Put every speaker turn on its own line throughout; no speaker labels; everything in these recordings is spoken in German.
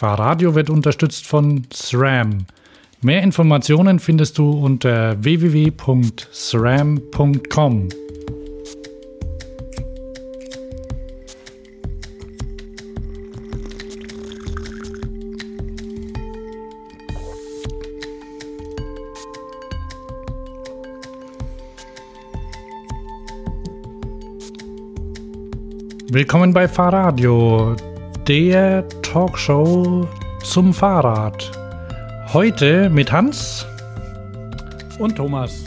Fahrradio wird unterstützt von SRAM. Mehr Informationen findest du unter www.sram.com. Willkommen bei Fahrradio, der Talkshow zum Fahrrad. Heute mit Hans
und Thomas.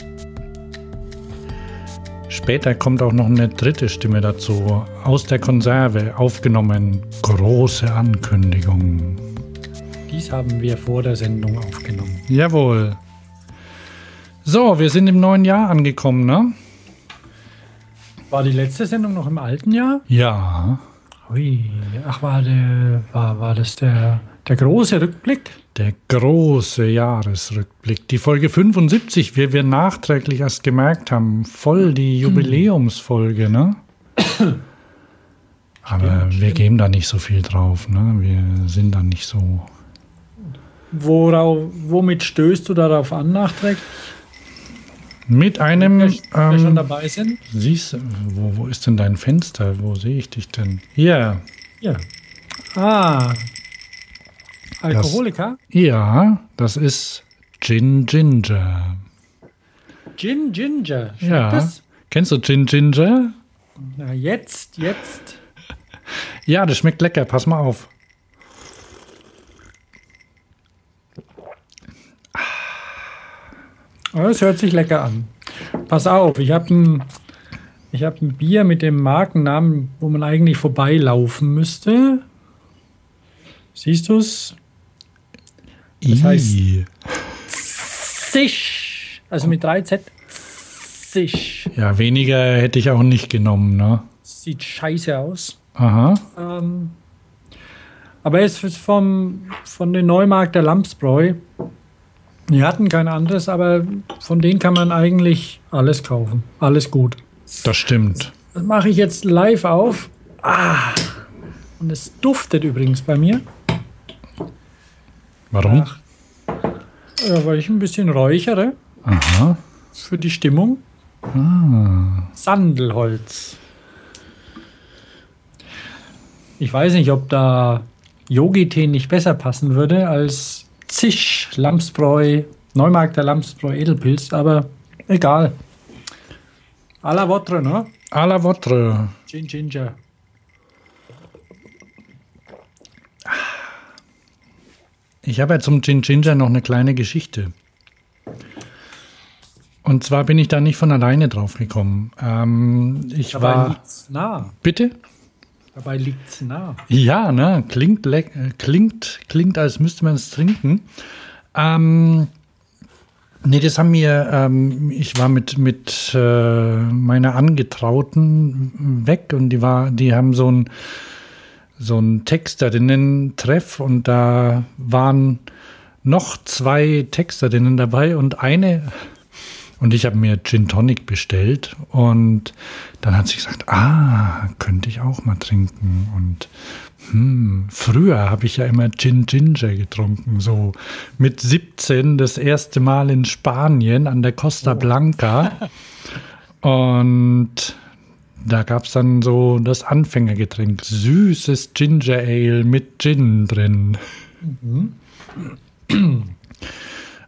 Später kommt auch noch eine dritte Stimme dazu, aus der Konserve aufgenommen. Große Ankündigung.
Dies haben wir vor der Sendung aufgenommen.
Jawohl. So, wir sind im neuen Jahr angekommen, ne?
War die letzte Sendung noch im alten Jahr?
Ja.
Ui, ach, war, der, war, war das der, der große Rückblick?
Der große Jahresrückblick. Die Folge 75, wie wir nachträglich erst gemerkt haben, voll die Jubiläumsfolge, ne? Aber stimmt, wir stimmt. geben da nicht so viel drauf, ne? Wir sind da nicht so.
Worauf, womit stößt du darauf an, nachträglich?
Mit einem.
Wir, ähm, schon dabei sind.
Siehst du, wo, wo ist denn dein Fenster? Wo sehe ich dich denn? Hier.
Ja. Ah. Alkoholiker?
Das, ja, das ist Gin Ginger.
Gin Ginger?
Schmeckt ja. Das? Kennst du Gin Ginger?
Na, jetzt, jetzt.
Ja, das schmeckt lecker. Pass mal auf.
Das hört sich lecker an. Pass auf, ich habe ein, hab ein Bier mit dem Markennamen, wo man eigentlich vorbeilaufen müsste. Siehst du es? Das heißt Zisch. Also mit 3Z. Zisch.
Ja, weniger hätte ich auch nicht genommen, ne?
Sieht scheiße aus.
Aha.
Ähm, aber er ist vom, von den Neumarkt der Lamsbräu. Wir hatten kein anderes, aber von denen kann man eigentlich alles kaufen. Alles gut.
Das stimmt.
Das mache ich jetzt live auf. Ah. Und es duftet übrigens bei mir.
Warum? Ach,
ja, weil ich ein bisschen räuchere.
Aha.
Für die Stimmung.
Ah.
Sandelholz. Ich weiß nicht, ob da Yogi-Tee nicht besser passen würde als Zisch, Lamsbräu, Neumarkt der Lamsbräu Edelpilz, aber egal. A la votre, ne?
A la votre.
Gin Ginger.
Ich habe ja zum Gin Ginger noch eine kleine Geschichte. Und zwar bin ich da nicht von alleine drauf gekommen. Ähm, ich
Dabei
war.
Liegt's nah.
Bitte?
Dabei liegt es nah.
Ja, ne? Klingt, klingt, klingt, als müsste man es trinken. Ähm, nee, das haben wir, ähm, ich war mit, mit äh, meiner Angetrauten weg und die war, die haben so ein so ein Texterinnen-Treff und da waren noch zwei Texterinnen dabei und eine und ich habe mir Gin Tonic bestellt und dann hat sie gesagt, ah, könnte ich auch mal trinken. Und hm, früher habe ich ja immer Gin Ginger getrunken, so mit 17 das erste Mal in Spanien an der Costa oh. Blanca. Und da gab es dann so das Anfängergetränk, süßes Ginger Ale mit Gin drin. Mhm.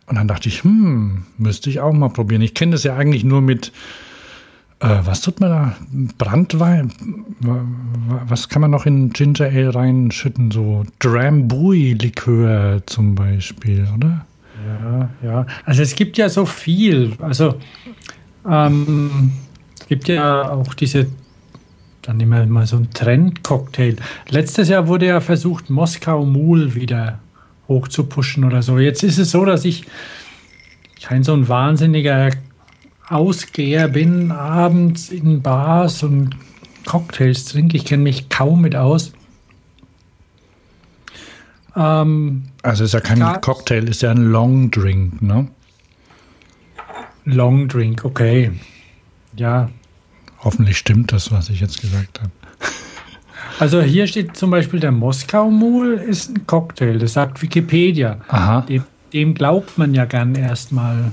Und dann dachte ich, hm, müsste ich auch mal probieren. Ich kenne das ja eigentlich nur mit, äh, was tut man da? Brandwein? Was kann man noch in Ginger Ale reinschütten? So Drambuie-Likör zum Beispiel, oder?
Ja, ja. Also es gibt ja so viel. Also ähm, es gibt ja auch diese, dann nehmen wir mal so ein Trend-Cocktail. Letztes Jahr wurde ja versucht, Moskau Mul wieder hoch zu pushen oder so. Jetzt ist es so, dass ich kein so ein wahnsinniger Ausgeher bin, abends in Bars und Cocktails trinke. Ich kenne mich kaum mit aus.
Ähm, also ist ja kein ja, Cocktail, ist ja ein Long Drink, ne?
Long Drink, okay. Ja.
Hoffentlich stimmt das, was ich jetzt gesagt habe.
Also hier steht zum Beispiel der Moskau Mul ist ein Cocktail, das sagt Wikipedia.
Aha.
Dem, dem glaubt man ja gern erstmal.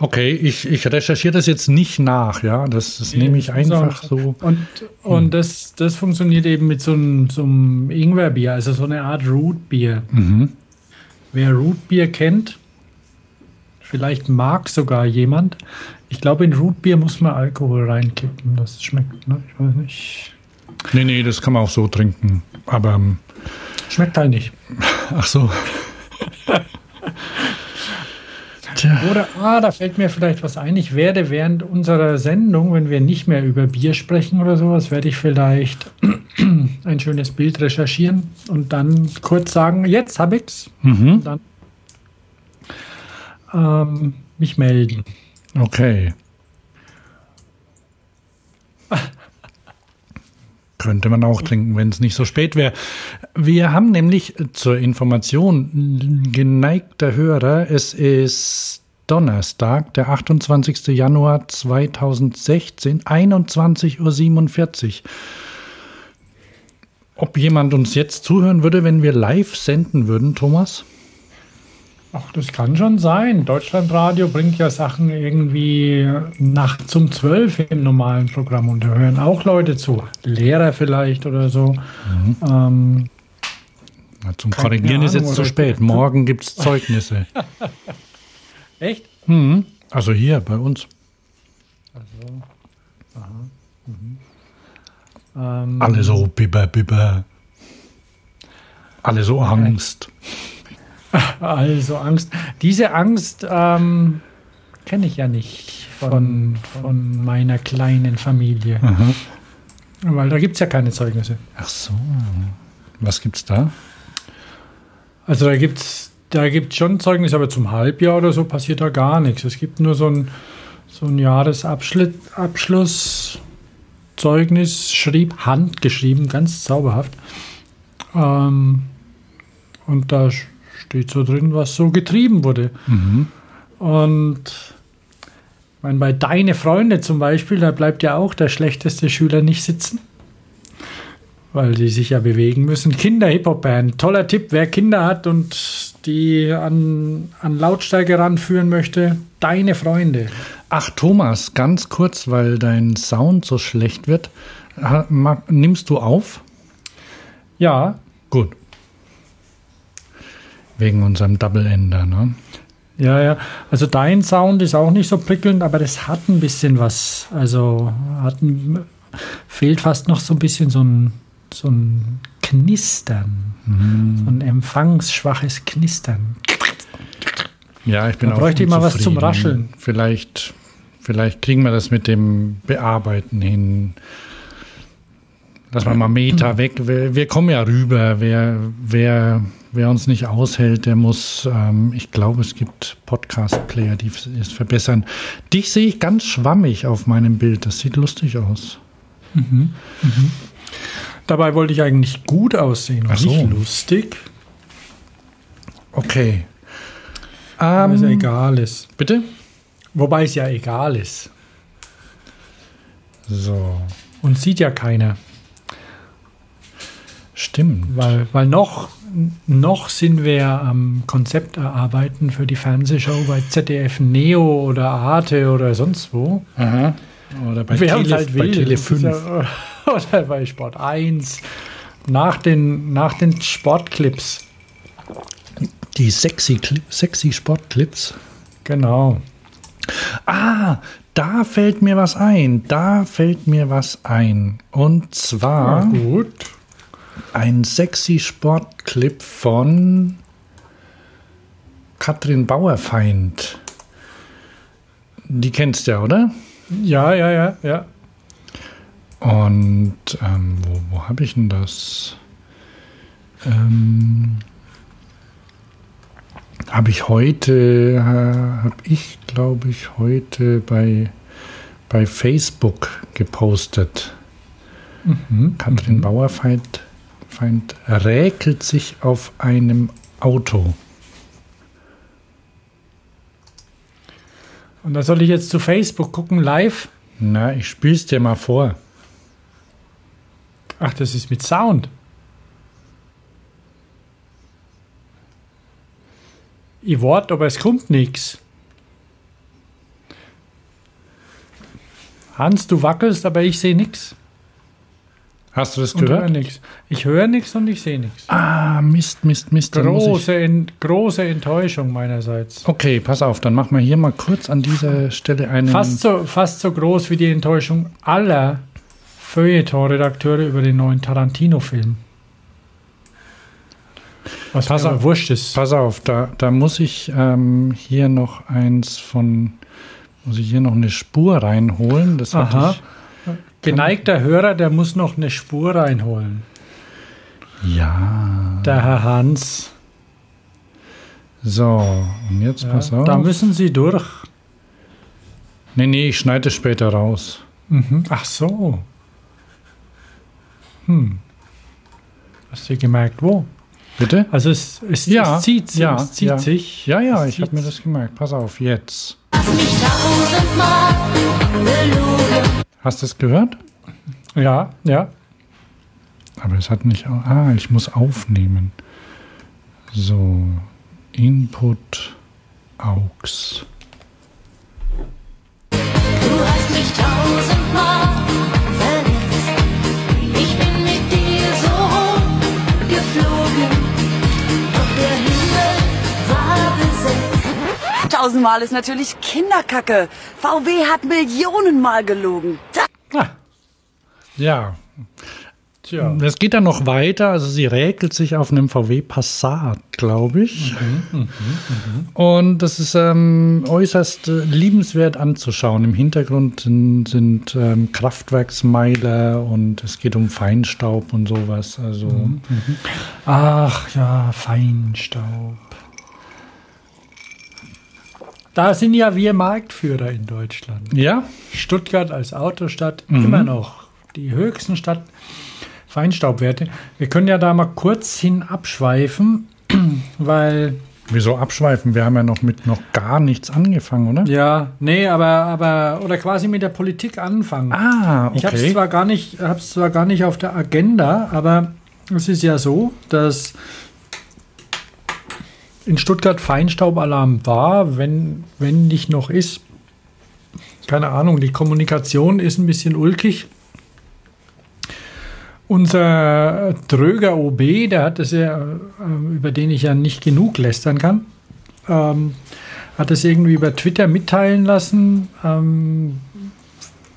Okay, ich, ich recherchiere das jetzt nicht nach, ja. Das, das nehme ich einfach so.
Und, und das, das funktioniert eben mit so einem, so einem Ingwerbier, also so eine Art Rootbier.
Mhm.
Wer Rootbier kennt, vielleicht mag sogar jemand. Ich glaube, in Rootbier muss man Alkohol reinkippen, das schmeckt. Ne? Ich weiß nicht.
Nee, nee, das kann man auch so trinken. Aber, ähm,
Schmeckt halt nicht.
ach so. Tja.
Oder, ah, da fällt mir vielleicht was ein. Ich werde während unserer Sendung, wenn wir nicht mehr über Bier sprechen oder sowas, werde ich vielleicht ein schönes Bild recherchieren und dann kurz sagen, jetzt habe ich's.
Mhm.
Dann ähm, mich melden.
Okay. Könnte man auch trinken, wenn es nicht so spät wäre. Wir haben nämlich zur Information geneigter Hörer, es ist Donnerstag, der 28. Januar 2016, 21.47 Uhr. Ob jemand uns jetzt zuhören würde, wenn wir live senden würden, Thomas?
Ach, das kann schon sein. Deutschlandradio bringt ja Sachen irgendwie nachts um zwölf im normalen Programm und da hören auch Leute zu. Lehrer vielleicht oder so. Ähm,
Na, zum Korrigieren ist jetzt zu spät. Morgen gibt es Zeugnisse.
echt?
Mhm. Also hier bei uns.
Ähm,
Alle so bibber, bibber. Alle so Angst.
Also Angst. Diese Angst ähm, kenne ich ja nicht von, von meiner kleinen Familie.
Aha.
Weil da gibt es ja keine Zeugnisse.
Ach so. Was gibt's da?
Also da gibt es da gibt's schon Zeugnisse, aber zum Halbjahr oder so passiert da gar nichts. Es gibt nur so ein, so ein Jahresabschlusszeugnis, schrieb, handgeschrieben, ganz zauberhaft. Ähm, und da steht so drin, was so getrieben wurde.
Mhm.
Und meine, bei Deine Freunde zum Beispiel, da bleibt ja auch der schlechteste Schüler nicht sitzen. Weil die sich ja bewegen müssen. Kinder-Hip-Hop-Band. Toller Tipp, wer Kinder hat und die an, an Lautstärke ranführen möchte. Deine Freunde.
Ach, Thomas, ganz kurz, weil dein Sound so schlecht wird. Nimmst du auf?
Ja,
Gut. Wegen unserem Double-Ender, ne?
ja, ja. Also dein Sound ist auch nicht so prickelnd, aber das hat ein bisschen was. Also hat ein, fehlt fast noch so ein bisschen so ein, so ein Knistern. So ein empfangsschwaches Knistern.
Ja, ich bin
Da
auch
bräuchte ich mal was zum. Rascheln.
Vielleicht, vielleicht kriegen wir das mit dem Bearbeiten hin. Lass mal mal Meter weg. Wir, wir kommen ja rüber. Wer, wer, wer uns nicht aushält, der muss, ähm, ich glaube, es gibt Podcast-Player, die es verbessern. Dich sehe ich ganz schwammig auf meinem Bild. Das sieht lustig aus.
Dabei wollte ich eigentlich gut aussehen und
so.
nicht lustig,
Okay.
weil es ja
Ähm,
egal ist.
bitte?
Wobei es ja egal ist.
So,
Und sieht ja keiner.
stimmt.
Weil, weil noch, noch sind wir am Konzept erarbeiten für die Fernsehshow bei ZDF Neo oder Arte oder sonst wo.
Aha. Oder bei
Wer
Tele,
halt
bei. Tele
Das ist
5.
Ja, oder bei Sport 1. Nach den, nach den Sportclips.
Die sexy, sexy Sportclips.
Genau.
Ah, da fällt mir was ein. Da fällt mir was ein. Und zwar
gut.
Ein sexy Sportclip von Katrin Bauerfeind. Die kennst du ja, oder?
Ja, ja, ja, ja.
Und ähm, wo, wo habe ich denn das? Ähm, habe ich heute, äh, habe ich, glaube ich, heute bei, bei Facebook gepostet.
Mhm.
Katrin Bauerfeind Feind räkelt sich auf einem Auto.
Und da soll ich jetzt zu Facebook gucken, live.
Na, ich spiel's dir mal vor.
Ach, das ist mit Sound. Ich warte, aber es kommt nichts. Hans, du wackelst, aber ich sehe nichts.
Hast du das gehört?
nichts. Ich höre nichts und ich sehe nichts.
Ah, Mist, Mist, Mist.
Große, en, große Enttäuschung meinerseits.
Okay, pass auf, dann machen wir hier mal kurz an dieser Stelle einen.
Fast so, fast so groß wie die Enttäuschung aller Feuilleton-Redakteure über den neuen Tarantino-Film. Was
Pass auf.
wurscht ist.
Pass auf, da, da muss ich ähm, hier noch eins von. Muss ich hier noch eine Spur reinholen? Das hatte
Aha.
ich.
Geneigter Hörer, der muss noch eine Spur reinholen.
Ja.
Der Herr Hans.
So, und jetzt
Ja,
pass auf.
da müssen Sie durch.
nee, nee, ich schneide es später raus.
Mhm. Ach so. Hm. Hast du gemerkt, wo?
Bitte?
Also es, es,
Ja,
es zieht,
ja,
es zieht
ja.
sich.
Ja, ja,
Es
ich habe mir das gemerkt. Pass auf, jetzt.
Mich tausendmal belogen.
Hast du es gehört?
Ja, ja.
Aber es hat nicht. Ah, ich muss aufnehmen. So, Input AUX.
Du hast mich tausendmal 5000
Mal ist natürlich Kinderkacke. VW hat Millionen Mal gelogen. Da
ah.
Ja.
Tja.
Es geht dann noch weiter. Also sie räkelt sich auf einem VW Passat, glaube ich. Mhm, mhm, mhm, mhm. Und das ist ähm, äußerst äh, liebenswert anzuschauen. Im Hintergrund sind, sind ähm, Kraftwerksmeiler und es geht um Feinstaub und sowas. Also, mhm, mhm.
Ach ja, Feinstaub. Da sind ja wir Marktführer in Deutschland.
ja,
Stuttgart als Autostadt immer noch die höchsten Stadt Feinstaubwerte. Wir können ja da mal kurz hin abschweifen, weil
wieso abschweifen? Wir haben ja noch mit noch gar nichts angefangen, oder?
ja, nee, aber aber oder quasi mit der Politik anfangen.
Ah,
Ich habe es
okay.
zwar gar nicht, hab's zwar gar nicht auf der Agenda, aber es ist ja so, dass in Stuttgart Feinstaubalarm war, wenn, wenn nicht noch ist. Keine Ahnung, die Kommunikation ist ein bisschen ulkig. Unser dröger OB, der hat es ja, ähm, über den ich ja nicht genug lästern kann, ähm, hat es irgendwie über Twitter mitteilen lassen. Ähm,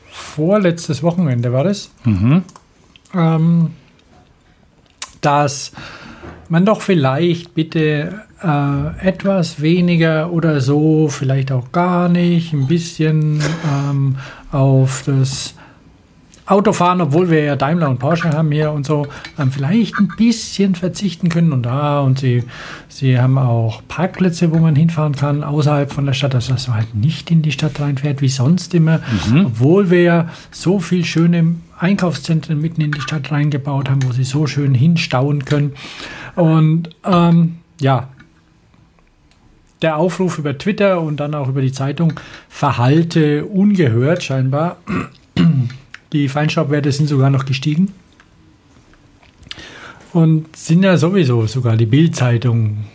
vorletztes Wochenende war das,
Mhm.
ähm, dass man doch vielleicht bitte äh, etwas weniger oder so, vielleicht auch gar nicht, ein bisschen ähm, auf das Autofahren, obwohl wir ja Daimler und Porsche haben hier und so, ähm, vielleicht ein bisschen verzichten können und da und sie, sie haben auch Parkplätze, wo man hinfahren kann, außerhalb von der Stadt, also dass man halt nicht in die Stadt reinfährt, wie sonst immer, obwohl wir ja so viel schöne Einkaufszentren mitten in die Stadt reingebaut haben, wo sie so schön hinstauen können. Und ähm, ja, der Aufruf über Twitter und dann auch über die Zeitung verhalte ungehört scheinbar. Die Feinstaubwerte sind sogar noch gestiegen. Und sind ja sowieso sogar die Bild-Zeitung,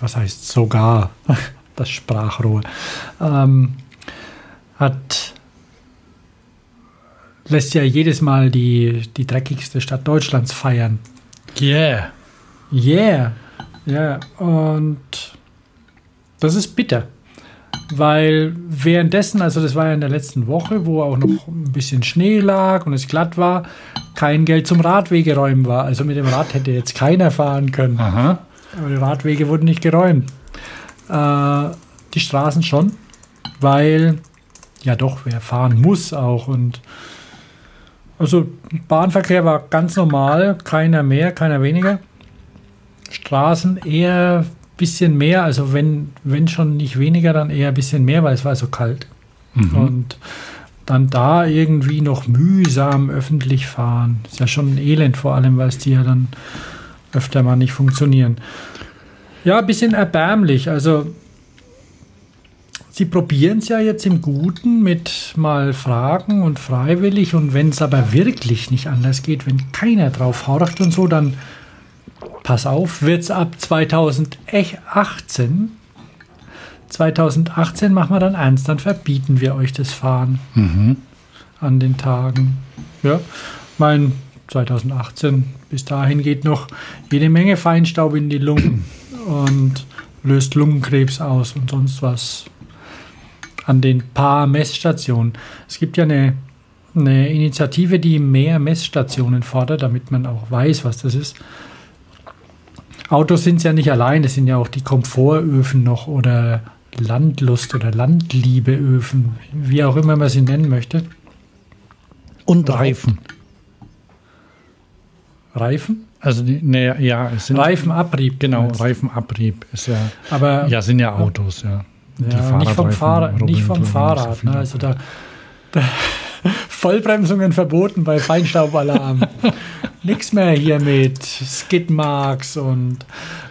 was heißt sogar, das Sprachrohr, ähm, hat, lässt ja jedes Mal die, die dreckigste Stadt Deutschlands feiern.
Yeah.
Yeah. Ja, und das ist bitter. Weil währenddessen, also das war ja in der letzten Woche, wo auch noch ein bisschen Schnee lag und es glatt war, kein Geld zum Radwegeräumen war. Also mit dem Rad hätte jetzt keiner fahren können.
Aha.
Aber die Radwege wurden nicht geräumt. Äh, die Straßen schon, weil ja doch, wer fahren muss auch. Und also Bahnverkehr war ganz normal, keiner mehr, keiner weniger. Straßen eher bisschen mehr, also wenn, wenn schon nicht weniger, dann eher ein bisschen mehr, weil es war so kalt. Und dann da irgendwie noch mühsam öffentlich fahren. Ist ja schon ein Elend, vor allem, weil es die ja dann öfter mal nicht funktionieren. Ja, ein bisschen erbärmlich. Also Sie probieren es ja jetzt im Guten mit mal Fragen und freiwillig. Und wenn es aber wirklich nicht anders geht, wenn keiner drauf horcht und so, dann pass auf, wird es ab 2018. 2018 machen wir dann ernst, dann verbieten wir euch das Fahren an den Tagen. Ja, mein 2018, bis dahin geht noch jede Menge Feinstaub in die Lungen und löst Lungenkrebs aus und sonst was an den paar Messstationen. Es gibt ja eine, eine Initiative, die mehr Messstationen fordert, damit man auch weiß, was das ist. Autos sind es ja nicht allein, es sind ja auch die Komfortöfen noch oder Landlust oder Landliebeöfen, wie auch immer man sie nennen möchte.
Und Reifen.
Reifen?
Also, die, ne, ja, es sind.
Reifenabrieb.
Genau? Reifenabrieb ist ja.
Aber
Ja, sind ja Autos, ja. Die
Ja, nicht vom Fahrrad, nicht vom
so
Fahrrad.
viel
Ne? Also da, da Vollbremsungen verboten bei Feinstaubalarm. Nix mehr hier mit Skidmarks und,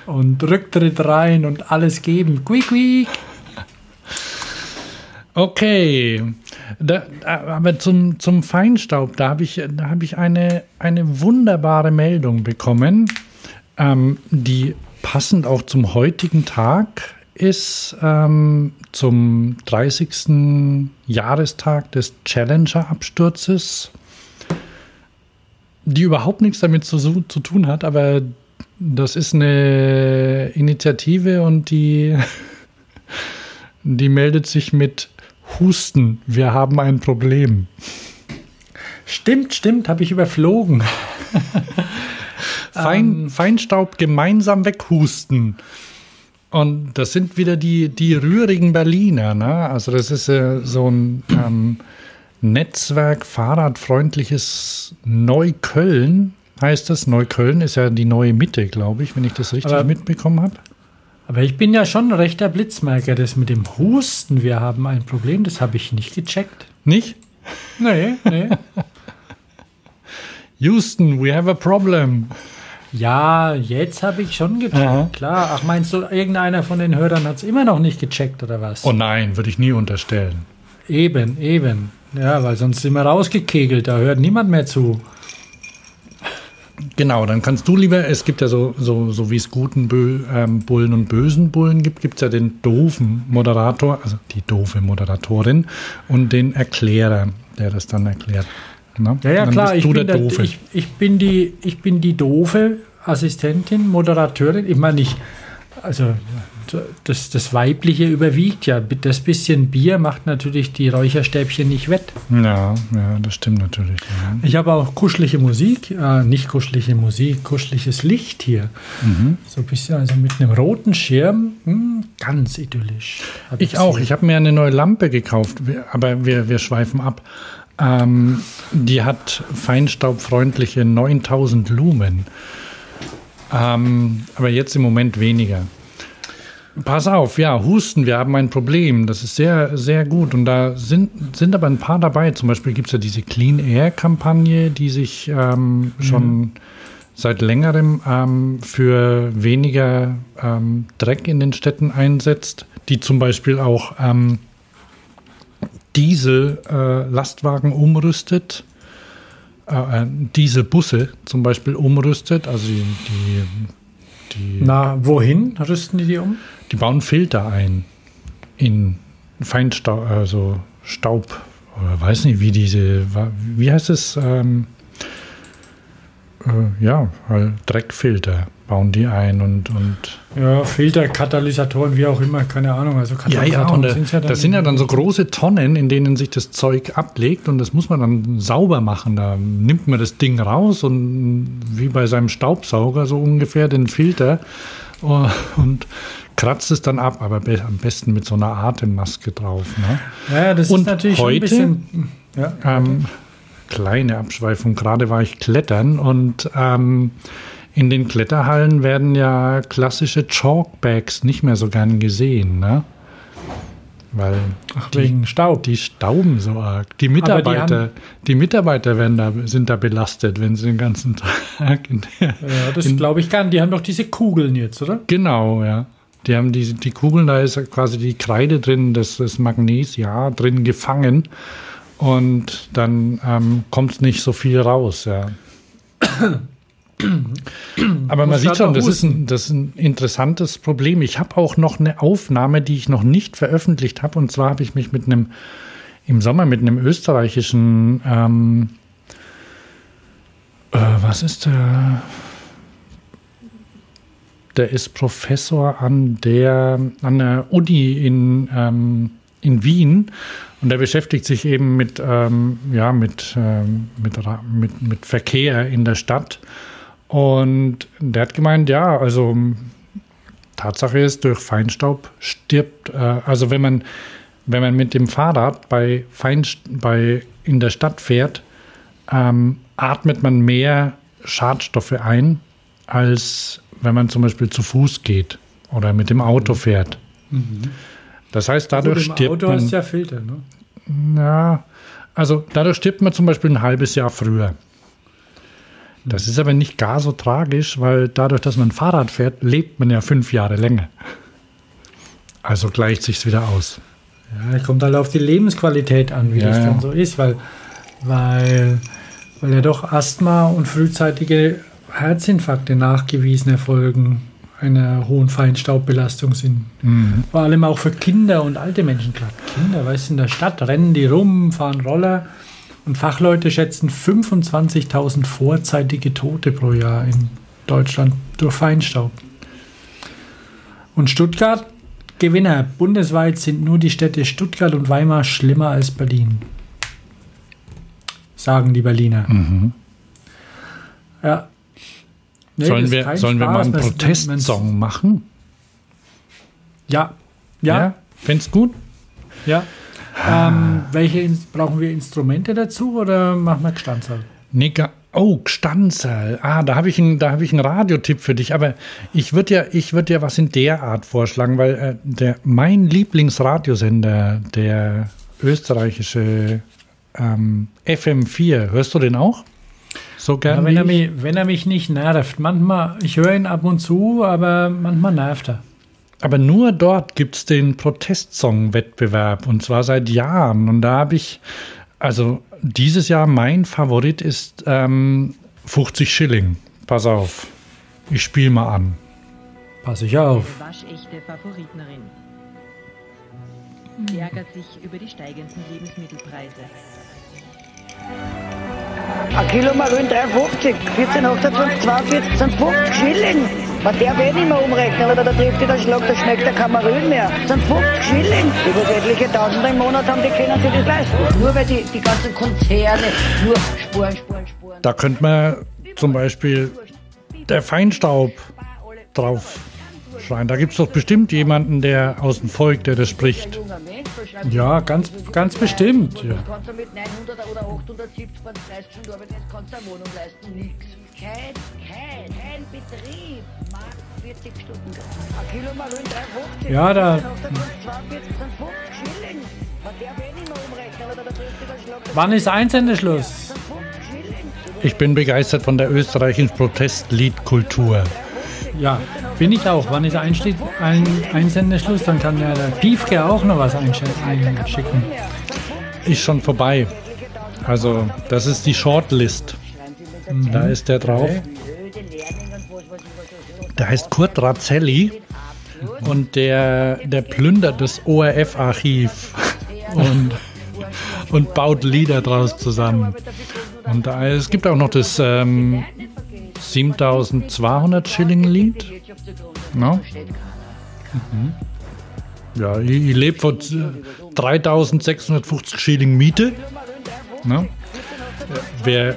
und Rücktritt rein und alles geben. Quick, quick.
Okay, da, da- aber zum, zum Feinstaub, da habe ich, da hab ich eine, eine wunderbare Meldung bekommen, ähm, die passend auch zum heutigen Tag ist, ähm, zum 30. Jahrestag des Challenger-Absturzes, die überhaupt nichts damit zu, zu tun hat, aber das ist eine Initiative und die die meldet sich mit Husten. Wir haben ein Problem.
Stimmt, stimmt, habe ich überflogen.
Fein, Feinstaub gemeinsam weghusten. Und das sind wieder die, die rührigen Berliner. Ne? Also das ist äh, so ein ähm, Netzwerk fahrradfreundliches Neukölln. Heißt das? Neukölln ist ja die neue Mitte, glaube ich, wenn ich das richtig
Aber-
mitbekommen habe.
Aber ich bin ja schon ein rechter Blitzmerker. Das mit dem Husten, wir haben ein Problem, das habe ich nicht gecheckt.
Nicht?
Nee, nee.
Houston, we have a problem.
Ja, jetzt habe ich schon gecheckt.
Aha.
Klar. Ach, meinst du, irgendeiner von den Hörern hat es immer noch nicht gecheckt oder was?
Oh nein, würde ich nie unterstellen.
Eben, eben. Ja, weil sonst sind wir rausgekegelt, da hört niemand mehr zu.
Genau, dann kannst du lieber, es gibt ja so, so, so wie es guten Bö, ähm, Bullen und bösen Bullen gibt, gibt es ja den doofen Moderator, also die doofe Moderatorin und den Erklärer, der das dann erklärt. Ne?
Ja, ja, klar, ich bin,
der
ich, ich, bin die, ich bin die doofe Assistentin, Moderatorin. Ich meine, ich, also das, das Weibliche überwiegt ja. Das bisschen Bier macht natürlich die Räucherstäbchen nicht wett.
ja, ja, das stimmt natürlich. Ja.
Ich habe auch kuschelige Musik, äh, nicht kuschelige Musik, kuscheliges Licht hier.
Mhm.
So ein bisschen, also mit einem roten Schirm, hm, ganz idyllisch.
Ich auch. Ich habe mir eine neue Lampe gekauft, aber wir, wir schweifen ab. Ähm, die hat feinstaubfreundliche 9000 Lumen. Ähm, aber jetzt im Moment weniger. Pass auf, ja, Husten, wir haben ein Problem. Das ist sehr, sehr gut. Und da sind, sind aber ein paar dabei. Zum Beispiel gibt es ja diese Clean Air-Kampagne, die sich ähm, schon seit längerem ähm, für weniger ähm, Dreck in den Städten einsetzt, die zum Beispiel auch Diesel-Lastwagen umrüstet, äh, äh, Dieselbusse zum Beispiel umrüstet, also die, die, die
Na, wohin rüsten die die um?
die bauen Filter ein in Feinstaub, also Staub, oder weiß nicht, wie diese, wie heißt es? Ähm, äh, ja, halt Dreckfilter bauen die ein und, und
Ja, Filter, Katalysatoren, wie auch immer, keine Ahnung. Also
ja, ja,
Katalysatoren
und da,
sind's ja dann
das sind ja dann so große Tonnen, in denen sich das Zeug ablegt und das muss man dann sauber machen. Da nimmt man das Ding raus und wie bei seinem Staubsauger so ungefähr den Filter äh, und kratzt es dann ab, aber be am besten mit so einer Atemmaske drauf. Ne?
Ja, das
Und
ist natürlich schon ein
heute?
bisschen. Ja,
Ähm, kleine Abschweifung, gerade war ich klettern und ähm, in den Kletterhallen werden ja klassische Chalkbags nicht mehr so gern gesehen, ne? Weil die,
wegen Staub.
die stauben so arg. Die
die
Mitarbeiter, die, Mitarbeiter werden da, sind da belastet, wenn sie den ganzen Tag in der,
Ja, das glaube ich nicht. Die haben doch diese Kugeln jetzt, oder?
Genau, ja. Die haben die, die Kugeln, da ist quasi die Kreide drin, das ist Magnes, ja, drin gefangen. Und dann ähm, kommt nicht so viel raus, ja. Aber man sieht
grad
schon, das ist, ein, das ist ein interessantes Problem. Ich habe auch noch eine Aufnahme, die ich noch nicht veröffentlicht habe. Und zwar habe ich mich mit einem, im Sommer mit einem österreichischen, ähm, äh, was ist der? Der ist Professor an der, an der Uni in, ähm, in Wien und der beschäftigt sich eben mit, ähm, ja, mit, ähm, mit, mit, mit Verkehr in der Stadt. Und der hat gemeint, ja, also Tatsache ist, durch Feinstaub stirbt, äh, also wenn man, wenn man mit dem Fahrrad bei, Feinst bei in der Stadt fährt, ähm, atmet man mehr Schadstoffe ein, als wenn man zum Beispiel zu Fuß geht oder mit dem Auto fährt. Das heißt, dadurch
im
stirbt
Auto
man.
hast du ja Filter, ne?
Ja, also dadurch stirbt man zum Beispiel ein halbes Jahr früher. Das ist aber nicht gar so tragisch, weil dadurch, dass man Fahrrad fährt, lebt man ja fünf Jahre länger. Also gleicht sich's wieder aus.
Ja, kommt halt auf die Lebensqualität an, wie
Ja,
das
ja.
dann so ist, weil, weil, weil ja doch Asthma und frühzeitige Herzinfarkte nachgewiesen erfolgen einer hohen Feinstaubbelastung sind. Vor allem auch für Kinder und alte Menschen gerade. Kinder, weißt du, in der Stadt rennen die rum, fahren Roller und Fachleute schätzen 25.000 vorzeitige Tote pro Jahr in Deutschland durch Feinstaub. Und Stuttgart, Gewinner. Bundesweit sind nur die Städte Stuttgart und Weimar schlimmer als Berlin. Sagen die Berliner. Ja. Nee,
sollen wir, sollen wir mal einen Protestsong machen?
Ja. Ja.
Find's gut?
Ja. Ähm, welche brauchen wir Instrumente dazu oder machen wir Gstanzerl?
Nee, oh, Gstanzerl. Ah, da habe ich, einen- da hab ich einen Radiotipp für dich. Aber ich würde ja, ich würd ja was in der Art vorschlagen, weil äh, der, mein Lieblingsradiosender, der österreichische ähm, FM4, hörst du den auch? So gern
Ja, wenn, er
ich?
mich, wenn er mich nicht nervt. Manchmal, ich höre ihn ab und zu, aber manchmal nervt er.
Aber nur dort gibt es den Protestsong-Wettbewerb und zwar seit Jahren. Und da habe ich, also dieses Jahr mein Favorit ist ähm, 50 Schilling. Pass auf, ich spiele mal an.
Pass ich auf.
waschechte Favoriterin. Sie ärgert sich über die steigenden Lebensmittelpreise.
Ein Kilo Marillen 3,50, 14, 28, 42 sind 50 Schilling. Man darf eh nicht mehr umrechnen, oder da trifft dich der Schlag, da schmeckt kein Marillen mehr. Das sind 50 Schilling. Über etliche Tausende im Monat haben die können sich das leisten. Nur weil die, die ganzen Konzerne nur Spuren, Spuren, Spuren.
Da könnte man zum Beispiel der Feinstaub drauf schreien. Da gibt es doch bestimmt jemanden, der aus dem Volk, der das spricht.
Ja, ganz, ganz bestimmt. Ja.
Das kannst du mit 900 oder 870 bei 30 Stunden Arbeit, jetzt kannst du eine Wohnung leisten, nix. Kein, kein, kein Betrieb macht 40 Stunden. Ein Kilo Marillen 3,50.
Ja, da-
42 sind 50 Schilling. Man darf nicht mehr umrechnen, oder da trifft dich der Schlag. da
Wann ist Einsendeschluss?
sind 50 Schilling.
Ich bin begeistert von der österreichischen Protestliedkultur.
Ja, bin ich auch. Wann ist Einstieg, ein Einsendeschluss? Dann kann ja der Piefke auch noch was einsch- einschicken.
Ist schon vorbei. Also, das ist die Shortlist. Da ist der drauf. Der heißt Kurt Razzelli und der, der plündert das ORF-Archiv und, und baut Lieder draus zusammen. Und da, es gibt auch noch das ähm, 7200 Schilling-Lied. No? Mhm. Ja, ich, ich lebe von 3650 Schilling Miete. Ne? Wer,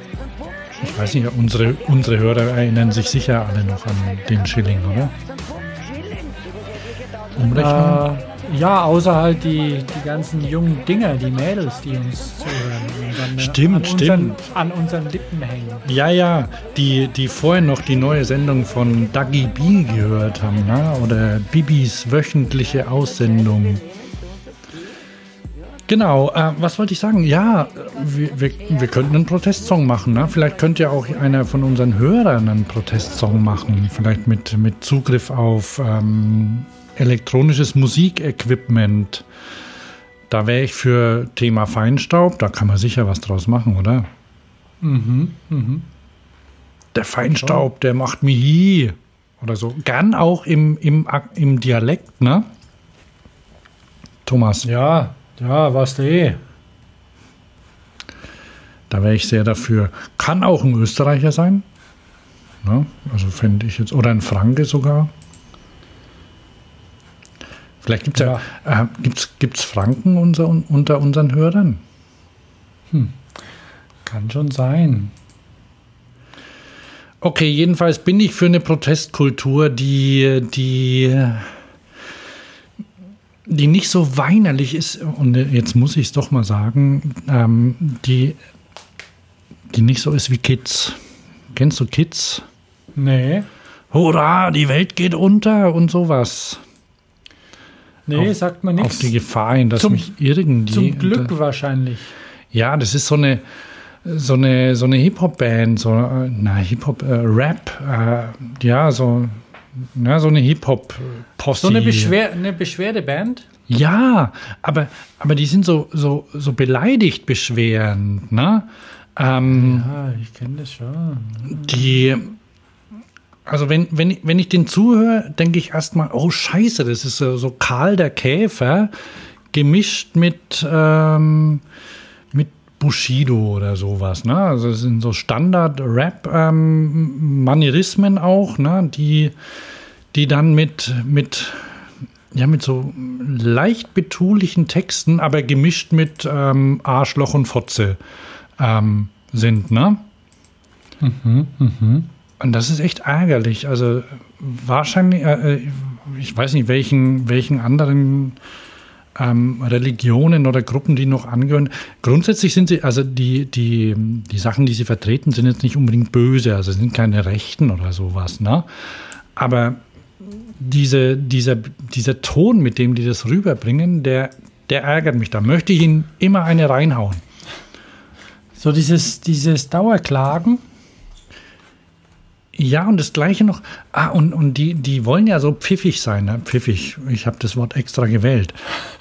ich weiß nicht, unsere, unsere Hörer erinnern sich sicher alle noch an den Schilling, oder? Umrechnung?
Äh, ja, außer halt die, die ganzen jungen Dinger, die Mädels, die uns zuhören. dann, äh,
Stimmt,
an unseren,
stimmt.
An unseren Lippen hängen.
Ja, ja, die, die vorher noch die neue Sendung von Dagi B gehört haben, ne? oder Bibis wöchentliche Aussendung. Genau, äh, was wollte ich sagen? Ja, wir, wir, wir könnten einen Protestsong machen. Ne? Vielleicht könnte ja auch einer von unseren Hörern einen Protestsong machen. Vielleicht mit, mit Zugriff auf ähm, elektronisches Musikequipment. Da wäre ich für Thema Feinstaub, da kann man sicher was draus machen, oder?
Mhm, mhm.
Der Feinstaub, der macht mich hi. Oder so. Gern auch im, im, im Dialekt, ne? Thomas,
Ja, ja, was du eh.
da wäre ich sehr dafür. Kann auch ein Österreicher sein. Ne? Also fände ich jetzt. Oder ein Franke sogar. Vielleicht gibt es ja, äh, gibt's, gibt's Franken unter, unter unseren Hörern.
Kann schon sein.
Okay, jedenfalls bin ich für eine Protestkultur, die, die, die nicht so weinerlich ist. Und jetzt muss ich es doch mal sagen, ähm, die, die nicht so ist wie Kids. Kennst du Kids?
Nee,
Hurra, die Welt geht unter und sowas.
nee,
Auf-
sagt man
Auf
nichts.
die Gefahr hin, dass
Zum-
mich irgendwie.
Zum Glück wahrscheinlich.
Ja, das ist so eine so eine so eine Hip Hop Band, so äh, na Hip Hop äh, Rap, äh, ja so ja, so eine Hip Hop Posse.
So eine, Beschwer eine Beschwerdeband?
Ja, aber aber die sind so so so beleidigt beschwerend, ne? Ähm,
Ja, ich kenne das schon.
die also wenn, wenn, ich- wenn ich den zuhöre, denke ich erstmal, oh Scheiße, das ist so, so Karl der Käfer gemischt mit, ähm, mit Bushido oder sowas. Ne? Also es sind so Standard-Rap-Manierismen auch, ne? die, die dann mit, mit, ja, mit so leicht betulichen Texten, aber gemischt mit ähm, Arschloch und Fotze ähm, sind. Ne? Und das ist echt ärgerlich. Also wahrscheinlich, äh, äh, ich weiß nicht, welchen, welchen anderen ähm, Religionen oder Gruppen die noch angehören. Grundsätzlich sind sie, also die, die, die Sachen, die sie vertreten, sind jetzt nicht unbedingt böse, also sind keine Rechten oder sowas, ne? Aber diese, dieser, dieser Ton, mit dem die das rüberbringen, der, der ärgert mich. Da möchte ich ihnen immer eine reinhauen.
So dieses, dieses Dauerklagen.
Ja, und das Gleiche noch. Ah, und, und die, die wollen ja so pfiffig sein. Ne? Pfiffig, ich habe das Wort extra gewählt.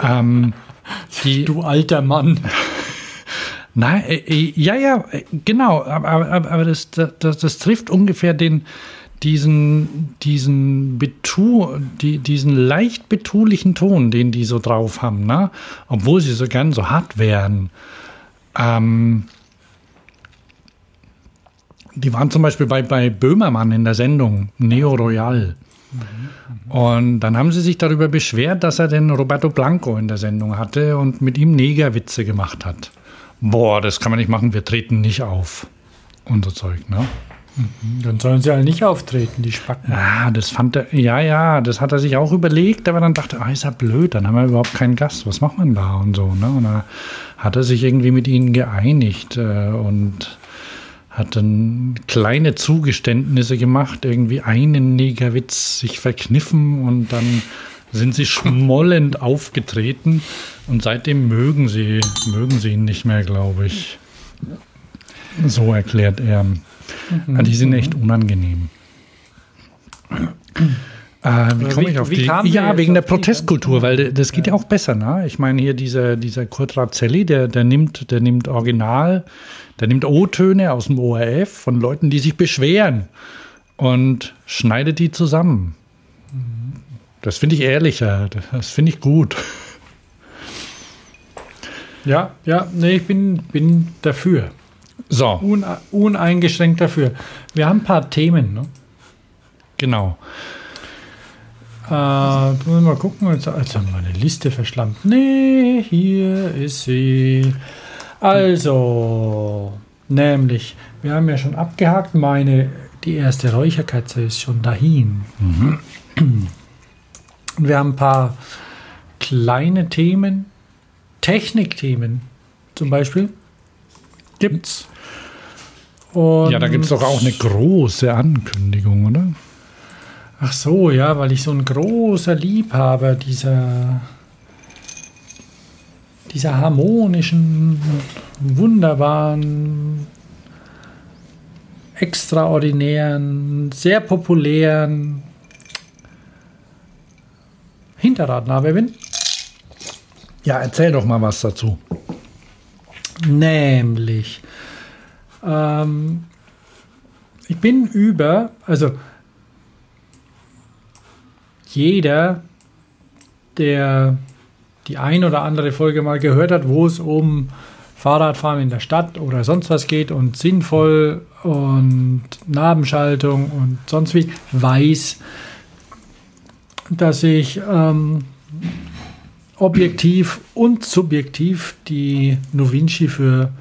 Ähm, die,
Du alter Mann.
Nein, äh, äh, ja, ja, äh, genau. Aber, aber, aber das, das, das trifft ungefähr den, diesen, diesen Betu, die, diesen leicht betulichen Ton, den die so drauf haben, ne? obwohl sie so gern so hart wären. Ähm, die waren zum Beispiel bei, bei Böhmermann in der Sendung Neo Royal. Und dann haben sie sich darüber beschwert, dass er den Roberto Blanco in der Sendung hatte und mit ihm Negerwitze gemacht hat. Boah, das kann man nicht machen, wir treten nicht auf. Und so Zeug, ne?
Dann sollen sie halt nicht auftreten, die Spacken.
Ah, das fand er, ja, ja, das hat er sich auch überlegt, aber dann dachte er, ah, ist ja blöd, dann haben wir überhaupt keinen Gast, was macht man da und so, ne? Und da hat er sich irgendwie mit ihnen geeinigt äh, und hat dann kleine Zugeständnisse gemacht, irgendwie einen Negerwitz sich verkniffen und dann sind sie schmollend aufgetreten und seitdem mögen sie, mögen sie ihn nicht mehr, glaube ich. So erklärt er. Ja, die sind echt unangenehm. Äh, wie komme ich auf die? Ja, wegen der Protestkultur, weil das geht ja auch besser, ne? Ich meine hier dieser, dieser Kurt Razzelli, der, der nimmt, der nimmt Original, der nimmt O-Töne aus dem ORF von Leuten, die sich beschweren und schneidet die zusammen. Das finde ich ehrlicher, das finde ich gut.
Ja, ja, nee, ich bin, bin dafür.
So,
Une uneingeschränkt dafür. Wir haben ein paar Themen. Ne?
genau.
Äh, müssen wir mal gucken. Jetzt, jetzt haben wir eine Liste verschlampt. Nee, hier ist sie. Also, nämlich, wir haben ja schon abgehakt, meine, die erste Räucherkatze ist schon dahin. Und wir haben ein paar kleine Themen, Technikthemen zum Beispiel. Gibt's. Und
Ja, da gibt es doch auch eine große Ankündigung, oder?
Ach so, ja, weil ich so ein großer Liebhaber dieser, dieser harmonischen, wunderbaren, extraordinären, sehr populären Hinterradnabe bin.
Ja, erzähl doch mal was dazu.
Nämlich, ähm, ich bin über, also jeder, der die ein oder andere Folge mal gehört hat, wo es um Fahrradfahren in der Stadt oder sonst was geht und sinnvoll und Nabenschaltung und sonst wie, weiß, dass ich ähm, objektiv und subjektiv die Novinci für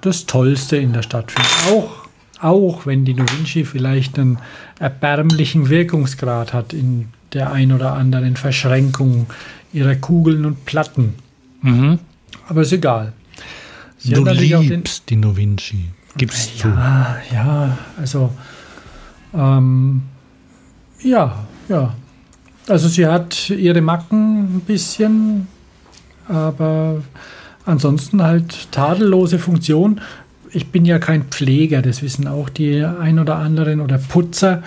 das Tollste in der Stadt finde. Auch, auch wenn die Novinci vielleicht einen erbärmlichen Wirkungsgrad hat in der ein oder anderen Verschränkung ihrer Kugeln und Platten. Aber ist egal. Sie
du
auch den-
liebst die Novinci. Gib's zu.
ja, ja, also ähm, ja, ja. Also sie hat ihre Macken ein bisschen, aber ansonsten halt tadellose Funktion. Ich bin ja kein Pfleger, das wissen auch die ein oder anderen oder Putzer.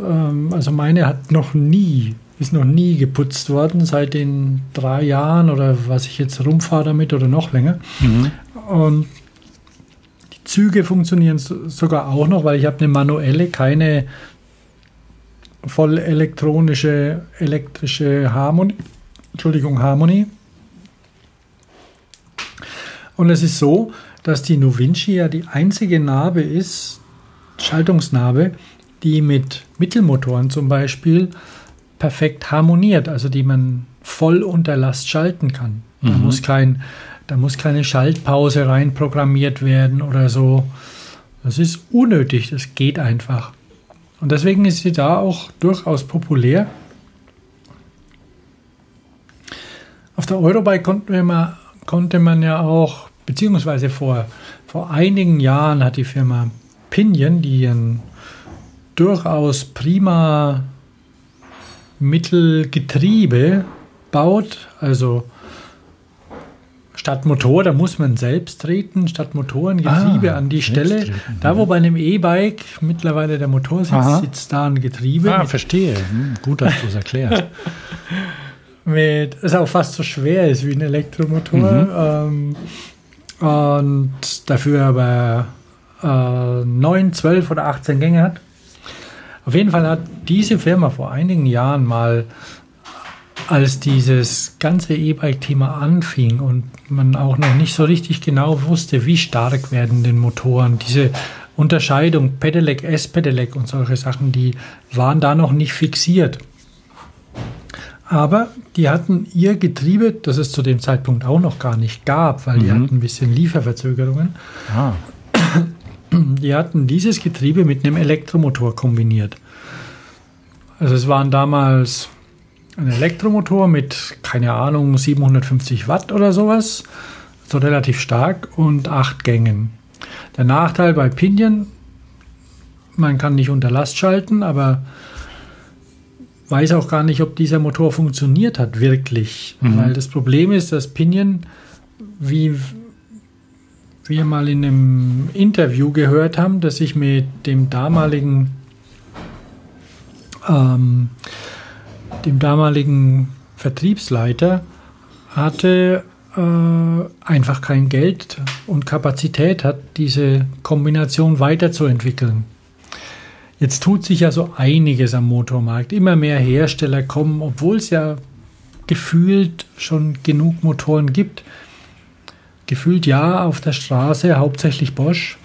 Ähm, also meine hat noch nie, ist noch nie geputzt worden seit den drei Jahren oder was ich jetzt rumfahre damit oder noch länger. Und die Züge funktionieren so- sogar auch noch, weil ich habe eine manuelle, keine voll elektronische, elektrische Harmonie. Entschuldigung, Harmonie. Und es ist so, dass die Novinci ja die einzige Narbe ist, Schaltungsnarbe, die mit Mittelmotoren zum Beispiel perfekt harmoniert, also die man voll unter Last schalten kann. Da, muss kein, da muss keine Schaltpause reinprogrammiert werden oder so. Das ist unnötig, das geht einfach. Und deswegen ist sie da auch durchaus populär. Auf der Eurobike konnten wir mal, konnte man ja auch, beziehungsweise vor, vor einigen Jahren hat die Firma Pinion, die ein durchaus prima Mittelgetriebe baut, also statt Motor, da muss man selbst treten, statt Motorengetriebe
Ah,
an die Stelle.
treten,
Da, wo bei einem E-Bike mittlerweile der Motor sitzt,
Aha.
sitzt da ein Getriebe.
Ah, verstehe. Hm, gut, dass du es erklärst.
mit, es auch fast so schwer ist wie ein Elektromotor. Ähm, und dafür aber äh, 9, 12 oder 18 Gänge hat. Auf jeden Fall hat diese Firma vor einigen Jahren mal, als dieses ganze E-Bike-Thema anfing und man auch noch nicht so richtig genau wusste, wie stark werden den Motoren, diese Unterscheidung Pedelec, S-Pedelec und solche Sachen, die waren da noch nicht fixiert. Aber die hatten ihr Getriebe, das es zu dem Zeitpunkt auch noch gar nicht gab, weil die hatten ein bisschen Lieferverzögerungen.
Ah,
Die hatten dieses Getriebe mit einem Elektromotor kombiniert. Also es waren damals ein Elektromotor mit, keine Ahnung, 750 Watt oder sowas, so relativ stark und acht Gängen. Der Nachteil bei Pinion, man kann nicht unter Last schalten, aber weiß auch gar nicht, ob dieser Motor funktioniert hat wirklich. Weil das Problem ist, dass Pinion, wie wir mal in einem Interview gehört haben, das ich mit dem damaligen ähm, dem damaligen Vertriebsleiter hatte äh, einfach kein Geld und Kapazität hat, diese Kombination weiterzuentwickeln. Jetzt tut sich ja so einiges am Motormarkt. Immer mehr Hersteller kommen, obwohl es ja gefühlt schon genug Motoren gibt. Gefühlt ja auf der Straße, hauptsächlich Bosch.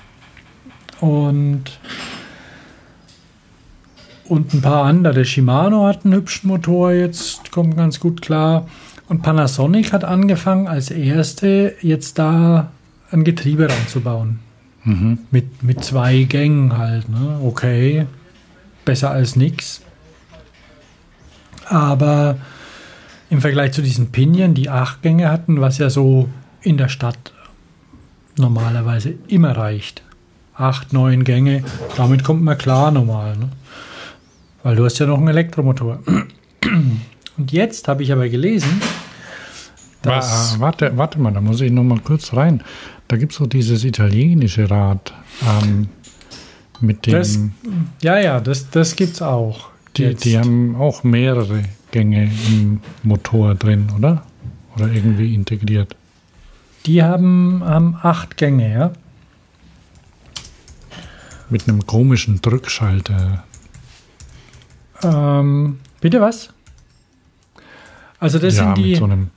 Und, und ein paar andere. Shimano hat einen hübschen Motor jetzt, kommt ganz gut klar. Und Panasonic hat angefangen, als erste jetzt da ein Getriebe reinzubauen. Mit, mit zwei Gängen halt. Ne? Okay, besser als nix. Aber im Vergleich zu diesen Pinion, die acht Gänge hatten, was ja so in der Stadt normalerweise immer reicht. Acht, neun Gänge, damit kommt man klar normal. Ne? Weil du hast ja noch einen Elektromotor. Und jetzt habe ich aber gelesen, dass
äh, warte, warte mal, da muss ich noch mal kurz rein. Da gibt es so dieses italienische Rad ähm, mit dem.
das, ja, ja, das, das gibt es auch.
die, die haben auch mehrere Gänge im Motor drin, oder? Oder irgendwie integriert.
Die haben, haben acht Gänge, ja.
Mit einem komischen Drückschalter.
Ähm, bitte was? Also das
ja,
sind die.
mit so einem.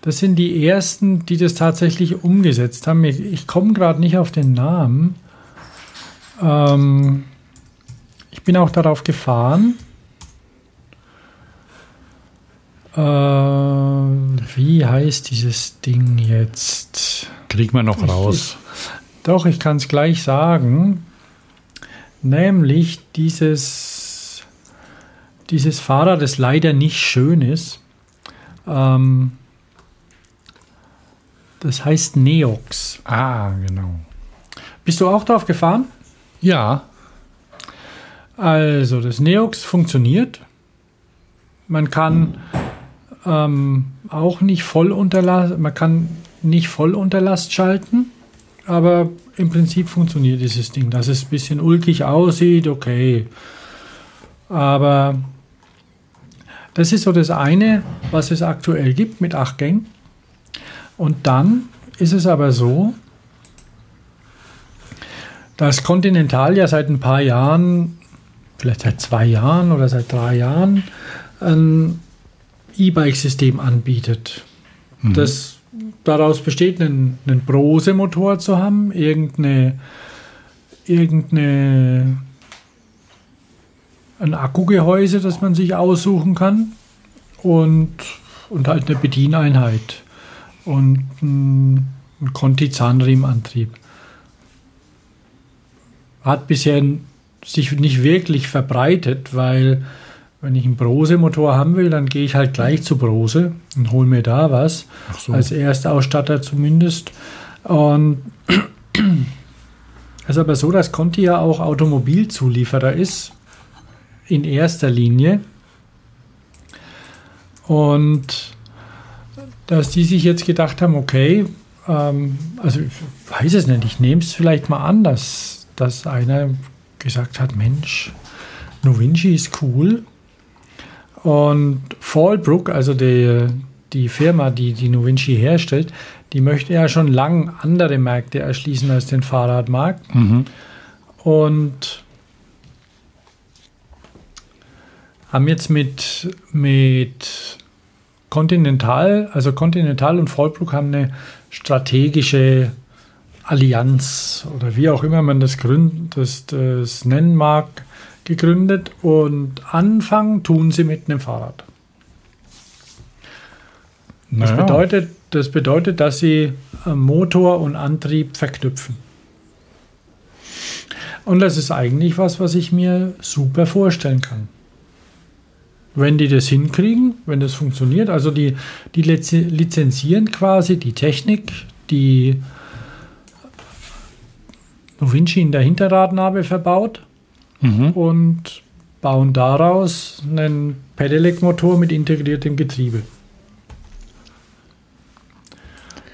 Das sind die ersten, die das tatsächlich umgesetzt haben. Ich, ich komme gerade nicht auf den Namen. Ähm, ich bin auch darauf gefahren. Äh, wie heißt dieses Ding jetzt?
Kriegt man noch
Ich-
raus.
Doch, ich kann es gleich sagen. Nämlich dieses, dieses Fahrrad, das leider nicht schön ist. Ähm, das heißt Neox.
Ah, genau.
Bist du auch drauf gefahren?
Ja,
Also, das Neox funktioniert. Man kann ähm, auch nicht voll unter Last, man kann nicht voll unter Last schalten, aber im Prinzip funktioniert dieses Ding. Dass es ein bisschen ulkig aussieht, okay. Aber das ist so das eine, was es aktuell gibt mit acht Gängen. Und dann ist es aber so, dass Continental ja seit ein paar Jahren, vielleicht seit zwei Jahren oder seit drei Jahren, ein E-Bike-System anbietet. Das daraus besteht, einen, einen Brose-Motor zu haben, irgendeine, irgendeine ein Akkugehäuse, das man sich aussuchen kann und, und halt eine Bedieneinheit und ein, ein Conti-Zahnriemenantrieb hat bisher sich nicht wirklich verbreitet, weil wenn ich einen Brose-Motor haben will, dann gehe ich halt gleich zu Brose und hole mir da was,
so.
als Erstausstatter zumindest. Und es ist aber so, dass Conti ja auch Automobilzulieferer ist, in erster Linie. Und dass die sich jetzt gedacht haben, okay, ähm, also ich weiß es nicht, ich nehme es vielleicht mal an, dass, dass einer gesagt hat, Mensch, Novinci ist cool. Und Fallbrook, also die, die Firma, die die Novinci herstellt, die möchte ja schon lang andere Märkte erschließen als den Fahrradmarkt.
Mhm.
Und haben jetzt mit, mit Continental, also Continental und Fallbrook haben eine strategische Allianz oder wie auch immer man das, gründ, das, das nennen mag, gegründet und anfangen tun sie mit einem Fahrrad. Das,
Naja.
bedeutet, das bedeutet, dass sie äh, Motor und Antrieb verknüpfen. Und das ist eigentlich was, was ich mir super vorstellen kann. Wenn die das hinkriegen, wenn das funktioniert, also die, die lizenzieren quasi die Technik, die Novinci in der Hinterradnabe verbaut
Mhm.
und bauen daraus einen Pedelec-Motor mit integriertem Getriebe.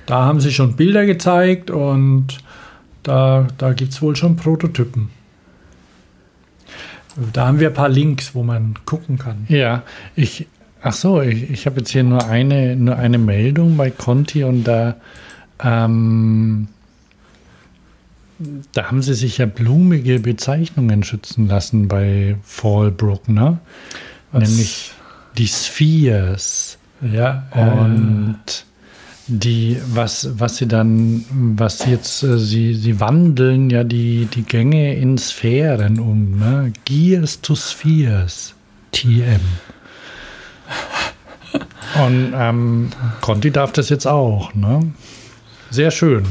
Da haben sie schon Bilder gezeigt und da, da gibt es wohl schon Prototypen. Da haben wir ein paar Links, wo man gucken kann.
Ja, ich, ach so, ich, ich habe jetzt hier nur eine, nur eine Meldung bei Conti und da, ähm, da haben sie sich ja blumige Bezeichnungen schützen lassen bei Fallbrook, ne?
Was-
Nämlich die Spheres
Ja,
und die, was, was sie dann, was jetzt, äh, sie, sie wandeln ja die, die Gänge in Sphären um, ne? Gears to Spheres, TM. Und ähm, Conti darf das jetzt auch, ne? Sehr schön.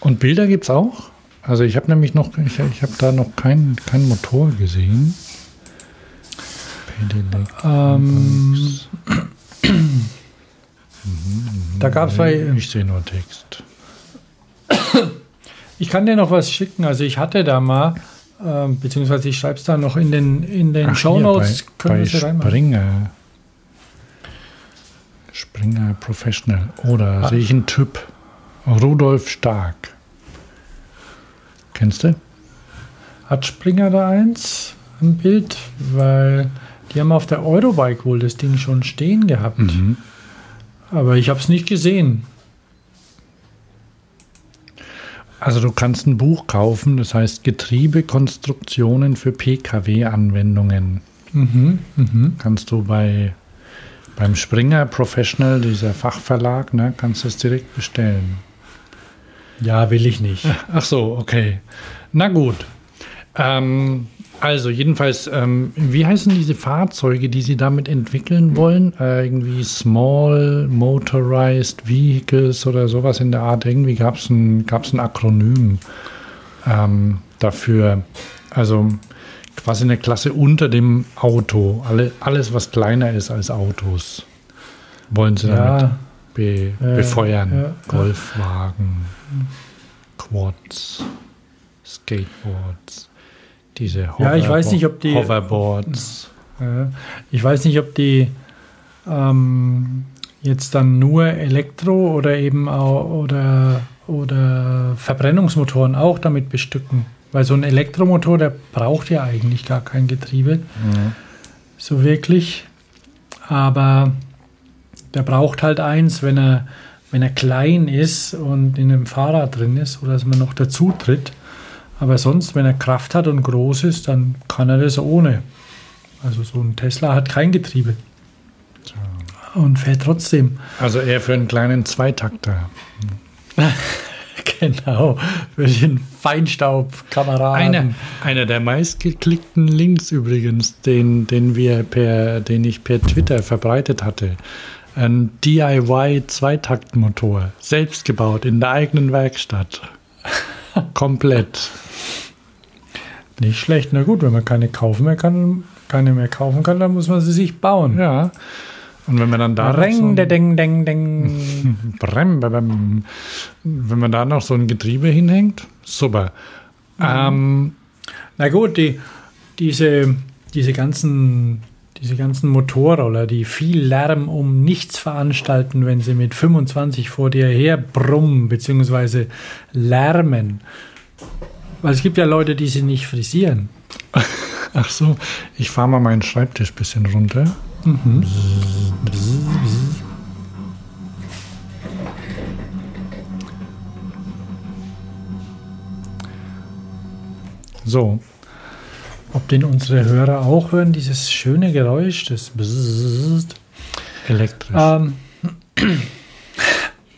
Und Bilder gibt es auch? Also ich habe nämlich noch, ich, ich habe da noch keinen keinen Motor gesehen.
Ähm, da gab es bei,
Ich sehe nur Text.
Ich kann dir noch was schicken. Also ich hatte da mal, ähm, beziehungsweise ich schreibe es da noch in den, in den
Ach,
Show
hier
Notes.
bei,
können
bei
wir reinmachen.
Springer. Springer Professional. Oder
Ah.
sehe ich einen Typ. Rudolf Stark. Kennst du?
Hat Springer da eins? ein Bild, weil die haben auf der Eurobike wohl das Ding schon stehen gehabt.
Mhm.
Aber ich habe es nicht gesehen.
Also du kannst ein Buch kaufen, das heißt Getriebekonstruktionen für Pkw-Anwendungen.
Mhm, mhm.
Kannst du bei beim Springer Professional, dieser Fachverlag, ne, kannst du es direkt bestellen.
Ja, will ich nicht.
Ach so, okay. Na gut. Ähm, also jedenfalls, ähm, wie heißen diese Fahrzeuge, die Sie damit entwickeln wollen? Äh, irgendwie Small Motorized Vehicles oder sowas in der Art. Irgendwie gab es ein, gab's ein Akronym ähm, dafür. Also quasi eine Klasse unter dem Auto. Alle, alles, was kleiner ist als Autos, wollen Sie damit
Ja,
be
Ja,
befeuern.
ja.
Golfwagen, Quads, Skateboards, diese
Ja, ich weiß nicht, ob die-
Hoverboards.
Ja, ich weiß nicht, ob die ähm, jetzt dann nur Elektro oder eben auch oder, oder Verbrennungsmotoren auch damit bestücken. Weil so ein Elektromotor, der braucht ja eigentlich gar kein Getriebe. So wirklich. Aber der braucht halt eins, wenn er, wenn er klein ist und in einem Fahrrad drin ist oder dass man noch dazu tritt. Aber sonst, wenn er Kraft hat und groß ist, dann kann er das ohne. Also so ein Tesla hat kein Getriebe. Und fährt trotzdem.
Also eher für einen kleinen Zweitakter.
Genau, für den Feinstaubkameraden.
Einer, einer der meistgeklickten Links übrigens, den, den wir per, den ich per Twitter verbreitet hatte. Ein DIY Zweitaktmotor, selbst gebaut in der eigenen Werkstatt. Komplett.
Nicht schlecht. Na gut, wenn man keine kaufen mehr kann, keine mehr kaufen kann, dann muss man sie sich bauen.
Ja. Und wenn man dann da noch so
Reng,
ein-
der deng, deng, deng.
Brem, brem, wenn man da noch so ein Getriebe hinhängt, super. Ähm,
Na gut, die, diese, diese, ganzen, diese ganzen Motorroller, die viel Lärm um nichts veranstalten, wenn sie mit 25 vor dir her brummen bzw. lärmen. Weil es gibt ja Leute, die sie nicht frisieren.
ach so, ich fahre mal meinen Schreibtisch ein bisschen runter. So,
Ob den unsere Hörer auch hören, dieses schöne Geräusch, das Bzzzt.
elektrisch.
Ähm,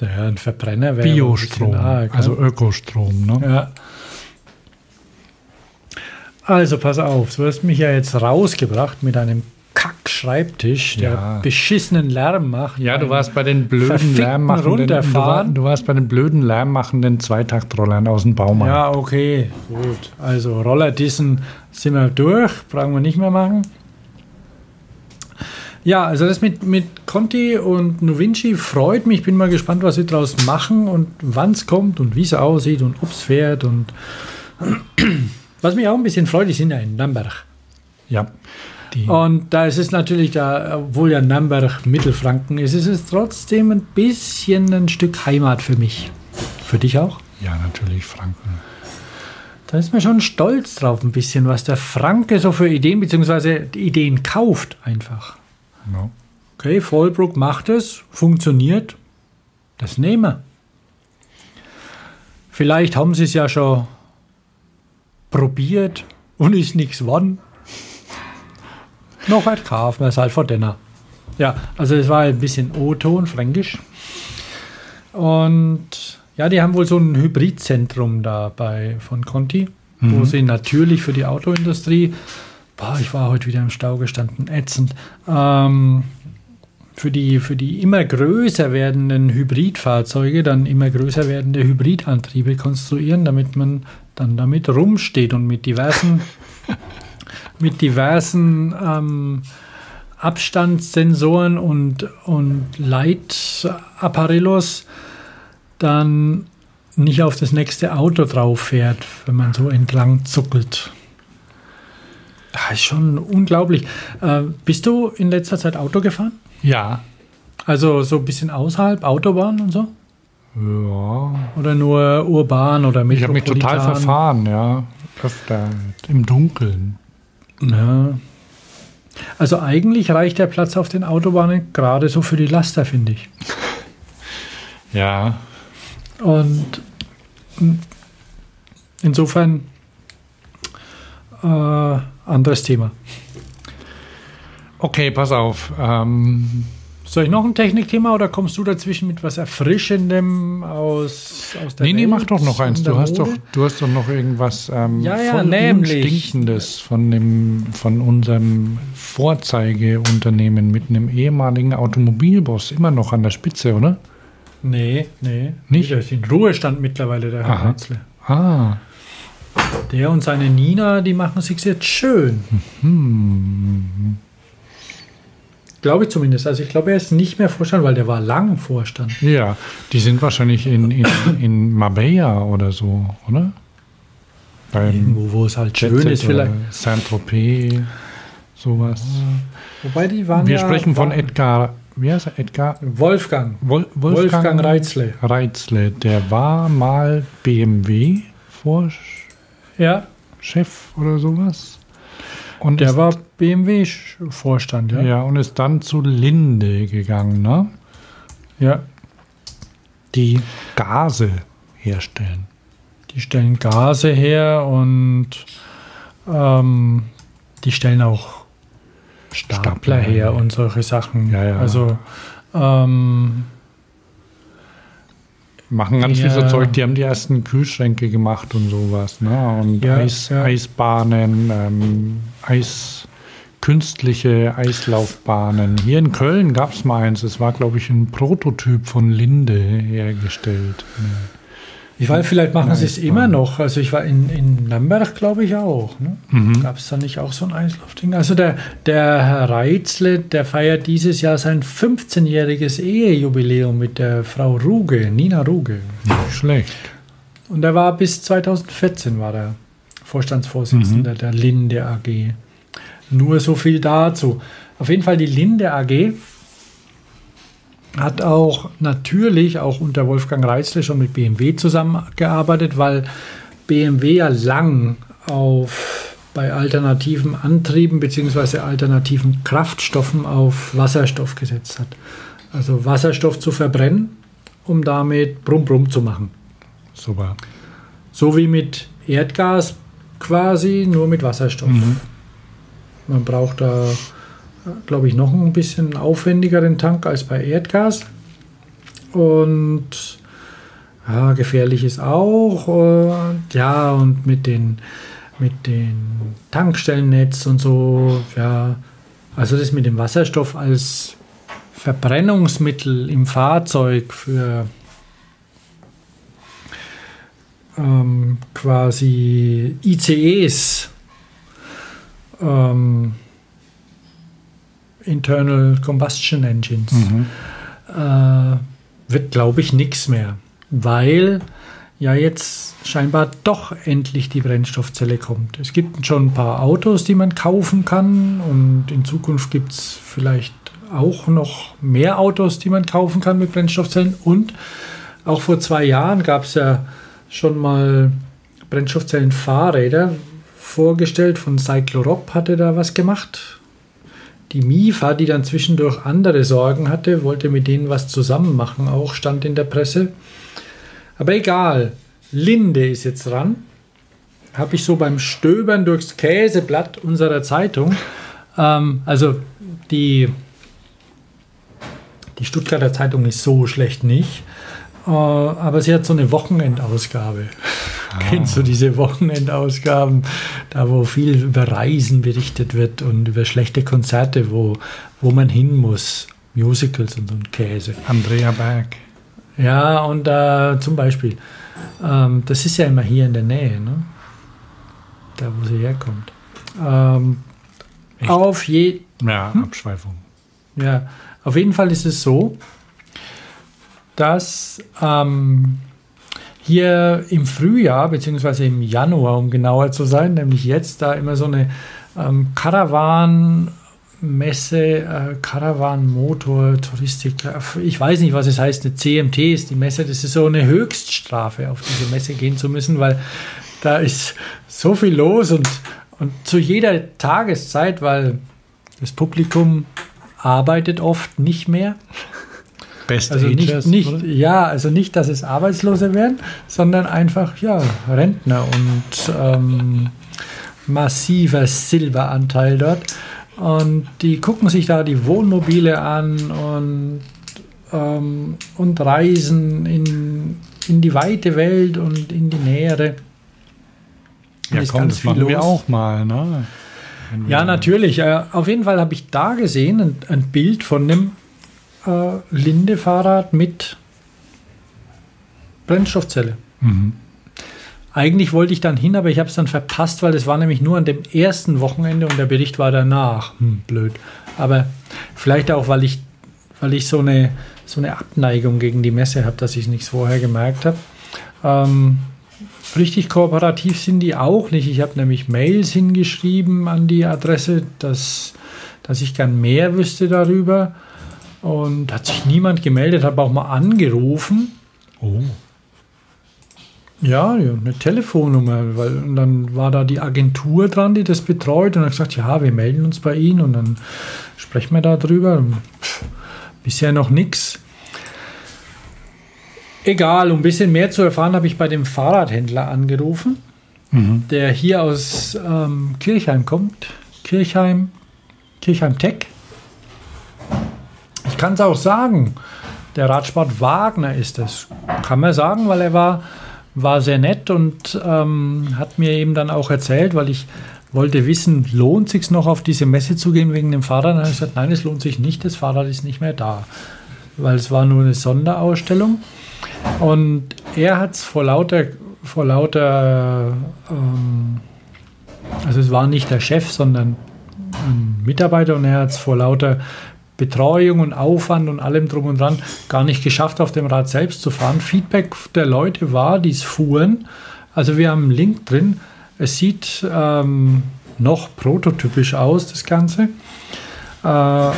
ja, ein Verbrenner wäre
Biostrom,
arg,
also Ökostrom. Ne?
Ja. Also pass auf, du hast mich ja jetzt rausgebracht mit einem Kack-Schreibtisch, der
Ja.
beschissenen Lärm macht.
Ja, du warst bei den blöden Lärmmachenden. Du, war, du warst bei den blöden Lärmmachenden Zweitaktrollern aus dem Baumarkt.
Ja, okay, gut. Also Rollerdissen sind wir durch, brauchen wir nicht mehr machen. Ja, also das mit, mit Conti und Novinci freut mich. Bin mal gespannt, was sie draus machen und wann es kommt und wie es aussieht und ob es fährt. Und was mich auch ein bisschen freut, die sind ja in Nürnberg.
Ja. Die,
Und da ist es natürlich, da, obwohl ja Nürnberg Mittelfranken ist, ist es trotzdem ein bisschen ein Stück Heimat für mich. Für dich auch?
ja, natürlich Franken.
Da ist man schon stolz drauf, ein bisschen, was der Franke so für Ideen, die Ideen kauft einfach.
Ja.
Okay, Vollbruck macht es, funktioniert, das nehmen wir. Vielleicht haben sie es ja schon probiert und ist nichts geworden. Noch ein kaufen wir es halt vor Denner. Ja, also es war ein bisschen O-Ton, fränkisch. Und ja, die haben wohl so ein Hybridzentrum da bei von Conti, wo sie natürlich für die Autoindustrie, boah, ich war heute wieder im Stau gestanden, ätzend, ähm, für die, für die immer größer werdenden Hybridfahrzeuge dann immer größer werdende Hybridantriebe konstruieren, damit man dann damit rumsteht und mit diversen, mit diversen ähm, Abstandssensoren und, und Leitapparillos dann nicht auf das nächste Auto drauf fährt, wenn man so entlang zuckelt. Das ist schon unglaublich. Äh, bist du in letzter Zeit Auto gefahren?
Ja.
Also so ein bisschen außerhalb, Autobahn und so?
Ja.
Oder nur urban oder
Ich habe mich total
metropolitan?
verfahren, ja. Öfter im Dunkeln.
Ja. Also eigentlich reicht der Platz auf den Autobahnen gerade so für die Laster, finde ich.
Ja,
Und insofern äh, anderes Thema.
okay, pass auf. Ähm,
Soll ich noch ein Technikthema oder kommst du dazwischen mit was Erfrischendem aus, aus der
nee, nee,
Welt
mach doch noch eins. Du hast doch, du hast doch noch irgendwas ähm,
Ja, ja.
Unstinkendes von, dem, von unserem Vorzeigeunternehmen mit einem ehemaligen Automobilboss immer noch an der Spitze, oder?
Nee, nee.
Nicht?
Der ist in Ruhestand mittlerweile, der Herr. Reitzle.
Ah,
Der und seine Nina, die machen sich jetzt schön.
hm.
Glaube ich zumindest. Also ich glaube, er ist nicht mehr Vorstand, weil der war lang Vorstand.
ja, die sind wahrscheinlich in, in, in Marbella oder so, oder? Beim
Irgendwo, wo es halt schön
Jet
ist vielleicht.
Saint-Tropez, sowas.
Wobei die waren
Wir
ja,
sprechen von Edgar, wie heißt er? Edgar
Wolfgang.
Wol
Wolfgang, Reitzle.
Reitzle, der war mal BMW-Vorchef
Ja,
oder sowas. Und
der
ist,
war BMW-Vorstand, ja.
ja. und ist dann zu Linde gegangen, ne?
ja.
Die Gase herstellen.
Die stellen Gase her und ähm, die stellen auch Stapler,
Stapler,
her und solche Sachen.
Ja, ja.
Also ähm,
Machen ganz
Ja.
viel so Zeug, die haben die ersten Kühlschränke gemacht und sowas, ne? Und
Ja,
Eis,
ja.
Eisbahnen, ähm, Eis, künstliche Eislaufbahnen. Hier in Köln gab es mal eins, es war, glaube ich, ein Prototyp von Linde hergestellt.
Ich weiß, vielleicht machen sie es immer noch. Also ich war in, in Lamberg, glaube ich, auch. Ne?
Mhm.
Gab es da nicht auch so ein Eislaufding? Also der, der Herr Reitzle, der feiert dieses Jahr sein 15-jähriges Ehejubiläum mit der Frau Ruge, Nina Ruge.
Nicht schlecht.
Und er war bis 2014 war der Vorstandsvorsitzender der Linde AG. Nur so viel dazu. Auf jeden Fall die Linde AG hat auch natürlich auch unter Wolfgang Reitzle schon mit BMW zusammengearbeitet, weil BMW ja lang auf bei alternativen Antrieben bzw. alternativen Kraftstoffen auf Wasserstoff gesetzt hat. Also Wasserstoff zu verbrennen, um damit Brumm Brumm zu machen.
Super.
So wie mit Erdgas quasi, nur mit Wasserstoff. Man braucht da, glaube ich, noch ein bisschen aufwendigeren Tank als bei Erdgas. Und ja, gefährlich ist auch. Und, ja, und mit den, mit den Tankstellennetz und so, ja. Also das mit dem Wasserstoff als Verbrennungsmittel im Fahrzeug für ähm, quasi ICEs, ähm, Internal Combustion Engines, äh, wird, glaube ich, nichts mehr, weil ja jetzt scheinbar doch endlich die Brennstoffzelle kommt. Es gibt schon ein paar Autos, die man kaufen kann und in Zukunft gibt es vielleicht auch noch mehr Autos, die man kaufen kann mit Brennstoffzellen und auch vor zwei Jahren gab es ja schon mal Brennstoffzellenfahrräder vorgestellt. Von Cyclorop hatte da was gemacht. Die MIFA, die dann zwischendurch andere Sorgen hatte, wollte mit denen was zusammen machen, auch stand in der Presse. Aber egal, Linde ist jetzt dran. Habe ich so beim Stöbern durchs Käseblatt unserer Zeitung. Ähm, also die, die Stuttgarter Zeitung ist so schlecht nicht. Äh, aber sie hat so eine Wochenendausgabe. Kennst du diese Wochenendausgaben, da wo viel über Reisen berichtet wird und über schlechte Konzerte, wo, wo man hin muss, Musicals und so ein Käse.
Andrea Berg.
Ja, und äh, zum Beispiel, ähm, das ist ja immer hier in der Nähe, ne? da wo sie herkommt. Ähm, auf, je,
Ja,
Hm?
Abschweifung.
ja, auf jeden Fall ist es so, dass ähm, hier im Frühjahr, beziehungsweise im Januar, um genauer zu sein, nämlich jetzt, da immer so eine ähm, Caravan-Messe, äh, Caravan-Motor, Touristik, äh, ich weiß nicht, was es heißt, eine CMT ist die Messe, das ist so eine Höchststrafe, auf diese Messe gehen zu müssen, weil da ist so viel los und, Und zu jeder Tageszeit, weil das Publikum arbeitet oft nicht mehr.
Best
Also nicht,
Ages,
nicht,
oder?
ja, also nicht, dass es Arbeitslose werden, sondern einfach ja Rentner und ähm, massiver Silberanteil dort. Und die gucken sich da die Wohnmobile an und, ähm, und reisen in, in die weite Welt und in die nähere.
Ja,
Ist
komm, das machen wir
los.
auch mal. Ne? Wir-
Ja, natürlich. Äh, auf jeden Fall habe ich da gesehen ein, ein Bild von einem äh, Linde-Fahrrad mit Brennstoffzelle.
Mhm.
Eigentlich wollte ich dann hin, aber ich habe es dann verpasst, weil es war nämlich nur an dem ersten Wochenende und der Bericht war danach. Hm, blöd. Aber vielleicht auch, weil ich, weil ich so, eine, so eine Abneigung gegen die Messe habe, dass ich es nicht vorher gemerkt habe. Ähm, richtig kooperativ sind die auch nicht. Ich habe nämlich Mails hingeschrieben an die Adresse, dass, dass ich gern mehr wüsste darüber. Und hat sich niemand gemeldet, habe auch mal angerufen.
Oh.
Ja, eine Telefonnummer, weil und dann war da die Agentur dran, die das betreut und hat gesagt, ja, wir melden uns bei Ihnen und dann sprechen wir da drüber. Und, pff, bisher noch nichts. Egal, um ein bisschen mehr zu erfahren, habe ich bei dem Fahrradhändler angerufen, der hier aus ähm, Kirchheim kommt. Kirchheim, Kirchheim Tech. Ich kann es auch sagen, der Radsport Wagner ist es. Kann man sagen, weil er war, war sehr nett und ähm, hat mir eben dann auch erzählt, weil ich wollte wissen, lohnt sich noch auf diese Messe zu gehen wegen dem Fahrrad? Und er hat gesagt, nein, es lohnt sich nicht, das Fahrrad ist nicht mehr da, weil es war nur eine Sonderausstellung. Und er hat es vor lauter, vor lauter ähm, also es war nicht der Chef, sondern ein Mitarbeiter und er hat es vor lauter Betreuung und Aufwand und allem drum und dran gar nicht geschafft, auf dem Rad selbst zu fahren. Feedback der Leute war, die es fuhren. Also wir haben einen Link drin. Es sieht ähm, noch prototypisch aus, das Ganze. Äh,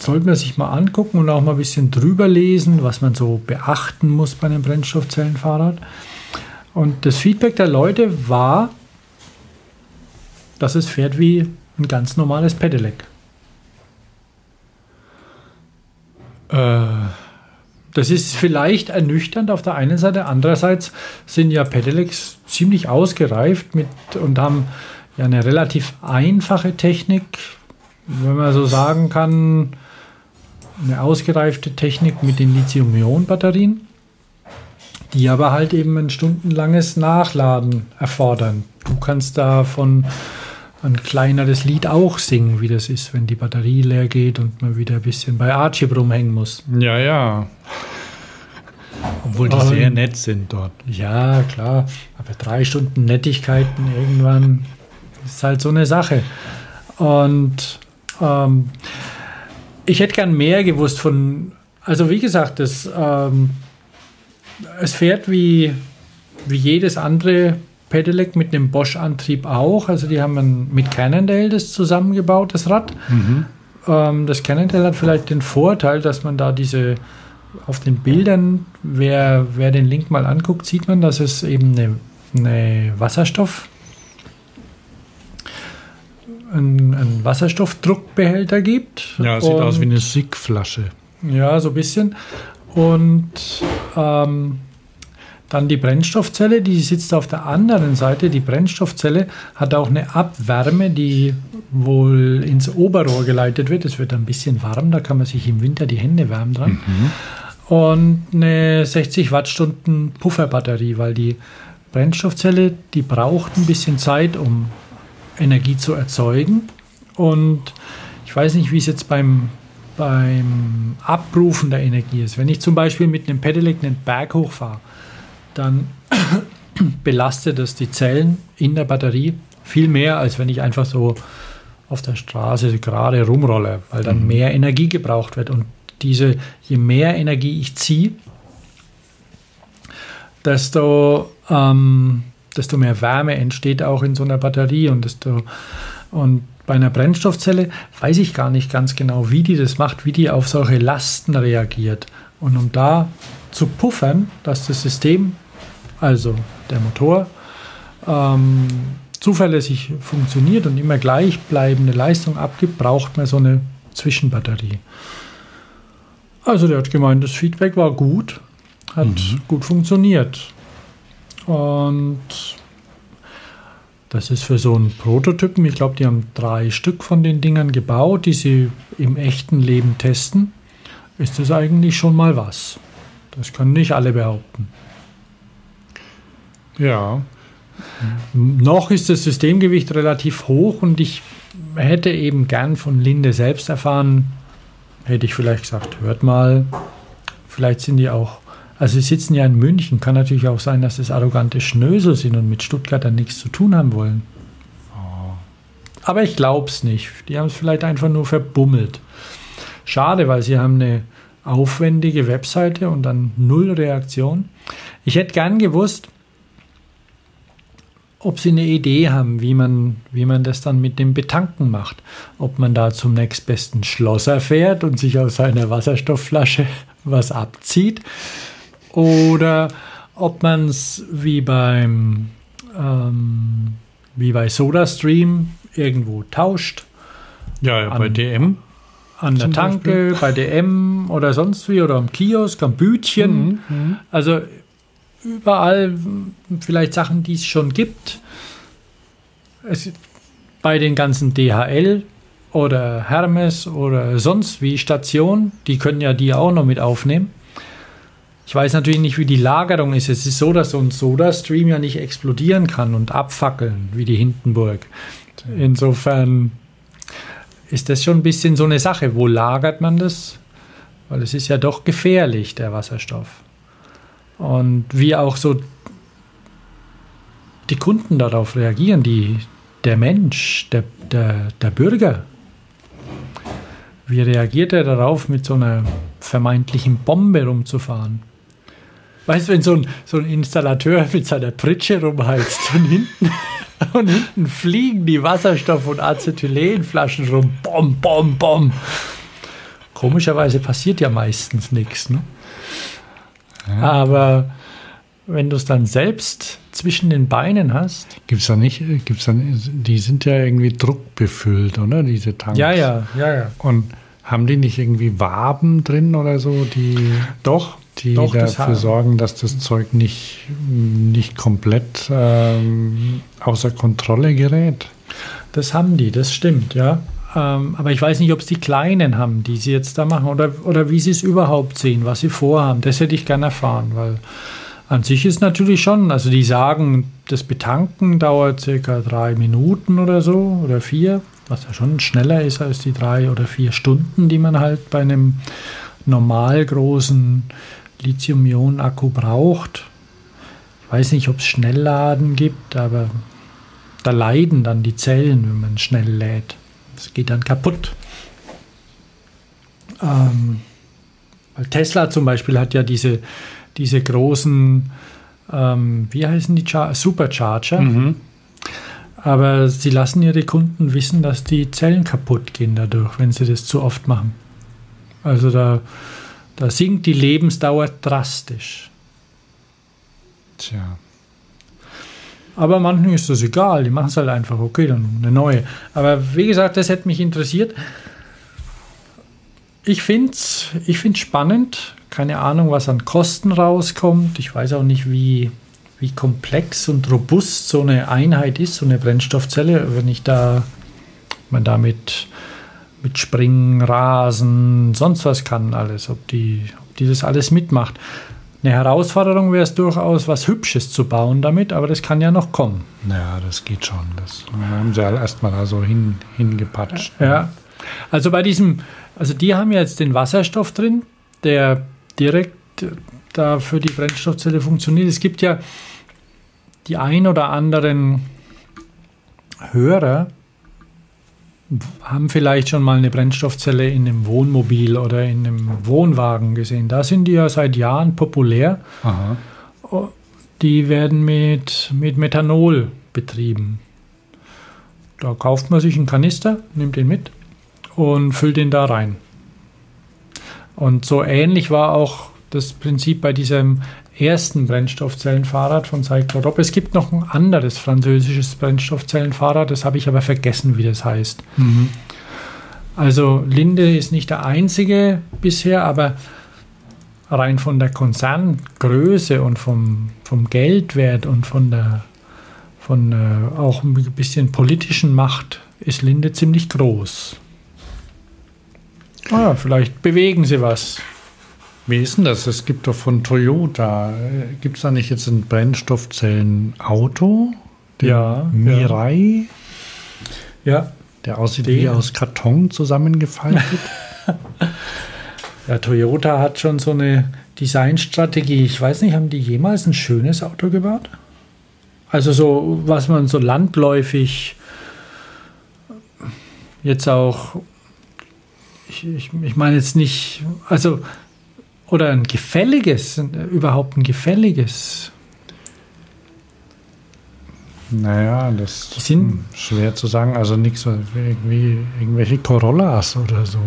sollte man sich mal angucken und auch mal ein bisschen drüber lesen, was man so beachten muss bei einem Brennstoffzellenfahrrad. Und das Feedback der Leute war, dass es fährt wie ein ganz normales Pedelec.
Äh,
Das ist vielleicht ernüchternd auf der einen Seite. Andererseits sind ja Pedelecs ziemlich ausgereift mit, und haben ja eine relativ einfache Technik, wenn man so sagen kann, eine ausgereifte Technik mit den Lithium-Ionen-Batterien, die aber halt eben ein stundenlanges Nachladen erfordern. Du kannst davon ein kleineres Lied auch singen, wie das ist, wenn die Batterie leer geht und man wieder ein bisschen bei Archie rumhängen muss.
ja, ja. Obwohl die sehr nett sind dort.
Ja, klar. Aber drei Stunden Nettigkeiten irgendwann ist halt so eine Sache. Und ähm, ich hätte gern mehr gewusst von. Also, wie gesagt, das, ähm, es fährt wie, wie jedes andere Pedelec mit einem Bosch-Antrieb auch. Also, die haben mit Cannondale das zusammengebaut, das Rad. Ähm, das Cannondale hat vielleicht den Vorteil, dass man da diese auf den Bildern, wer, wer den Link mal anguckt, sieht man, dass es eben eine, eine Wasserstoff, einen, einen Wasserstoffdruckbehälter gibt.
Ja, sieht
Und-
aus wie eine Sickflasche.
ja, so ein bisschen. Und ähm, dann die Brennstoffzelle, die sitzt auf der anderen Seite. Die Brennstoffzelle hat auch eine Abwärme, die wohl ins Oberrohr geleitet wird. Es wird ein bisschen warm, da kann man sich im Winter die Hände wärmen dran. Und eine 60 Wattstunden Pufferbatterie, weil die Brennstoffzelle, die braucht ein bisschen Zeit, um Energie zu erzeugen. Und ich weiß nicht, wie es jetzt beim, beim Abrufen der Energie ist. Wenn ich zum Beispiel mit einem Pedelec einen Berg hochfahre, dann belastet das die Zellen in der Batterie viel mehr, als wenn ich einfach so auf der Straße gerade rumrolle, weil dann mehr Energie gebraucht wird. Und diese, je mehr Energie ich ziehe, desto, ähm, desto mehr Wärme entsteht auch in so einer Batterie und desto und bei einer Brennstoffzelle weiß ich gar nicht ganz genau, wie die das macht, wie die auf solche Lasten reagiert. Und um da zu puffern, dass das System, also der Motor, ähm, zuverlässig funktioniert und immer gleichbleibende Leistung abgibt, braucht man so eine Zwischenbatterie. Also der hat gemeint, das Feedback war gut, hat gut funktioniert. Und das ist für so einen Prototypen, ich glaube, die haben drei Stück von den Dingern gebaut, die sie im echten Leben testen, ist das eigentlich schon mal was. Das können nicht alle behaupten.
Ja.
Noch ist das Systemgewicht relativ hoch und ich hätte eben gern von Linde selbst erfahren, hätte ich vielleicht gesagt, hört mal, vielleicht sind die auch, also sie sitzen ja in München, kann natürlich auch sein, dass das arrogante Schnösel sind und mit Stuttgart dann nichts zu tun haben wollen. Aber ich glaube es nicht. Die haben es vielleicht einfach nur verbummelt. Schade, weil sie haben eine aufwendige Webseite und dann null Reaktion. Ich hätte gern gewusst, ob sie eine Idee haben, wie man, wie man das dann mit dem Betanken macht. Ob man da zum nächstbesten Schlosser fährt und sich aus seiner Wasserstoffflasche was abzieht. Oder ob man es wie beim ähm, wie bei SodaStream irgendwo tauscht.
Ja, ja bei
An-
DM.
An der Tanke, bei DM oder sonst wie oder am Kiosk, am Bütchen.
Mhm,
Also überall vielleicht Sachen, die es schon gibt. Es, bei den ganzen DHL oder Hermes oder sonst wie Stationen, die können ja die auch noch mit aufnehmen. Ich weiß natürlich nicht, wie die Lagerung ist. Es ist so, dass so ein Soda-Stream ja nicht explodieren kann und abfackeln wie die Hindenburg. Insofern ist das schon ein bisschen so eine Sache. Wo lagert man das? Weil es ist ja doch gefährlich, der Wasserstoff. Und wie auch so die Kunden darauf reagieren, die, der Mensch, der, der, der Bürger. Wie reagiert er darauf, mit so einer vermeintlichen Bombe rumzufahren? Weißt du, wenn so ein, so ein Installateur mit seiner Pritsche rumheizt und hinten, und hinten fliegen die Wasserstoff- und Acetylenflaschen rum, bom, bom, bom. Komischerweise passiert ja meistens nichts. Ne? Aber wenn du es dann selbst zwischen den Beinen hast,
Gibt's da nicht, gibt's da, die sind ja irgendwie druckbefüllt, oder? Diese Tanks.
ja, ja, ja, ja.
Und haben die nicht irgendwie Waben drin oder so, die,
Doch,
die
doch,
dafür sorgen, dass das Zeug nicht, nicht komplett ähm, außer Kontrolle gerät?
Das haben die, das stimmt, ja. Ähm, aber ich weiß nicht, ob es die Kleinen haben, die sie jetzt da machen oder, oder wie sie es überhaupt sehen, was sie vorhaben. Das hätte ich gerne erfahren, weil an sich ist natürlich schon, also die sagen, das Betanken dauert circa drei Minuten oder so oder vier, was ja schon schneller ist als die drei oder vier Stunden, die man halt bei einem normal großen Lithium-Ionen-Akku braucht. Ich weiß nicht, ob es Schnellladen gibt, aber da leiden dann die Zellen, wenn man schnell lädt. Es geht dann kaputt. Ähm, weil Tesla zum Beispiel hat ja diese, diese großen, ähm, wie heißen die, Char Supercharger. Aber sie lassen ihre Kunden wissen, dass die Zellen kaputt gehen dadurch, wenn sie das zu oft machen. Also da, da sinkt die Lebensdauer drastisch.
Tja.
Aber manchen ist das egal, die machen es halt einfach, okay, dann eine neue. Aber wie gesagt, das hätte mich interessiert. Ich finde es ich find's spannend. Keine Ahnung, was an Kosten rauskommt. Ich weiß auch nicht, wie, wie komplex und robust so eine Einheit ist, so eine Brennstoffzelle. Wenn ich da, man damit mit Springen, Rasen, sonst was kann alles, ob die, ob die das alles mitmacht. Eine Herausforderung wäre es durchaus, was Hübsches zu bauen damit, aber das kann ja noch kommen.
Naja, das geht schon. Das haben sie halt erstmal da so hin, hingepatscht.
Ja. Also bei diesem, also die haben jetzt den Wasserstoff drin, der direkt da für die Brennstoffzelle funktioniert. Es gibt ja die ein oder anderen Hörer, haben vielleicht schon mal eine Brennstoffzelle in einem Wohnmobil oder in einem Wohnwagen gesehen. Da sind die ja seit Jahren populär.
Aha.
Die werden mit, mit Methanol betrieben. Da kauft man sich einen Kanister, nimmt den mit und füllt den da rein. Und so ähnlich war auch das Prinzip bei diesem ersten Brennstoffzellenfahrrad von Cyclorop. Es gibt noch ein anderes französisches Brennstoffzellenfahrrad, das habe ich aber vergessen, wie das heißt. Also Linde ist nicht der einzige bisher, aber rein von der Konzerngröße und vom, vom Geldwert und von der von äh, auch ein bisschen politischen Macht ist Linde ziemlich groß. Ah, ja, vielleicht bewegen sie was.
Wie ist denn das? Es gibt doch von Toyota, gibt es da nicht jetzt ein Brennstoffzellen-Auto?
Ja,
Mirai,
Ja,
der aussieht
Den.
wie aus Karton zusammengefaltet.
Ja, Toyota hat schon so eine Designstrategie. Ich weiß nicht, haben die jemals ein schönes Auto gebaut? Also so, was man so landläufig jetzt auch, ich, ich, ich meine jetzt nicht, also, oder ein gefälliges, äh, überhaupt ein gefälliges.
naja, das
sind-
hm, schwer zu sagen. Also nichts so irgendwie irgendwelche Corollas oder so.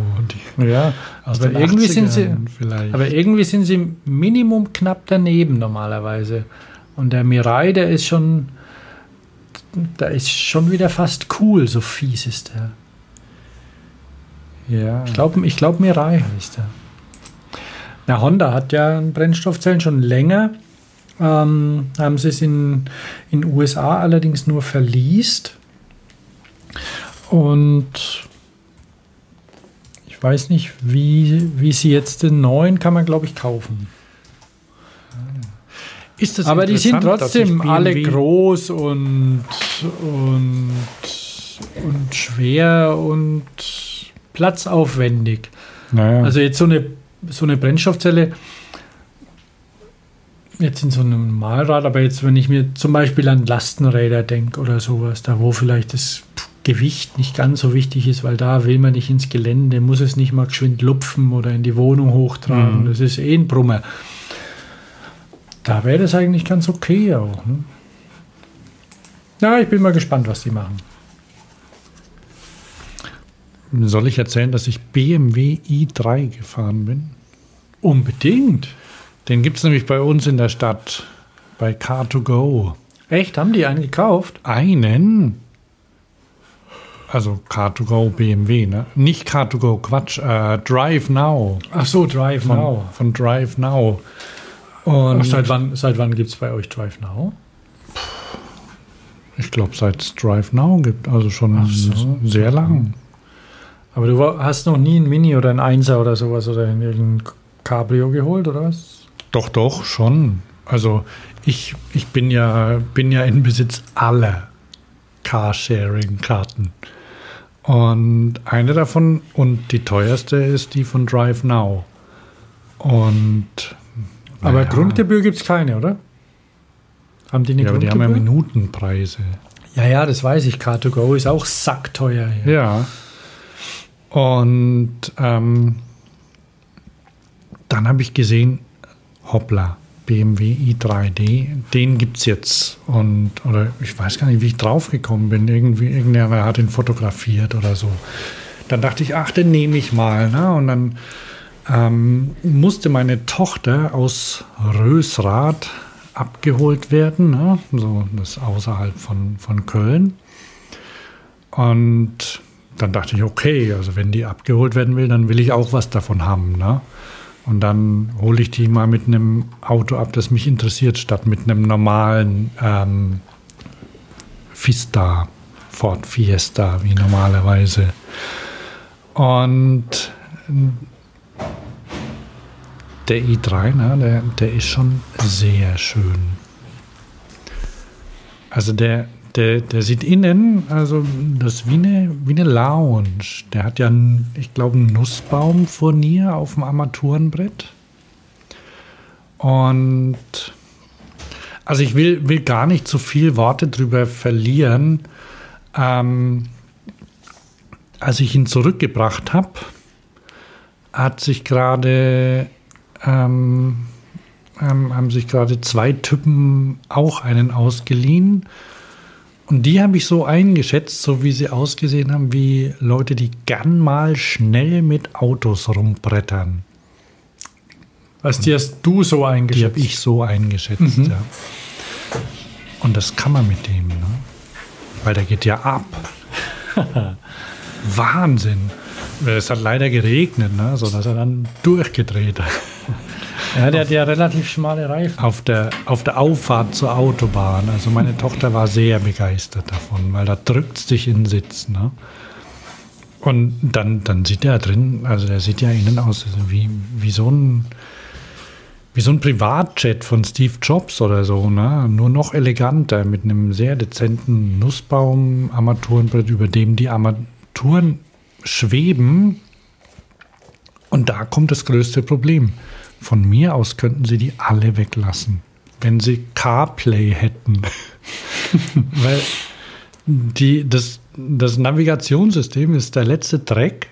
Die
Ja,
aus
aber
den
irgendwie sind sie,
80ern vielleicht.
aber irgendwie sind sie Minimum knapp daneben normalerweise. Und der Mirai, der ist schon, da ist schon wieder fast cool, so fies ist der.
ja.
Ich glaube, ich glaub, Mirai heißt er. Na, Honda hat ja Brennstoffzellen schon länger. Ähm, haben sie es in den USA allerdings nur verliest. Und ich weiß nicht, wie, wie sie jetzt den neuen kann man, glaube ich, kaufen.
ist das
Aber die sind trotzdem alle groß und, und, und schwer und platzaufwendig.
Naja.
Also jetzt so eine, so eine Brennstoffzelle, jetzt in so einem Normalrad, aber jetzt, wenn ich mir zum Beispiel an Lastenräder denke oder sowas, da wo vielleicht das Gewicht nicht ganz so wichtig ist, weil da will man nicht ins Gelände, muss es nicht mal geschwind lupfen oder in die Wohnung hochtragen.
Mhm.
Das ist eh ein Brummer. Da wäre das eigentlich ganz okay auch. Ne? Ja, ich bin mal gespannt, was die machen.
Soll ich erzählen, dass ich BMW i3 gefahren bin?
Unbedingt.
Den gibt es nämlich bei uns in der Stadt, bei Car2Go.
Echt? Haben die einen gekauft?
Einen? Also Car2Go BMW, ne? Nicht Car2Go, Quatsch, äh, Drive Now.
Ach so, Drive
Von,
Now.
von Drive Now.
Ach,
Und
seit wann, seit wann gibt es bei euch Drive Now?
ich glaube, seit es Drive Now gibt, also schon
Ach so.
sehr lang.
Aber du hast noch nie ein Mini oder ein Einser oder sowas oder in irgendein Cabrio geholt oder was?
Doch, doch, schon. Also ich, ich bin ja bin ja in Besitz aller Carsharing-Karten. Und eine davon und die teuerste ist die von Drive Now. Und
Aber
naja,
Grundgebühr gibt es keine, oder? Haben die eine
ja, aber die haben ja? Minutenpreise.
Ja, ja, das weiß ich. Car2Go ist auch sackteuer. hier.
Ja. Und ähm, dann habe ich gesehen, hoppla, BMW i3D, den gibt es jetzt. Und, oder ich weiß gar nicht, wie ich draufgekommen bin. Irgendwie, irgendjemand hat ihn fotografiert oder so. Dann dachte ich, ach, den nehme ich mal. Ne? Und dann ähm, musste meine Tochter aus Rösrath abgeholt werden. Ne? So, das außerhalb von, von Köln. Und dann dachte ich, okay, also wenn die abgeholt werden will, dann will ich auch was davon haben. Ne? Und dann hole ich die mal mit einem Auto ab, das mich interessiert, statt mit einem normalen ähm, Fiesta, Ford Fiesta, wie normalerweise. Und der i3, ne, der, der ist schon sehr schön. Also der, der, der sieht innen, also das wie eine, wie eine Lounge. Der hat ja, ich glaube, einen Nussbaumfurnier auf dem Armaturenbrett. Und also ich will, will gar nicht zu viel Worte drüber verlieren. Ähm, als ich ihn zurückgebracht habe, hat sich gerade ähm, ähm, haben sich gerade zwei Typen auch einen ausgeliehen. Und die habe ich so eingeschätzt, so wie sie ausgesehen haben, wie Leute, die gern mal schnell mit Autos rumbrettern.
Was die hast du so
Die
eingeschätzt?
habe ich so eingeschätzt, ja. Und das kann man mit dem, ne? Weil der geht ja ab. Wahnsinn. Es hat leider geregnet, ne? sodass er dann durchgedreht hat.
Ja, der hat ja relativ schmale Reifen.
Auf der, auf der Auffahrt zur Autobahn. Also meine Tochter war sehr begeistert davon, weil da drückt es dich in den Sitz. Ne? Und dann, dann sieht er drin, also der sieht ja innen aus also wie, wie so ein wie so ein Privatjet von Steve Jobs oder so, ne? Nur noch eleganter, mit einem sehr dezenten Nussbaum-Armaturenbrett, über dem die Armaturen schweben. Und da kommt das größte Problem. Von mir aus könnten sie die alle weglassen, wenn sie CarPlay hätten. Weil die, das, das Navigationssystem ist der letzte Dreck.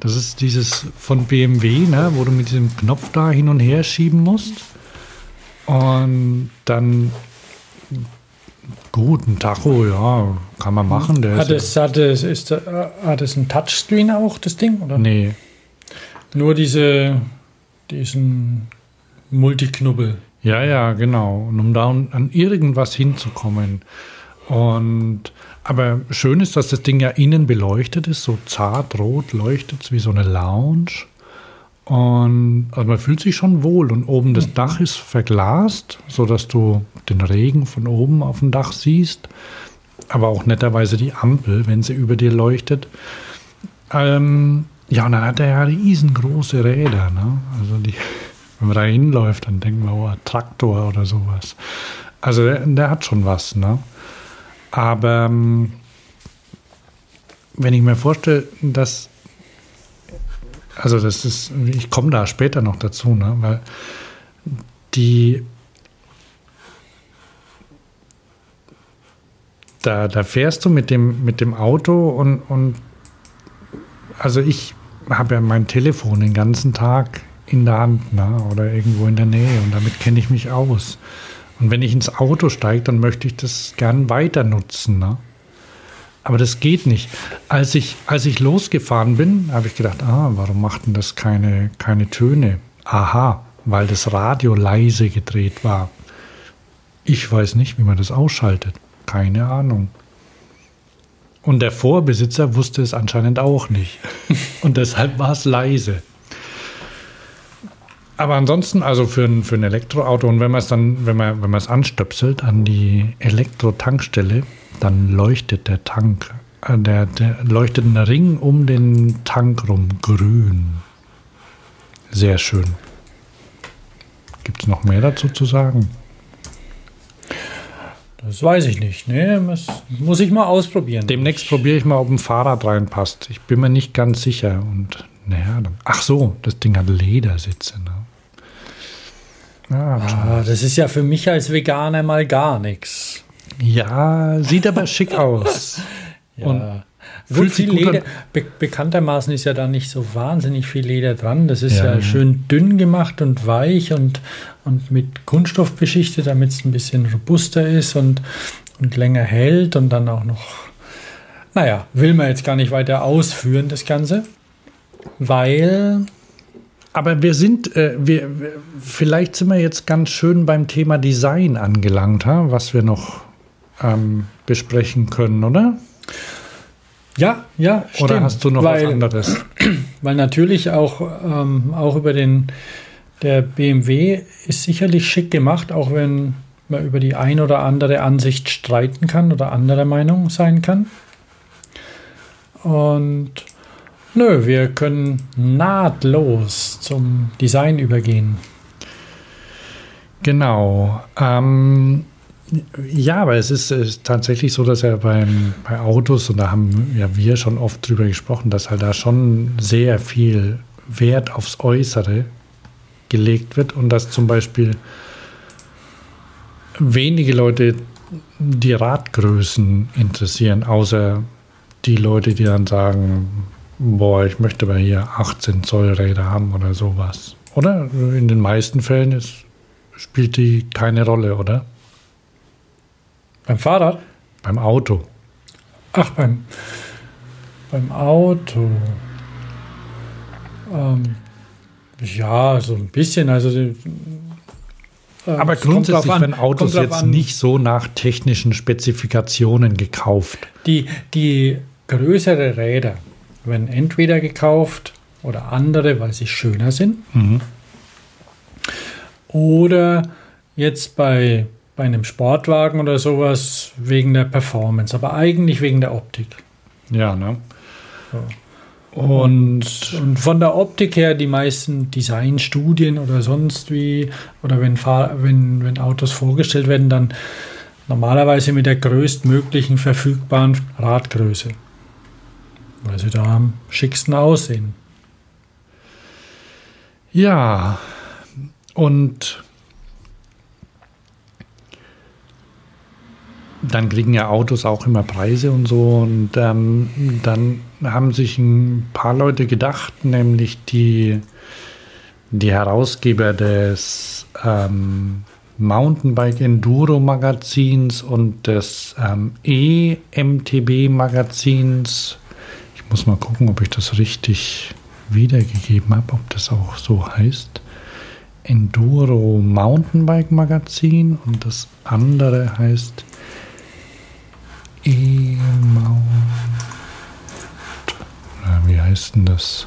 Das ist dieses von BMW, ne, wo du mit diesem Knopf da hin und her schieben musst. Und dann gut, ein Tacho, ja, kann man machen. Der
Hat
ist,
es, hat, es, ist, äh, hat es ein Touchscreen auch, das Ding? Oder?
nee,
Nur diese, diesen Multiknubbel.
Ja, ja, genau. Und um da an irgendwas hinzukommen. Und aber schön ist, dass das Ding ja innen beleuchtet ist, so zart rot leuchtet es wie so eine Lounge. Und also man fühlt sich schon wohl. Und oben das Dach ist verglast, sodass du den Regen von oben auf dem Dach siehst. Aber auch netterweise die Ampel, wenn sie über dir leuchtet. Ähm, ja, und dann hat er ja riesengroße Räder. Ne? Also die, wenn man da hinläuft, dann denkt man, oh, Traktor oder sowas. Also der, der hat schon was. Ne? Aber ähm, wenn ich mir vorstelle, dass, also das ist, ich komme da später noch dazu, ne? weil die, da, da fährst du mit dem, mit dem Auto und, und also ich habe ja mein Telefon den ganzen Tag in der Hand ne? oder irgendwo in der Nähe und damit kenne ich mich aus. Und wenn ich ins Auto steige, dann möchte ich das gern weiter nutzen. Ne? Aber das geht nicht. Als ich, als ich losgefahren bin, habe ich gedacht, ah, warum macht denn das keine, keine Töne? Aha, weil das Radio leise gedreht war. Ich weiß nicht, wie man das ausschaltet. Keine Ahnung. Und der Vorbesitzer wusste es anscheinend auch nicht. Und deshalb war es leise. Aber ansonsten, also für ein, für ein Elektroauto und wenn man es dann, wenn man, wenn man es anstöpselt an die Elektro-Tankstelle, dann leuchtet der Tank, äh, der, der leuchtet ein Ring um den Tank rum, grün. Sehr schön. Gibt es noch mehr dazu zu sagen?
Das weiß ich nicht. Nee, das muss ich mal ausprobieren.
Demnächst probiere ich mal, ob ein Fahrrad reinpasst. Ich bin mir nicht ganz sicher. Und naja, dann, ach so, das Ding hat Ledersitze. Ne? Ja,
Ah, das ist ja für mich als Veganer mal gar nichts.
ja, sieht aber schick aus.
Ja.
Und Sich
viel. Leder. Be bekanntermaßen ist ja da nicht so wahnsinnig viel Leder dran. Das ist
Ja,
ja,
ja.
schön dünn gemacht und weich und, und mit Kunststoff beschichtet, damit es ein bisschen robuster ist und, und länger hält und dann auch noch. Naja, will man jetzt gar nicht weiter ausführen, das Ganze. Weil
Aber wir sind, äh, wir, wir, vielleicht sind wir jetzt ganz schön beim Thema Design angelangt, ha? was wir noch ähm, besprechen können, oder?
Ja, ja,
Oder
stimmt.
hast du noch
weil,
was anderes?
Weil natürlich auch, ähm, auch über den, der BMW ist sicherlich schick gemacht, auch wenn man über die ein oder andere Ansicht streiten kann oder anderer Meinung sein kann. Und nö, wir können nahtlos zum Design übergehen.
Genau. Ähm, ja, aber es ist, ist tatsächlich so, dass ja beim, bei Autos, und da haben ja wir schon oft drüber gesprochen, dass halt da schon sehr viel Wert aufs Äußere gelegt wird und dass zum Beispiel wenige Leute die Radgrößen interessieren, außer die Leute, die dann sagen, boah, ich möchte aber hier 18 Zoll Räder haben oder sowas. Oder in den meisten Fällen ist, spielt die keine Rolle, oder?
Beim Fahrrad?
Beim Auto.
Ach, beim, beim Auto. Ähm, Ja, so ein bisschen. Also äh,
Aber grundsätzlich
an-
werden Autos jetzt
an,
nicht so nach technischen Spezifikationen gekauft.
Die, die größere Räder werden entweder gekauft oder andere, weil sie schöner sind. Oder jetzt bei, bei einem Sportwagen oder sowas wegen der Performance, aber eigentlich wegen der Optik.
Ja, ne?
Und, und von der Optik her, die meisten Designstudien oder sonst wie, oder wenn, Fahr wenn, wenn Autos vorgestellt werden, dann normalerweise mit der größtmöglichen verfügbaren Radgröße. Weil sie da am schicksten aussehen.
Ja, und dann kriegen ja Autos auch immer Preise und so. Und ähm, dann haben sich ein paar Leute gedacht, nämlich die, die Herausgeber des ähm, Mountainbike Enduro Magazins und des ähm, EMTB Magazins. Ich muss mal gucken, ob ich das richtig wiedergegeben habe, ob das auch so heißt. Enduro Mountainbike Magazin und das andere heißt E-Mount. Wie heißt denn das?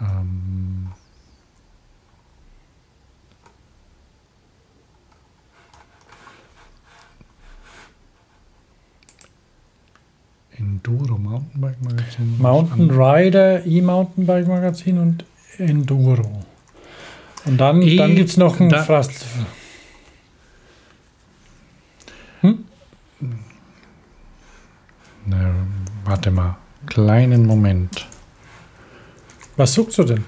Ähm Enduro Mountainbike Magazin.
Mountain Rider, E-Mountainbike Magazin und Enduro. Und dann,
E-
dann gibt es noch ein
da-
Frast.
Na, warte mal, kleinen Moment.
Was suchst du denn?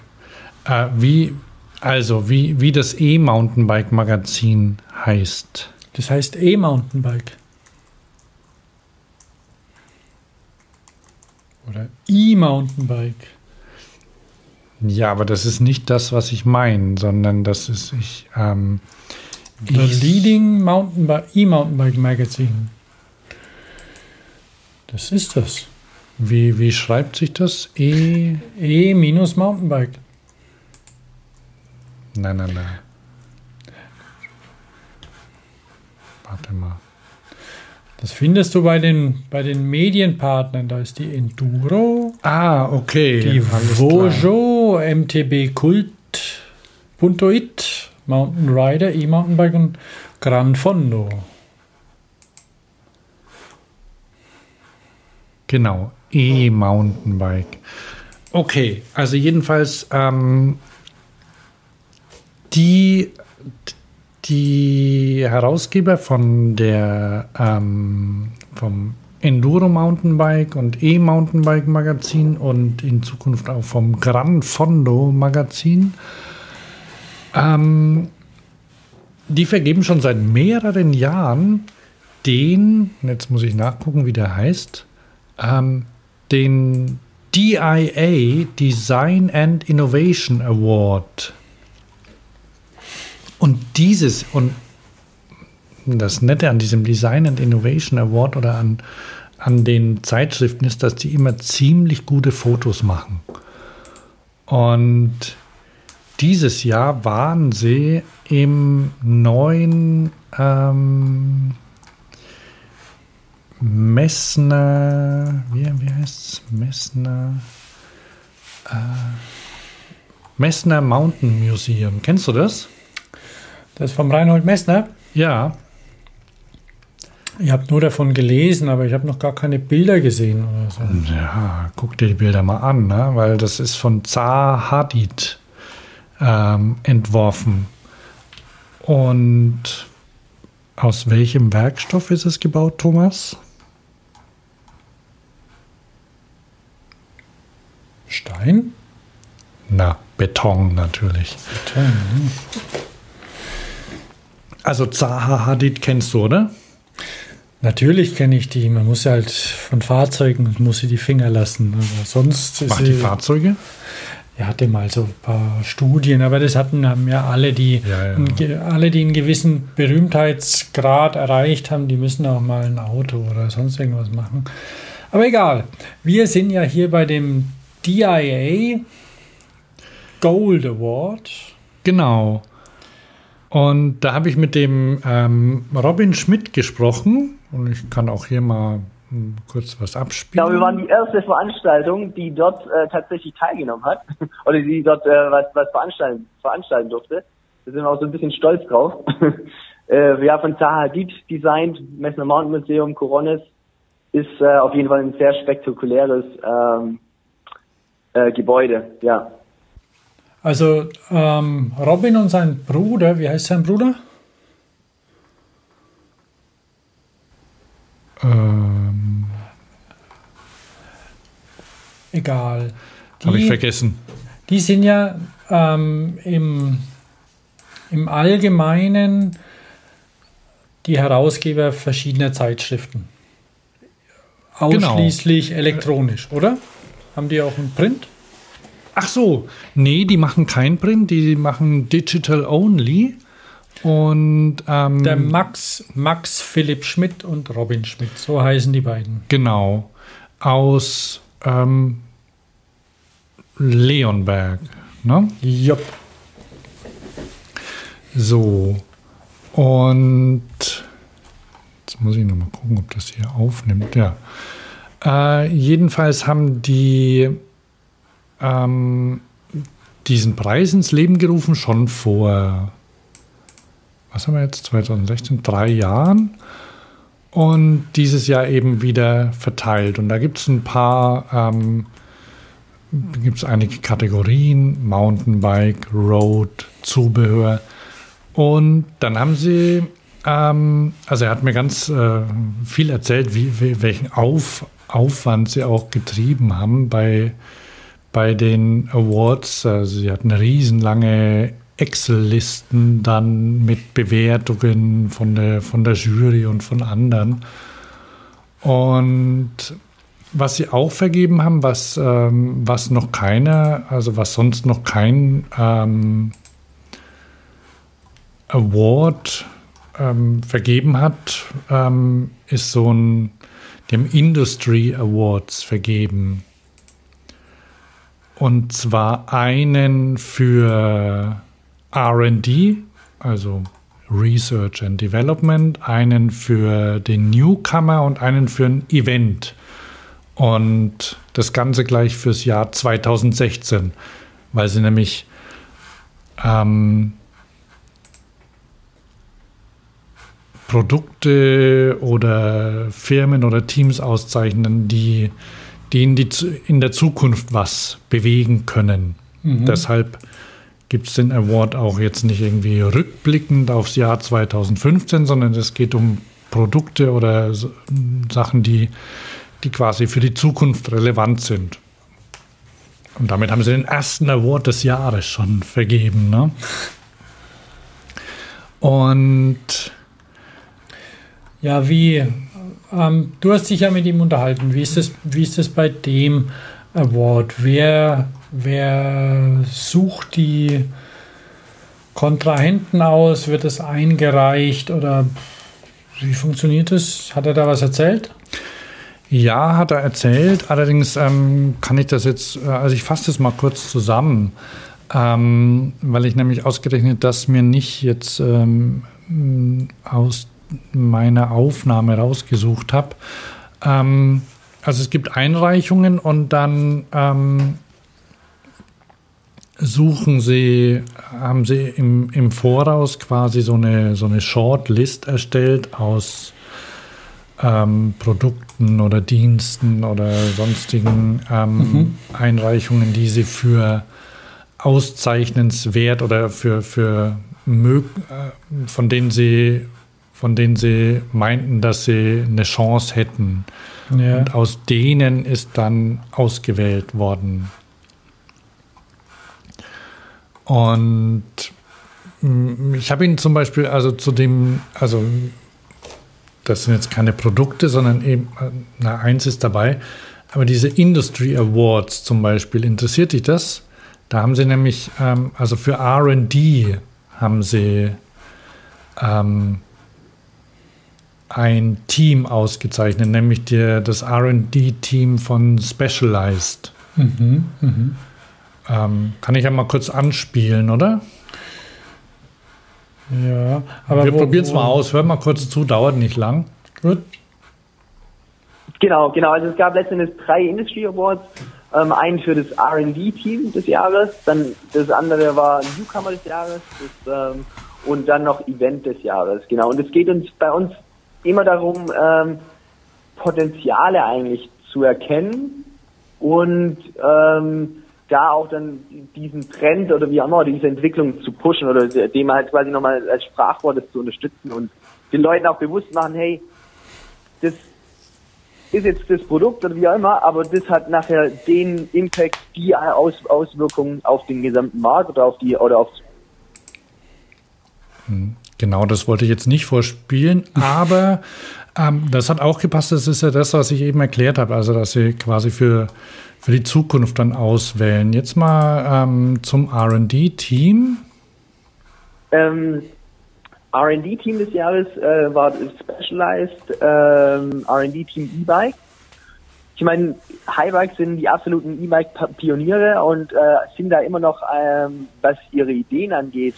Äh, wie, also, wie, wie das E-Mountainbike-Magazin heißt.
Das heißt E-Mountainbike. Oder E-Mountainbike.
Ja, aber das ist nicht das, was ich meine, sondern das ist ich. Ähm,
The
ich-
Leading Mountainbike, E-Mountainbike Magazine. Das ist das.
Wie, wie schreibt sich das? E.
E-Mountainbike.
Nein, nein, nein. Warte mal.
Das findest du bei den, bei den Medienpartnern. Da ist die Enduro,
Ah, okay.
die. Vojo, MTB Kult, Punto It, Mountain Rider, E-Mountainbike und Gran Fondo.
Genau, E-Mountainbike. Okay, also jedenfalls ähm, die, die Herausgeber von der ähm, vom Enduro Mountainbike und E-Mountainbike Magazin und in Zukunft auch vom Gran Fondo Magazin, ähm, die vergeben schon seit mehreren Jahren den, jetzt muss ich nachgucken, wie der heißt, ähm, den DIA Design and Innovation Award. Und dieses, und das Nette an diesem Design and Innovation Award oder an, an den Zeitschriften ist, dass die immer ziemlich gute Fotos machen. Und dieses Jahr waren sie im neuen ähm, Messner, wie, wie heißt es? Messner, äh, Messner Mountain Museum. Kennst du das?
Das ist vom Reinhold Messner.
Ja.
Ich habe nur davon gelesen, aber ich habe noch gar keine Bilder gesehen oder so.
Ja, guck dir die Bilder mal an, ne? weil das ist von Zaha Hadid ähm, entworfen. Und aus welchem Werkstoff ist es gebaut, Thomas?
Stein?
Na, Beton natürlich.
Beton, ne?
Also Zaha Hadid kennst du, oder?
Natürlich kenne ich die. Man muss ja halt von Fahrzeugen muss sie die Finger lassen. Aber sonst
Macht die Fahrzeuge?
Er hatte mal so ein paar Studien, aber das hatten haben ja alle, die
Ja, ja.
alle, die einen gewissen Berühmtheitsgrad erreicht haben, die müssen auch mal ein Auto oder sonst irgendwas machen. Aber egal. Wir sind ja hier bei dem DIA Gold Award.
Genau. Und da habe ich mit dem ähm, Robin Schmidt gesprochen. Und ich kann auch hier mal hm, kurz was abspielen.
Genau, wir waren die erste Veranstaltung, die dort äh, tatsächlich teilgenommen hat. Oder die dort äh, was, was veranstalten, veranstalten durfte. Da sind wir auch so ein bisschen stolz drauf. äh, ja, von Zaha Hadid designt, Messner Mountain Museum, Coronis. Ist äh, auf jeden Fall ein sehr spektakuläres ähm, äh, Gebäude, ja.
Also ähm, Robin und sein Bruder, wie heißt sein Bruder?
Ähm,
Egal.
habe ich vergessen.
Die sind ja ähm, im, im Allgemeinen die Herausgeber verschiedener Zeitschriften.
Genau.
Ausschließlich elektronisch, oder? Haben die auch einen Print?
Ach so, nee, die machen kein Print, die machen Digital Only. Und ähm,
Der Max, Max Philipp Schmidt und Robin Schmidt, so heißen die beiden.
genau aus ähm, Leonberg. Ne?
Jupp.
So. Und jetzt muss ich noch mal gucken, ob das hier aufnimmt. Ja. Äh, jedenfalls haben die ähm, diesen Preis ins Leben gerufen, schon vor, was haben wir jetzt, 2016, drei Jahren. Und dieses Jahr eben wieder verteilt. Und da gibt es ein paar, ähm, gibt es einige Kategorien, Mountainbike, Road, Zubehör. Und dann haben sie, ähm, also er hat mir ganz äh, viel erzählt, wie, wie, welchen Auf, Aufwand sie auch getrieben haben bei, bei den Awards. Also sie hatten riesenlange Excel-Listen dann mit Bewertungen von der, von der Jury und von anderen. Und was sie auch vergeben haben, was, ähm, was noch keiner, also was sonst noch kein ähm, Award ähm, vergeben hat, ähm, ist so ein, haben Industry Awards vergeben. Und zwar einen für RD, also Research and Development, einen für den Newcomer und einen für ein Event. Und das Ganze gleich fürs Jahr 2016, weil sie nämlich ähm, Produkte oder Firmen oder Teams auszeichnen, die, die, in, die in der Zukunft was bewegen können. Deshalb gibt es den Award auch jetzt nicht irgendwie rückblickend aufs Jahr 2015, sondern es geht um Produkte oder Sachen, die, die quasi für die Zukunft relevant sind. Und damit haben sie den ersten Award des Jahres schon vergeben. Ne? Und
Ja, wie? Ähm, du hast dich ja mit ihm unterhalten. Wie ist es, wie ist es bei dem Award? Wer, wer sucht die Kontrahenten aus? Wird es eingereicht oder wie funktioniert das? Hat er da was erzählt?
Ja, hat er erzählt. Allerdings ähm, kann ich das jetzt, äh, also ich fasse das mal kurz zusammen, ähm, weil ich nämlich ausgerechnet das mir nicht jetzt ähm, aus meiner Aufnahme rausgesucht habe. Ähm, also es gibt Einreichungen und dann ähm, suchen sie, haben sie im, im Voraus quasi so eine, so eine Shortlist erstellt aus ähm, Produkten oder Diensten oder sonstigen ähm, Einreichungen, die sie für auszeichnenswert oder für, für mög äh, von denen sie von denen sie meinten, dass sie eine Chance hätten.
Ja.
Und aus denen ist dann ausgewählt worden. Und mm, ich habe ihn zum Beispiel, also zu dem, also das sind jetzt keine Produkte, sondern eben, na, eins ist dabei, aber diese Industry Awards zum Beispiel, interessiert dich das? Da haben sie nämlich, ähm, also für RD haben sie ähm, ein Team ausgezeichnet, nämlich der, das RD-Team von Specialized.
Mhm, mhm.
Ähm, kann ich ja mal kurz anspielen, oder?
Ja, aber
Wir probieren es mal aus. Hör mal kurz zu, dauert nicht lang.
Gut.
Genau, genau. Also es gab letztendlich drei Industry Awards. Ähm, einen für das R&D-Team des Jahres, dann das andere war Newcomer des Jahres das, ähm, und dann noch Event des Jahres. Genau. Und es geht uns bei uns immer darum, ähm, Potenziale eigentlich zu erkennen und ähm, da auch dann diesen Trend oder wie auch immer diese Entwicklung zu pushen oder dem halt quasi nochmal als Sprachwort das zu unterstützen und den Leuten auch bewusst machen, hey, das ist jetzt das Produkt oder wie auch immer, aber das hat nachher den Impact, die Aus Auswirkungen auf den gesamten Markt oder auf die oder auf
Genau, das wollte ich jetzt nicht vorspielen, aber ähm, das hat auch gepasst. Das ist ja das, was ich eben erklärt habe, also dass sie quasi für, für die Zukunft dann auswählen. Jetzt mal ähm, zum RD-Team.
ähm, R&D-Team des Jahres äh, war das Specialized ähm, R&D-Team E-Bike. Ich meine, Highbikes sind die absoluten E-Bike-Pioniere und äh, sind da immer noch, ähm, was ihre Ideen angeht,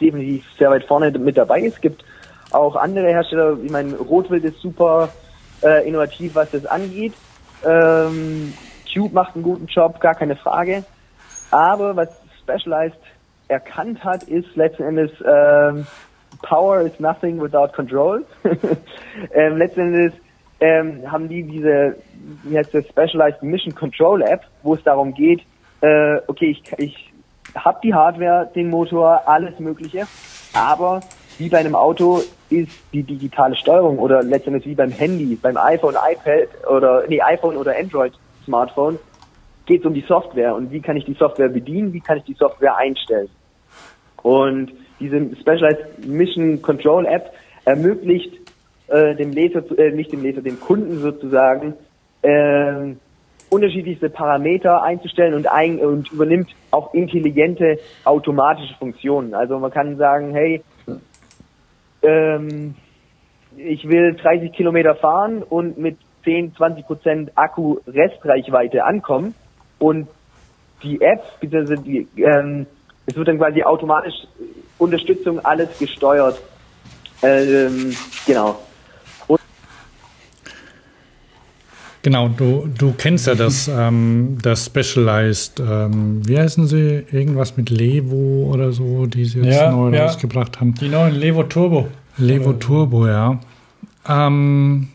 definitiv sehr weit vorne mit dabei. Es gibt auch andere Hersteller, ich meine, Rotwild ist super äh, innovativ, was das angeht. Ähm, Cube macht einen guten Job, gar keine Frage. Aber was Specialized erkannt hat, ist letzten Endes ähm, Power is nothing without control. ähm, letzten Endes ähm, haben die diese, wie heißt das, Specialized Mission Control App, wo es darum geht, äh, okay, ich, ich habe die Hardware, den Motor, alles Mögliche, aber wie bei einem Auto ist die digitale Steuerung oder letztendlich wie beim Handy, beim iPhone, iPad oder nee, iPhone oder Android Smartphone, geht es um die Software und wie kann ich die Software bedienen, wie kann ich die Software einstellen. Und diese Specialized Mission Control App ermöglicht äh, dem Leser, äh, nicht dem Leser, dem Kunden sozusagen, äh, unterschiedlichste Parameter einzustellen und, ein, und übernimmt auch intelligente automatische Funktionen. Also man kann sagen, hey, ähm, ich will 30 Kilometer fahren und mit 10, 20 Prozent Akku Restreichweite ankommen und die App, beziehungsweise ähm, es wird dann quasi automatisch Unterstützung alles gesteuert. Ähm, genau.
Genau, du, du kennst ja das, ähm, das Specialized, ähm, wie heißen sie? Irgendwas mit Levo oder so, die sie jetzt
Ja,
neu
ja.
rausgebracht haben.
Die neuen Levo Turbo.
Levo Turbo, ja. Ähm,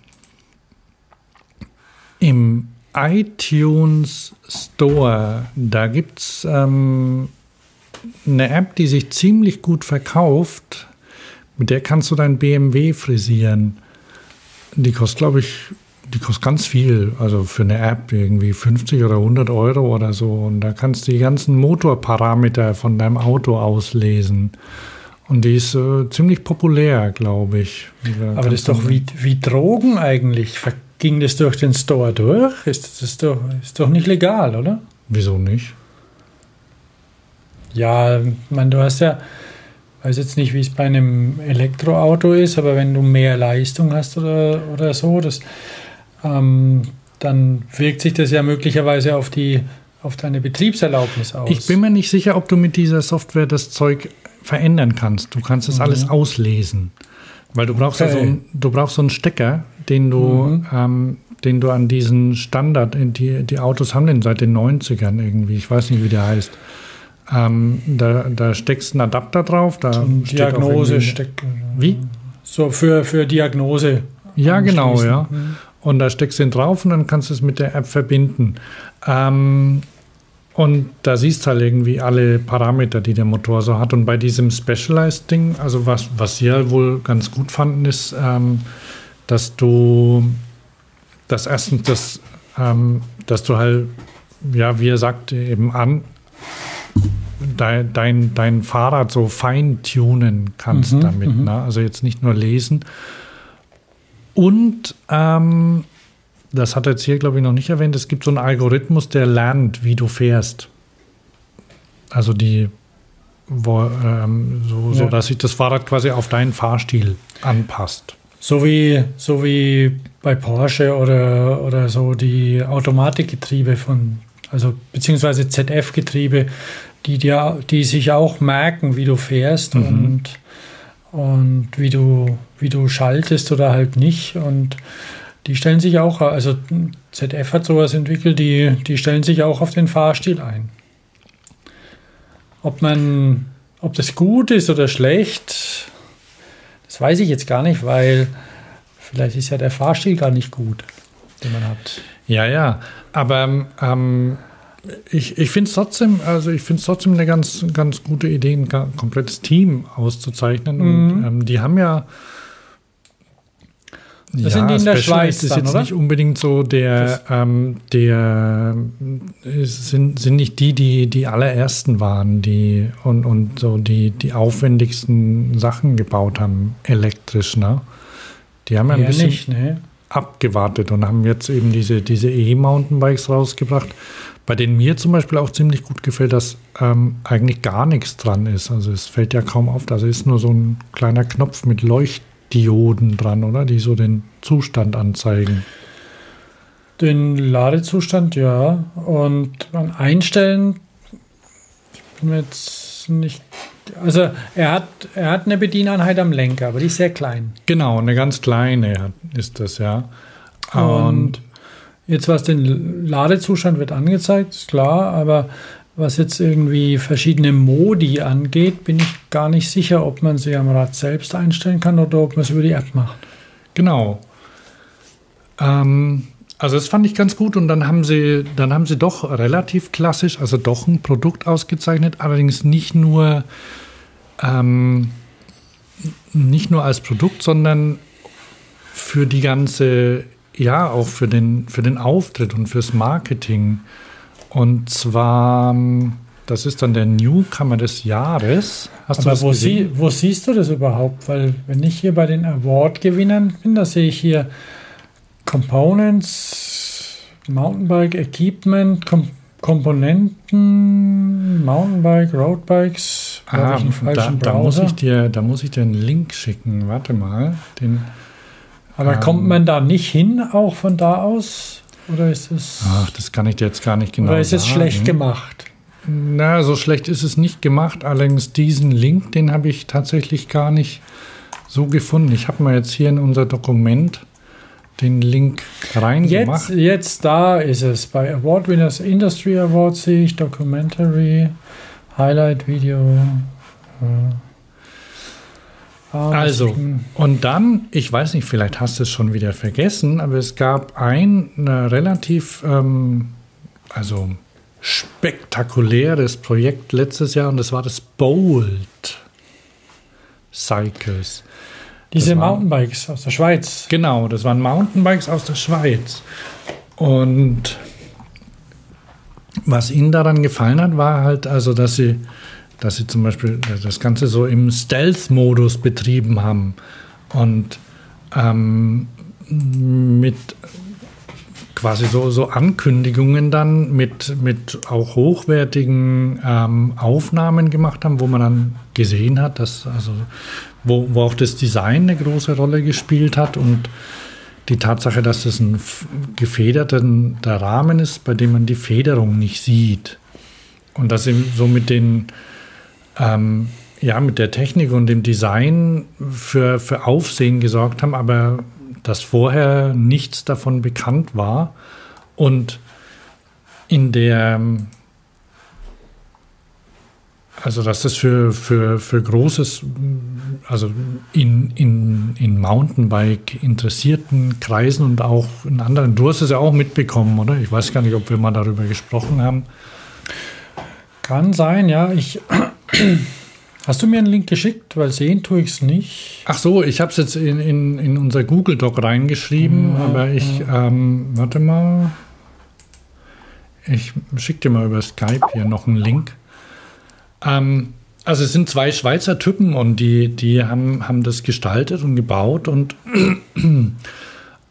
Im iTunes Store, da gibt es ähm, eine App, die sich ziemlich gut verkauft. Mit der kannst du dein BMW frisieren. Die kostet, glaube ich, die kostet ganz viel. Also für eine App irgendwie 50 oder 100 Euro oder so. Und da kannst du die ganzen Motorparameter von deinem Auto auslesen. Und die ist äh, ziemlich populär, glaube ich. Da
Aber das ist doch wie, wie Drogen eigentlich. Ging das durch den Store durch? Ist das doch, ist doch nicht legal, oder?
Wieso nicht?
Ja, ich meine, du hast ja, weiß jetzt nicht, wie es bei einem Elektroauto ist, aber wenn du mehr Leistung hast oder, oder so, das, ähm, dann wirkt sich das ja möglicherweise auf die auf deine Betriebserlaubnis aus.
Ich bin mir nicht sicher, ob du mit dieser Software das Zeug verändern kannst. Du kannst es alles auslesen. Weil du brauchst ja so
Mhm. Okay.
einen, du brauchst so einen Stecker, den du,
Mhm.
ähm, den du an diesen Standard, die, die Autos haben den seit den 90ern irgendwie, ich weiß nicht, wie der heißt. Ähm, da, da steckst einen Adapter drauf, da steht
Diagnose steckt.
Wie?
So für, für Diagnose.
Ja, genau, ja. Und da steckst du ihn drauf und dann kannst du es mit der App verbinden. Ähm, und da siehst halt irgendwie alle Parameter, die der Motor so hat. Und bei diesem Specialized-Ding, also was, was sie ja wohl ganz gut fanden, ist, ähm, dass du das erstens, das, ähm, dass du halt, ja, wie er sagt, eben an dein, dein, dein Fahrrad so fein-tunen kannst
Mhm,
damit. Ne? Also jetzt nicht nur lesen. Und ähm, das hat er jetzt hier, glaube ich, noch nicht erwähnt, es gibt so einen Algorithmus, der lernt, wie du fährst. Also die, wo, ähm, so, so
Ja.
dass sich das Fahrrad quasi auf deinen Fahrstil anpasst.
So wie, so wie bei Porsche oder, oder so die Automatikgetriebe von also beziehungsweise ZF-Getriebe, die, dir, die sich auch merken, wie du fährst
Mhm.
und, und wie, du, wie du schaltest oder halt nicht. Und die stellen sich auch, also ZF hat sowas entwickelt, die, die stellen sich auch auf den Fahrstil ein. Ob man, ob das gut ist oder schlecht, das weiß ich jetzt gar nicht, weil vielleicht ist ja der Fahrstil gar nicht gut, den man hat.
Ja, ja. Aber ähm, ich, ich finde es trotzdem, also ich finde trotzdem eine ganz, ganz gute Idee, ein komplettes Team auszuzeichnen.
Mhm.
Und ähm, die haben ja.
Das sind die in der Schweiz
ist
dann,
jetzt
oder?
nicht unbedingt so der, ähm, der sind, sind nicht die, die die allerersten waren, die und, und so die, die aufwendigsten Sachen gebaut haben, elektrisch, ne? Die haben ja ein bisschen
nicht, ne?
abgewartet und haben jetzt eben diese, diese E-Mountainbikes rausgebracht, bei denen mir zum Beispiel auch ziemlich gut gefällt, dass ähm, eigentlich gar nichts dran ist. Also es fällt ja kaum auf, also ist nur so ein kleiner Knopf mit Leuchtdioden dran, oder? Die so den Zustand anzeigen.
Den Ladezustand, ja. Und beim Einstellen, ich bin mir jetzt nicht. Also er hat, er hat eine Bedieneinheit am Lenker, aber die ist sehr klein.
Genau, eine ganz kleine ist das, ja.
Und
Und
jetzt, was den Ladezustand wird angezeigt, ist klar, aber was jetzt irgendwie verschiedene Modi angeht, bin ich gar nicht sicher, ob man sie am Rad selbst einstellen kann oder ob man es über die App macht.
Genau. Ähm, also das fand ich ganz gut und dann haben sie, dann haben sie doch relativ klassisch, also doch ein Produkt ausgezeichnet, allerdings nicht nur ähm, nicht nur als Produkt, sondern für die ganze, ja auch für den für den Auftritt und fürs Marketing. Und zwar, das ist dann der Newcomer des Jahres. Hast
Aber wo, sie, wo siehst du das überhaupt? Weil wenn ich hier bei den Award-Gewinnern bin, da sehe ich hier Components, Mountainbike Equipment, Kom Komponenten, Mountainbike, Roadbikes.
Ah,
ich, einen
da, da, muss ich dir, da muss ich dir einen Link schicken. Warte mal. Den,
Aber
ähm,
kommt man da nicht hin, auch von da aus? Oder ist es,
ach, das kann ich dir jetzt gar nicht genau
oder ist es
sagen.
schlecht gemacht?
Na, so schlecht ist es nicht gemacht. Allerdings diesen Link, den habe ich tatsächlich gar nicht so gefunden. Ich habe mal jetzt hier in unser Dokument den Link reingemacht.
Jetzt, jetzt da ist es. Bei Award Winners Industry Awards sehe ich Documentary, Highlight Video. äh, ah,
Also,
das-
und dann, ich weiß nicht, vielleicht hast du es schon wieder vergessen, aber es gab ein relativ, ähm, also spektakuläres Projekt letztes Jahr und das war das Bold Cycles.
Diese
das war-
Mountainbikes aus der Schweiz.
Genau, das waren Mountainbikes aus der Schweiz. Und was ihnen daran gefallen hat, war halt also, dass sie, dass sie zum Beispiel das Ganze so im Stealth-Modus betrieben haben und ähm, mit quasi so, so Ankündigungen dann mit, mit auch hochwertigen ähm, Aufnahmen gemacht haben, wo man dann gesehen hat, dass also wo, wo auch das Design eine große Rolle gespielt hat und die Tatsache, dass das ein gefederter der Rahmen ist, bei dem man die Federung nicht sieht. Und dass sie so mit den ähm, ja, mit der Technik und dem Design für, für Aufsehen gesorgt haben, aber dass vorher nichts davon bekannt war. Und in der, also dass das für, für, für großes, also in, in, in Mountainbike interessierten Kreisen und auch in anderen, du hast es ja auch mitbekommen, oder? Ich weiß gar nicht, ob wir mal darüber gesprochen haben.
Kann sein, ja. Ich, hast du mir einen Link geschickt? Weil sehen tue ich es nicht.
Ach so, ich habe es jetzt in, in, in unser Google Doc reingeschrieben, aber ich, ähm, warte mal, ich schicke dir mal über Skype hier noch einen Link. Ähm, also es sind zwei Schweizer Typen und die, die haben, haben das gestaltet und gebaut und,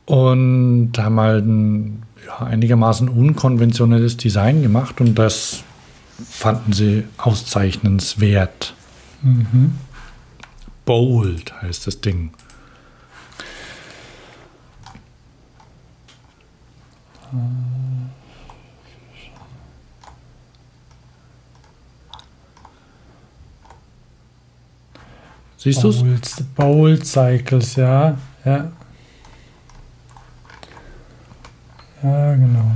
und haben halt ein ja, einigermaßen unkonventionelles Design gemacht und das fanden sie auszeichnenswert. Mhm. Bold heißt das Ding. Siehst du es?
Bold Cycles, ja. ja. Ja, genau.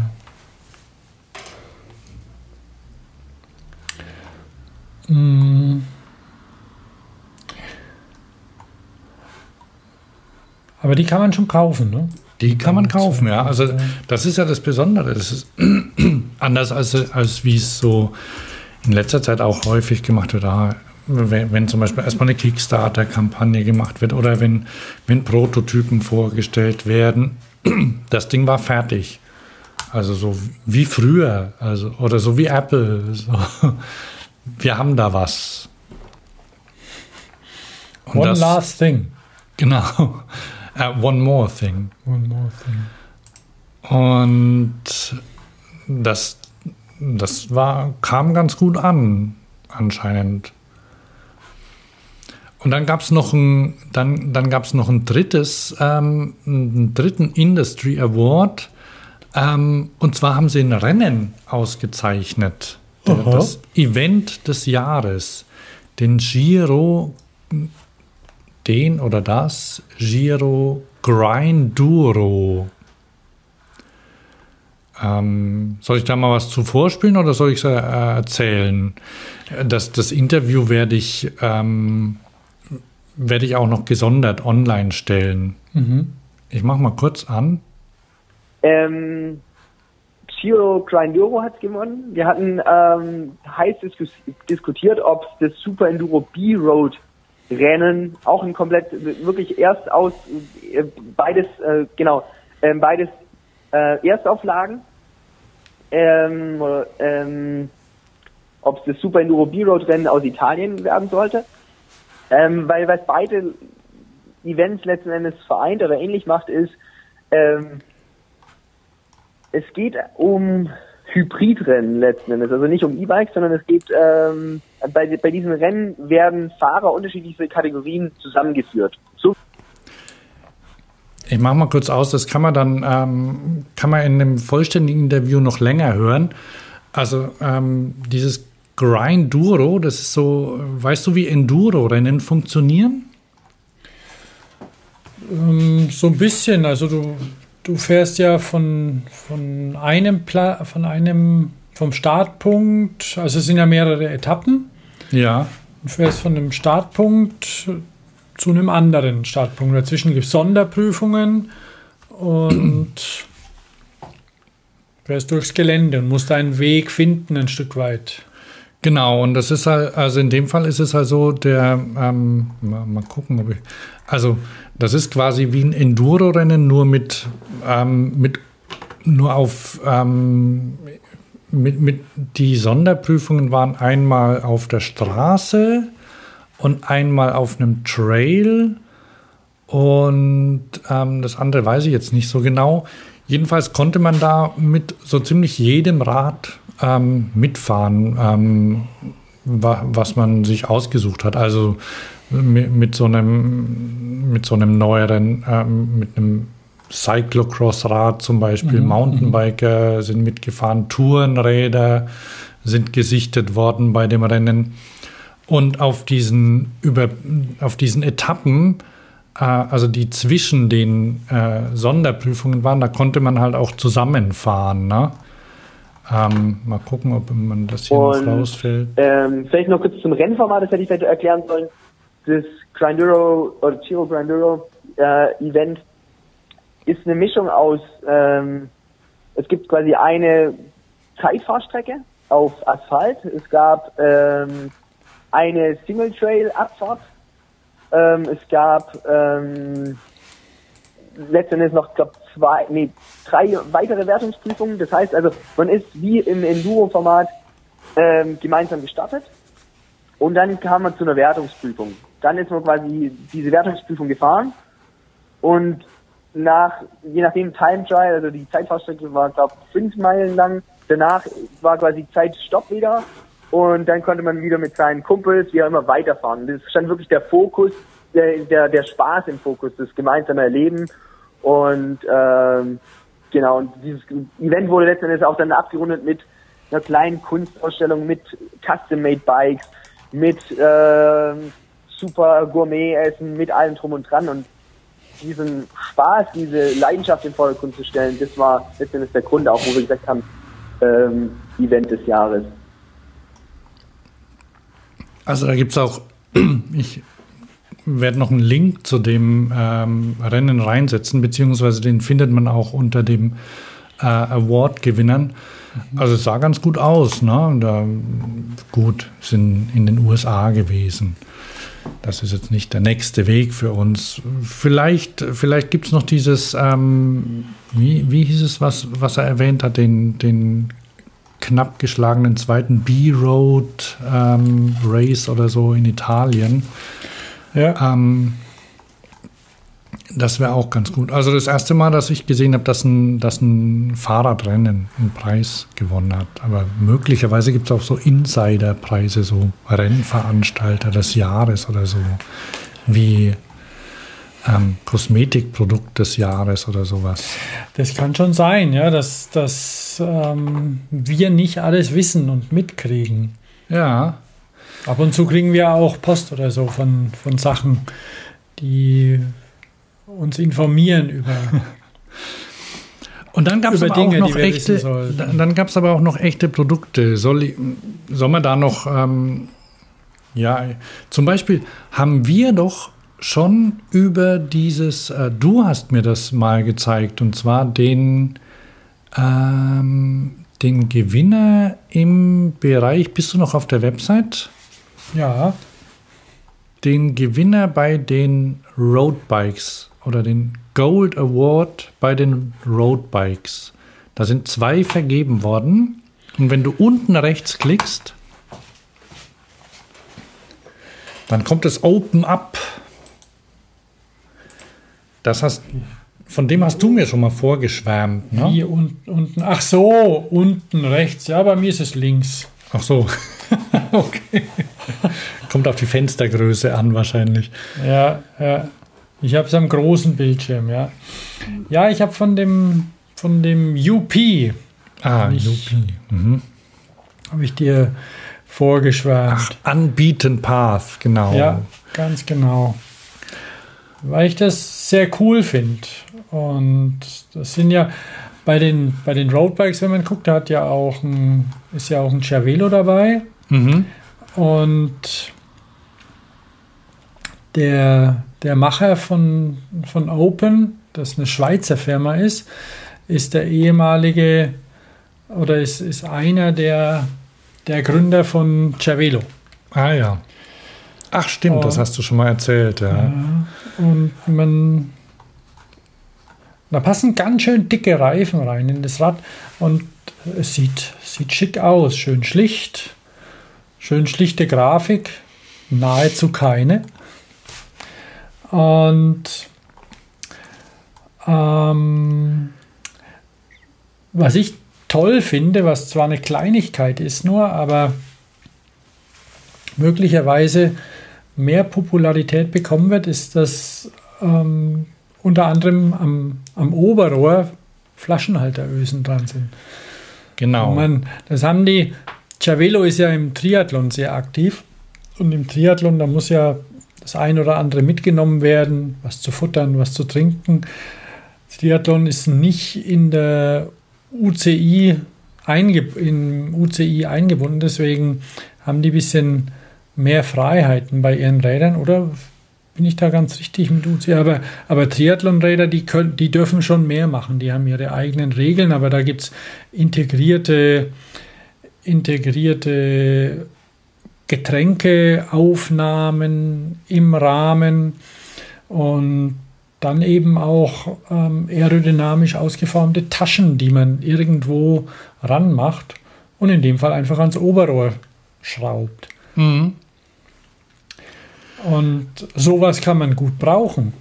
Aber die kann man schon kaufen, ne?
Die kann man kaufen, ja. Also das ist ja das Besondere. Das ist anders als, als wie es so in letzter Zeit auch häufig gemacht wird. Ah, Wenn, wenn zum Beispiel erstmal eine Kickstarter-Kampagne gemacht wird oder wenn, wenn Prototypen vorgestellt werden. Das Ding war fertig. Also so wie früher, also oder so wie Apple. So. Wir haben da was. Und
One
das-
last thing.
Genau. Äh, one more thing.
One more thing.
Und das, das war, kam ganz gut an, anscheinend. Und dann gab es noch ein, dann, dann gab's noch ein drittes, ähm, einen dritten Industry Award. Ähm, und zwar haben sie ein Rennen ausgezeichnet. Der, das Event des Jahres. Den Giro, den oder das Giro Grinduro. Ähm, soll ich da mal was zu vorspielen oder soll ich es äh, erzählen? Das, das Interview werde ich, ähm, werde ich auch noch gesondert online stellen. Ich mache mal kurz an.
Ähm, Giro Grinduro hat gewonnen. Wir hatten ähm, heiß diskus diskutiert, ob das Super Enduro B-Road Rennen auch ein komplett, wirklich erst aus, äh, beides, äh, genau, ähm, beides äh, Erstauflagen. Ähm, ähm, ob es das Super Enduro B-Road Rennen aus Italien werden sollte. Ähm, weil was beide Events letzten Endes vereint oder ähnlich macht, ist, ähm, es geht um Hybridrennen letzten Endes, also nicht um E-Bikes, sondern es geht ähm, bei, bei diesen Rennen werden Fahrer unterschiedlichste Kategorien zusammengeführt. So
Ich mache mal kurz aus, das kann man dann, ähm, kann man in einem vollständigen Interview noch länger hören. Also ähm, dieses Grinduro, das ist so, weißt du, wie Enduro-Rennen funktionieren?
Ähm, so ein bisschen, also du, du fährst ja von, von einem Pla von einem vom Startpunkt, also es sind ja mehrere Etappen.
Ja.
Du fährst von einem Startpunkt zu einem anderen Startpunkt. Dazwischen gibt es Sonderprüfungen und fährst durchs Gelände und musst deinen Weg finden ein Stück weit.
Genau, und das ist halt, also in dem Fall ist es halt so, der, ähm, mal, mal gucken, ob ich, also das ist quasi wie ein Enduro-Rennen, nur mit, ähm, mit, nur auf, ähm, mit, mit, die Sonderprüfungen waren einmal auf der Straße und einmal auf einem Trail und ähm, das andere weiß ich jetzt nicht so genau. Jedenfalls konnte man da mit so ziemlich jedem Rad ähm, mitfahren, ähm, wa was man sich ausgesucht hat. Also mit, so einem mit so einem neueren, ähm, mit einem Cyclocross-Rad zum Beispiel, Mountainbiker sind mitgefahren, Tourenräder sind gesichtet worden bei dem Rennen. Und auf diesen, über, auf diesen Etappen, äh, also die zwischen den äh, Sonderprüfungen waren, da konnte man halt auch zusammenfahren. Ne? Ähm, mal gucken, ob man das hier
Und-
noch rausfällt.
Ähm, vielleicht noch kurz zum Rennformat, das hätte ich vielleicht erklären sollen. Das Grinduro oder Giro Grinduro äh, Event ist eine Mischung aus, ähm, es gibt quasi eine Zeitfahrstrecke auf Asphalt, es gab ähm, eine Single Trail Abfahrt, ähm, es gab ähm, letztendlich noch, glaube zwei, nee, drei weitere Wertungsprüfungen. Das heißt also, man ist wie im Enduro-Format ähm, gemeinsam gestartet und dann kam man zu einer Wertungsprüfung. Dann ist man quasi diese Wertungsprüfung gefahren und nach, je nachdem Time Trial, also die Zeitfahrstrecke war, glaube fünf Meilen lang. Danach war quasi Zeitstopp wieder und dann konnte man wieder mit seinen Kumpels wie auch immer weiterfahren. Das stand wirklich der Fokus, der, der, der Spaß im Fokus, das gemeinsame Erleben und ähm, genau, und dieses Event wurde letztendlich auch dann abgerundet mit einer kleinen Kunstausstellung, mit Custom-Made Bikes, mit ähm, super Gourmet-Essen mit allem drum und dran und diesen Spaß, diese Leidenschaft in den Vordergrund zu stellen, das war letztendlich der Grund auch, wo wir gesagt haben, ähm, Event des Jahres.
Also da gibt es auch, ich werde noch einen Link zu dem ähm, Rennen reinsetzen, beziehungsweise den findet man auch unter dem äh, Award-Gewinnern. Also es sah ganz gut aus. Ne? Da, gut, sind in den USA gewesen. Das ist jetzt nicht der nächste Weg für uns. Vielleicht, vielleicht gibt es noch dieses, ähm, wie, wie hieß es, was, was er erwähnt hat, den, den knapp geschlagenen zweiten B-Road ähm, Race oder so in Italien.
Ja.
Ähm, das wäre auch ganz gut. Also das erste Mal, dass ich gesehen habe, dass ein, dass ein Fahrradrennen einen Preis gewonnen hat. Aber möglicherweise gibt es auch so Insiderpreise, so Rennveranstalter des Jahres oder so. Wie ähm, Kosmetikprodukt des Jahres oder sowas.
Das kann schon sein, ja, dass, dass ähm, wir nicht alles wissen und mitkriegen.
Ja,
Ab und zu kriegen wir auch Post oder so von, von Sachen, die uns informieren über.
Und dann gab es aber
Dinge,
auch noch echte, dann, dann gab es aber auch noch echte Produkte. Soll, soll man da noch, ähm, ja, zum Beispiel haben wir doch schon über dieses, äh, du hast mir das mal gezeigt, und zwar den, ähm, den Gewinner im Bereich, bist du noch auf der Website?
Ja,
Den Gewinner bei den Roadbikes oder den Gold Award bei den Roadbikes. Da sind zwei vergeben worden. Und wenn du unten rechts klickst, dann kommt es Open Up. Das hast, von dem hast du mir schon mal vorgeschwärmt. Ne?
hier un, unten. Ach so, unten rechts. Ja, bei mir ist es links.
Ach so. okay. Kommt auf die Fenstergröße an wahrscheinlich.
Ja, ja. Ich habe es am großen Bildschirm, ja. Ja, ich habe von dem, von dem UP,
Ah,
Nicht-
Yuppie. Mhm.
habe ich dir vorgeschwärmt.
Ach, Unbeaten Path, genau.
Ja, ganz genau. Weil ich das sehr cool finde. Und das sind ja bei den, bei den Roadbikes, wenn man guckt, da hat ja auch ein, ist ja auch ein Cervelo dabei.
Mhm.
Und der, der Macher von, von Open, das eine Schweizer Firma ist, ist der ehemalige oder ist, ist einer der, der Gründer von Cervelo.
Ah ja. Ach stimmt,
Oh.
das hast du schon mal erzählt, ja.
Und man. Da passen ganz schön dicke Reifen rein in das Rad und es sieht, sieht schick aus. Schön schlicht, schön schlichte Grafik, nahezu keine. Und ähm, was ich toll finde, was zwar eine Kleinigkeit ist nur, aber möglicherweise mehr Popularität bekommen wird, ist, dass ähm, unter anderem am, am Oberrohr Flaschenhalterösen dran sind.
Genau.
Man, das haben die, Cervelo ist ja im Triathlon sehr aktiv und im Triathlon, da muss ja das ein oder andere mitgenommen werden, was zu futtern, was zu trinken. Triathlon ist nicht in der UCI, einge im UCI eingebunden, deswegen haben die ein bisschen mehr Freiheiten bei ihren Rädern, oder bin ich da ganz richtig mit UCI? Aber, aber Triathlonräder, die, die dürfen schon mehr machen, die haben ihre eigenen Regeln, aber da gibt es integrierte, integrierte Getränkeaufnahmen im Rahmen und dann eben auch ähm, aerodynamisch ausgeformte Taschen, die man irgendwo ranmacht und in dem Fall einfach ans Oberrohr schraubt.
Mhm.
Und sowas kann man gut brauchen.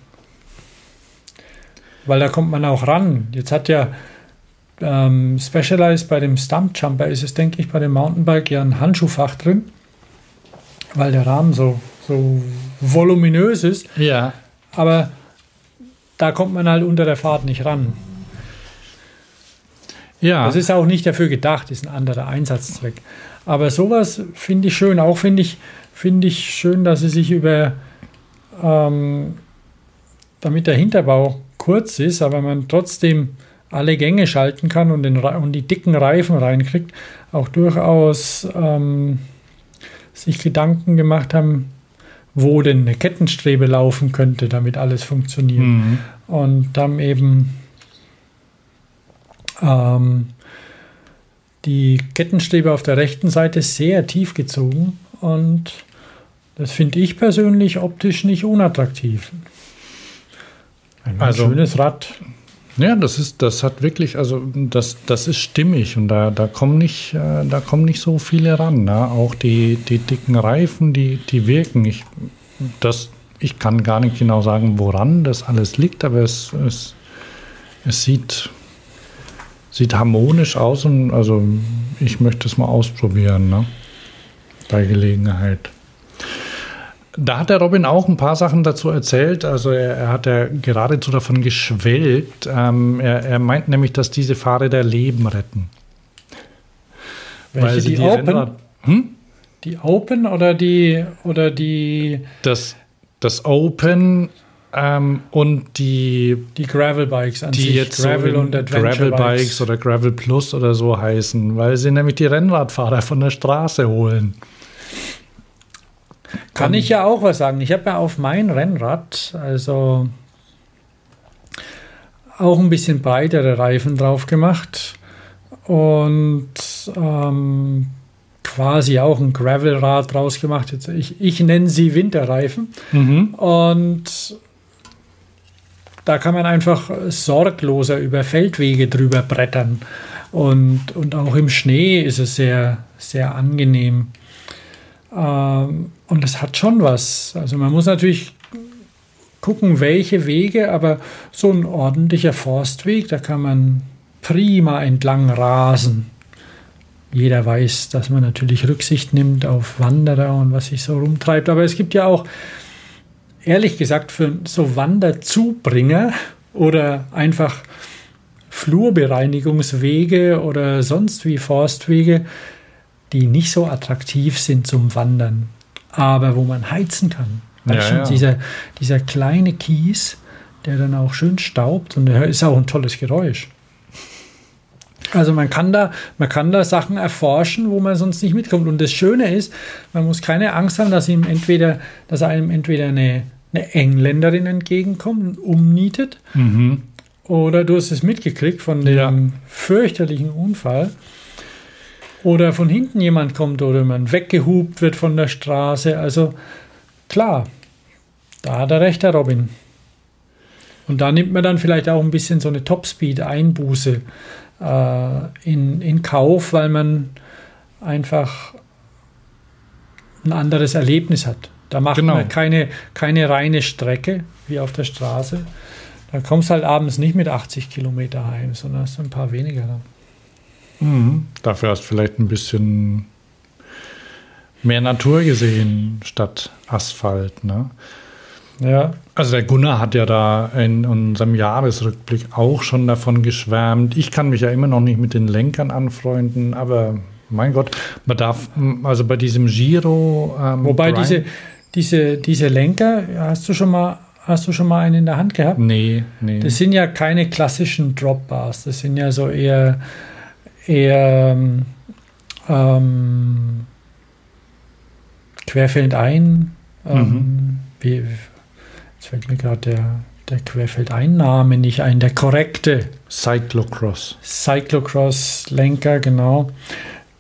Weil da kommt man auch ran. Jetzt hat ja ähm, Specialized bei dem Stumpjumper ist es, denke ich, bei dem Mountainbike ja ein Handschuhfach drin, weil der Rahmen so, so voluminös ist.
Ja.
Aber da kommt man halt unter der Fahrt nicht ran.
Ja.
Das ist auch nicht dafür gedacht, ist ein anderer Einsatzzweck. Aber sowas finde ich schön. Auch finde ich finde ich schön, dass sie sich über, ähm, damit der Hinterbau kurz ist, aber man trotzdem alle Gänge schalten kann und, den, und die dicken Reifen reinkriegt, auch durchaus ähm, sich Gedanken gemacht haben, wo denn eine Kettenstrebe laufen könnte, damit alles funktioniert.
Mhm.
Und dann eben ähm, die Kettenstrebe auf der rechten Seite sehr tief gezogen und das finde ich persönlich optisch nicht unattraktiv. Ein
Also-
schönes Rad.
Ja, das ist, das hat wirklich, also das, das ist stimmig und da, da kommen nicht, äh, da kommen nicht so viele ran. Ne? Auch die, die dicken Reifen, die, die wirken. Ich, das, ich kann gar nicht genau sagen, woran das alles liegt, aber es, es, es sieht, sieht harmonisch aus und also ich möchte es mal ausprobieren, ne? Bei Gelegenheit. Da hat der Robin auch ein paar Sachen dazu erzählt. Also er, er hat ja geradezu davon geschwelgt. Ähm, er, er meint nämlich, dass diese Fahrräder Leben retten.
Welche,
sie
die, Open?
Rennrad- Hm?
Die Open oder die oder die,
Das, das Open ähm, und die,
die Gravel Bikes an
die
sich,
jetzt
Gravel
so
und Adventure
Gravel Bikes oder Gravel Plus oder so heißen, weil sie nämlich die Rennradfahrer von der Straße holen.
Kann ich ja auch was sagen. Ich habe ja auf mein Rennrad, also auch ein bisschen breitere Reifen drauf gemacht und ähm, quasi auch ein Gravelrad draus gemacht. Ich, ich nenne sie Winterreifen.
Mhm.
Und da kann man einfach sorgloser über Feldwege drüber brettern. Und, und auch im Schnee ist es sehr, sehr angenehm. Ähm, und es hat schon was. Also man muss natürlich gucken, welche Wege, aber so ein ordentlicher Forstweg, da kann man prima entlang rasen. Jeder weiß, dass man natürlich Rücksicht nimmt auf Wanderer und was sich so rumtreibt. Aber es gibt ja auch, ehrlich gesagt, für so Wanderzubringer oder einfach Flurbereinigungswege oder sonst wie Forstwege, die nicht so attraktiv sind zum Wandern, aber wo man heizen kann.
Ja,
Weißt schon,
ja.
Dieser, dieser kleine Kies, der dann auch schön staubt und der ist auch ein tolles Geräusch. Also man kann da, man kann da Sachen erforschen, wo man sonst nicht mitkommt. Und das Schöne ist, man muss keine Angst haben, dass ihm entweder, dass einem entweder eine, eine Engländerin entgegenkommt und umnietet,
Mhm.
oder du hast es mitgekriegt von dem
Ja.
fürchterlichen Unfall. Oder von hinten jemand kommt oder man weggehupt wird von der Straße. Also klar, da hat er recht, der Robin. Und da nimmt man dann vielleicht auch ein bisschen so eine Topspeed-Einbuße äh, in, in Kauf, weil man einfach ein anderes Erlebnis hat. Da macht
Genau.
man keine, keine reine Strecke wie auf der Straße. Da kommst halt abends nicht mit 80 Kilometer heim, sondern hast ein paar weniger. Dann.
Mhm. Dafür hast du vielleicht ein bisschen mehr Natur gesehen statt Asphalt. Ne?
Ja,
Also der Gunnar hat ja da in unserem Jahresrückblick auch schon davon geschwärmt. Ich kann mich ja immer noch nicht mit den Lenkern anfreunden, aber mein Gott, man darf, also bei diesem Giro. Ähm,
wobei
Grind-
diese, diese, diese Lenker, hast du schon mal, hast du schon mal einen in der Hand gehabt?
Nee, nee.
Das sind ja keine klassischen Dropbars, das sind ja so eher, eher ähm, querfeldein. Ähm, wie, jetzt fällt mir gerade der, der Querfeldein-Name nicht ein, der korrekte
Cyclocross.
Cyclocross-Lenker, genau.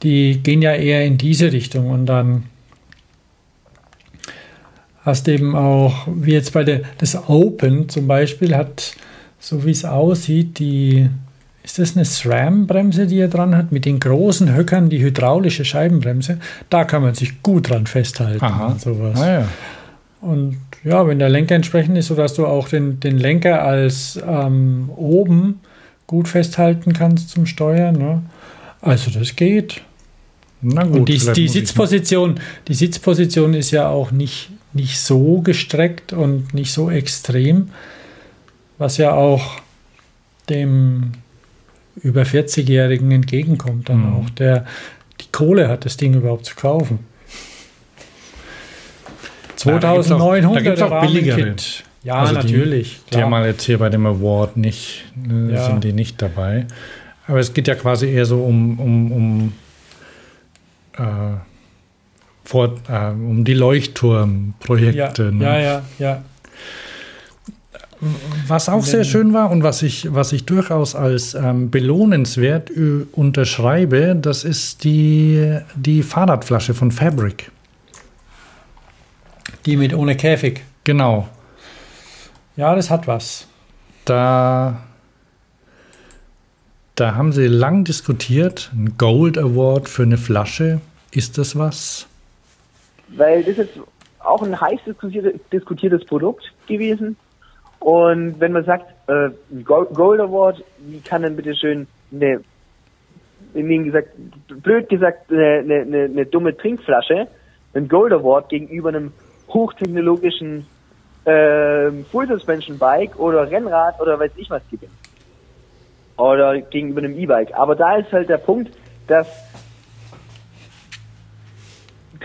Die gehen ja eher in diese Richtung und dann hast eben auch, wie jetzt bei der, das Open zum Beispiel, hat, so wie es aussieht, die, ist das eine SRAM-Bremse, die er dran hat, mit den großen Höckern, die hydraulische Scheibenbremse, da kann man sich gut dran festhalten
Aha.
und sowas.
Naja.
Und ja, wenn der Lenker entsprechend ist, sodass du auch den, den Lenker als ähm, oben gut festhalten kannst zum Steuern. Ne? Also das geht.
Na gut,
Und die, die, Sitzposition, die Sitzposition ist ja auch nicht, nicht so gestreckt und nicht so extrem, was ja auch dem über 40-Jährigen entgegenkommt dann
Mhm.
auch, der die Kohle hat, das Ding überhaupt zu kaufen. 2900
da gibt's auch billigere.
Ja,
Also die-
natürlich.
Die
klar.
haben wir jetzt hier bei dem Award nicht, äh,
Ja.
sind die nicht dabei. Aber es geht ja quasi eher so um, um, um, äh, vor, äh, um die
ja,
Leuchtturmprojekte. ne?
ja, ja, ja.
Was auch sehr schön war und was ich, was ich durchaus als ähm, belohnenswert unterschreibe, das ist die, die Fahrradflasche von Fabric.
Die mit ohne Käfig.
Genau.
Ja, das hat was.
Da, da haben sie lang diskutiert. Ein Gold Award für eine Flasche. Ist das was?
weil das ist auch ein heiß diskutierte, diskutiertes Produkt gewesen. Und wenn man sagt, äh, Gold Award, wie kann denn bitte schön eine, wie gesagt, blöd gesagt, eine, eine, eine dumme Trinkflasche ein Gold Award gegenüber einem hochtechnologischen äh, Full Suspension Bike oder Rennrad oder weiß ich was gewinnen. Oder gegenüber einem E-Bike. Aber da ist halt der Punkt, dass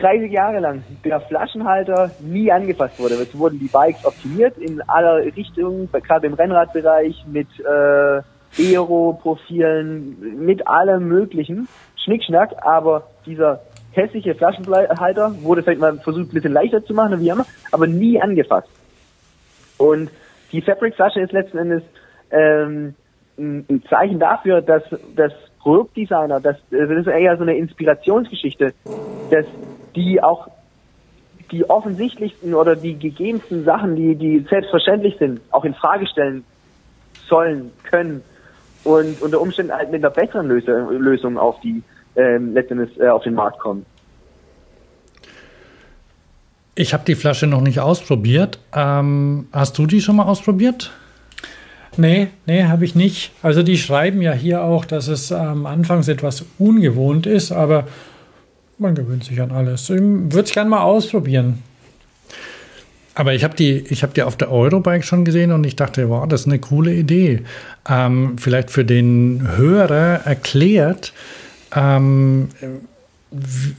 30 Jahre lang der Flaschenhalter nie angefasst wurde. Es wurden die Bikes optimiert in aller Richtungen, gerade im Rennradbereich mit äh, Aero-Profilen, mit allem möglichen Schnickschnack, aber dieser hässliche Flaschenhalter wurde vielleicht mal versucht, ein bisschen leichter zu machen, wie immer, aber nie angefasst. Und die Fabric-Flasche ist letzten Endes ähm, ein ein Zeichen dafür, dass das Produktdesigner, das, das ist eher so eine Inspirationsgeschichte, dass die auch die offensichtlichsten oder die gegebensten Sachen, die, die selbstverständlich sind, auch in Frage stellen sollen, können und unter Umständen halt mit einer besseren Lösung auf die ähm, letztendlich äh, auf den Markt kommen.
Ich habe die Flasche noch nicht ausprobiert. Ähm, hast du die schon mal ausprobiert?
Nee, nee, habe ich nicht. Also die schreiben ja hier auch, dass es ähm, anfangs etwas ungewohnt ist, aber man gewöhnt sich an alles. Ich würde es gerne mal ausprobieren.
Aber ich habe die, habe die auf der Eurobike schon gesehen und ich dachte, wow, das ist eine coole Idee. Ähm, vielleicht für den Hörer erklärt, ähm,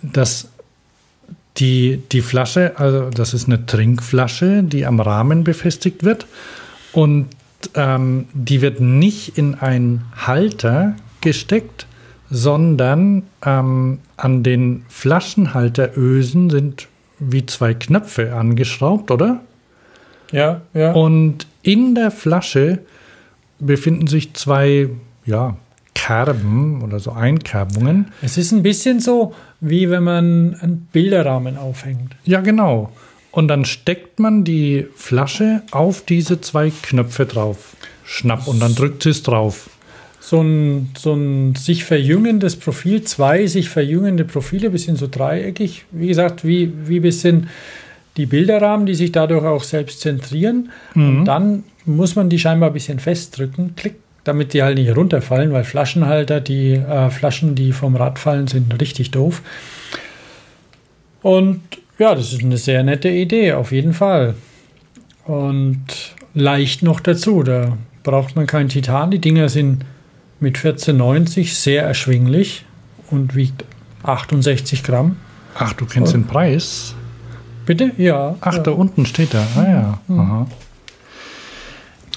dass die, die Flasche, also das ist eine Trinkflasche, die am Rahmen befestigt wird und ähm, die wird nicht in einen Halter gesteckt, sondern ähm, an den Flaschenhalterösen sind wie zwei Knöpfe angeschraubt, oder?
Ja, ja.
Und in der Flasche befinden sich zwei, ja, Kerben oder so Einkerbungen.
es ist ein bisschen so, wie wenn man einen Bilderrahmen aufhängt.
Ja, genau. Und dann steckt man die Flasche auf diese zwei Knöpfe drauf. Schnapp und dann drückt sie es drauf.
So ein, so ein sich verjüngendes Profil, zwei sich verjüngende Profile, bisschen so dreieckig. Wie gesagt, wie, wie bisschen die Bilderrahmen, die sich dadurch auch selbst zentrieren. Und dann muss man die scheinbar ein bisschen festdrücken, klick, damit die halt nicht runterfallen, weil Flaschenhalter, die äh, Flaschen, die vom Rad fallen, sind richtig doof. Und ja, das ist eine sehr nette Idee, auf jeden Fall. Und leicht noch dazu, da braucht man kein Titan. Die Dinger sind mit 14,90 sehr erschwinglich und wiegt 68 Gramm.
Ach, du kennst den Preis?
Bitte? Ja.
Ach,
ja.
da unten steht er. Ah ja. Aha.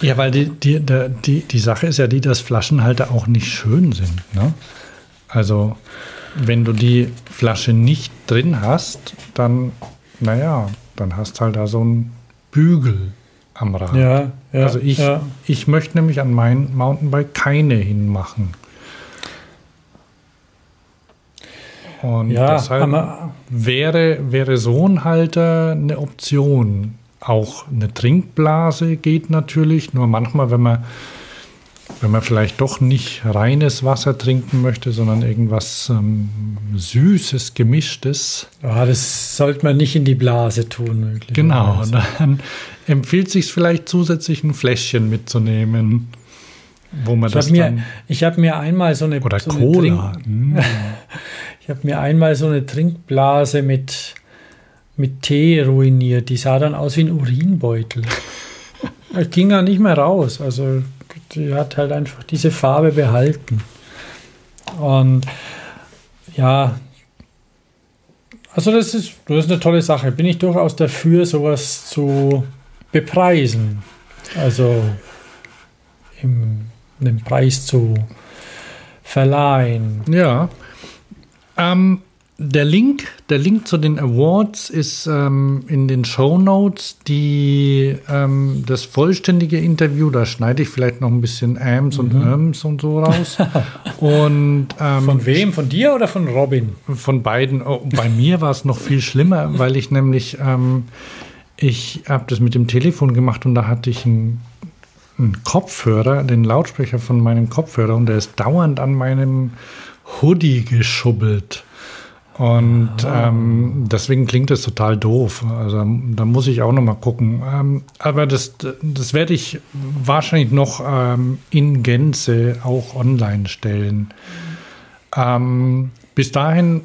Ja, weil die, die, die, die Sache ist ja die, dass Flaschenhalter auch nicht schön sind. Ne? Also, wenn du die Flasche nicht drin hast, dann, naja, dann hast halt da so einen Bügel am Rad.
Ja, ja,
also ich,
ja.
ich möchte nämlich an mein Mountainbike keine hinmachen. Und
Ja,
deshalb wäre, wäre so ein Halter eine Option. Auch eine Trinkblase geht natürlich, nur manchmal, wenn man, wenn man vielleicht doch nicht reines Wasser trinken möchte, sondern irgendwas ähm, Süßes, Gemischtes.
Ja, das sollte man nicht in die Blase tun.
Genau, dann empfiehlt sich vielleicht zusätzlich ein Fläschchen mitzunehmen, wo man
Ich
das
habe mir, ich hab mir einmal so eine,
oder
so eine
Cola.
Trink,
mm.
ich habe mir einmal so eine Trinkblase mit, mit Tee ruiniert. Die sah dann aus wie ein Urinbeutel. Das ging da nicht mehr raus. Also die hat halt einfach diese Farbe behalten. Und ja, Also das ist, das ist eine tolle Sache. Bin ich durchaus dafür, sowas zu bepreisen. Also im, den Preis zu verleihen.
Ja. Ähm, der Link, der Link zu den Awards ist ähm, in den Show Notes. Die ähm, das vollständige Interview, da schneide ich vielleicht noch ein bisschen Ams und Öms und so raus. und ähm,
Von wem? Von dir oder von Robin?
von beiden. Oh, bei mir war es noch viel schlimmer, weil ich nämlich, ähm, ich habe das mit dem Telefon gemacht und da hatte ich einen, einen Kopfhörer, den Lautsprecher von meinem Kopfhörer und der ist dauernd an meinem Hoodie geschubbelt. Und ähm, deswegen klingt das total doof. Also da muss ich auch noch mal gucken. Ähm, aber das, das werde ich wahrscheinlich noch ähm, in Gänze auch online stellen. Ähm, bis dahin,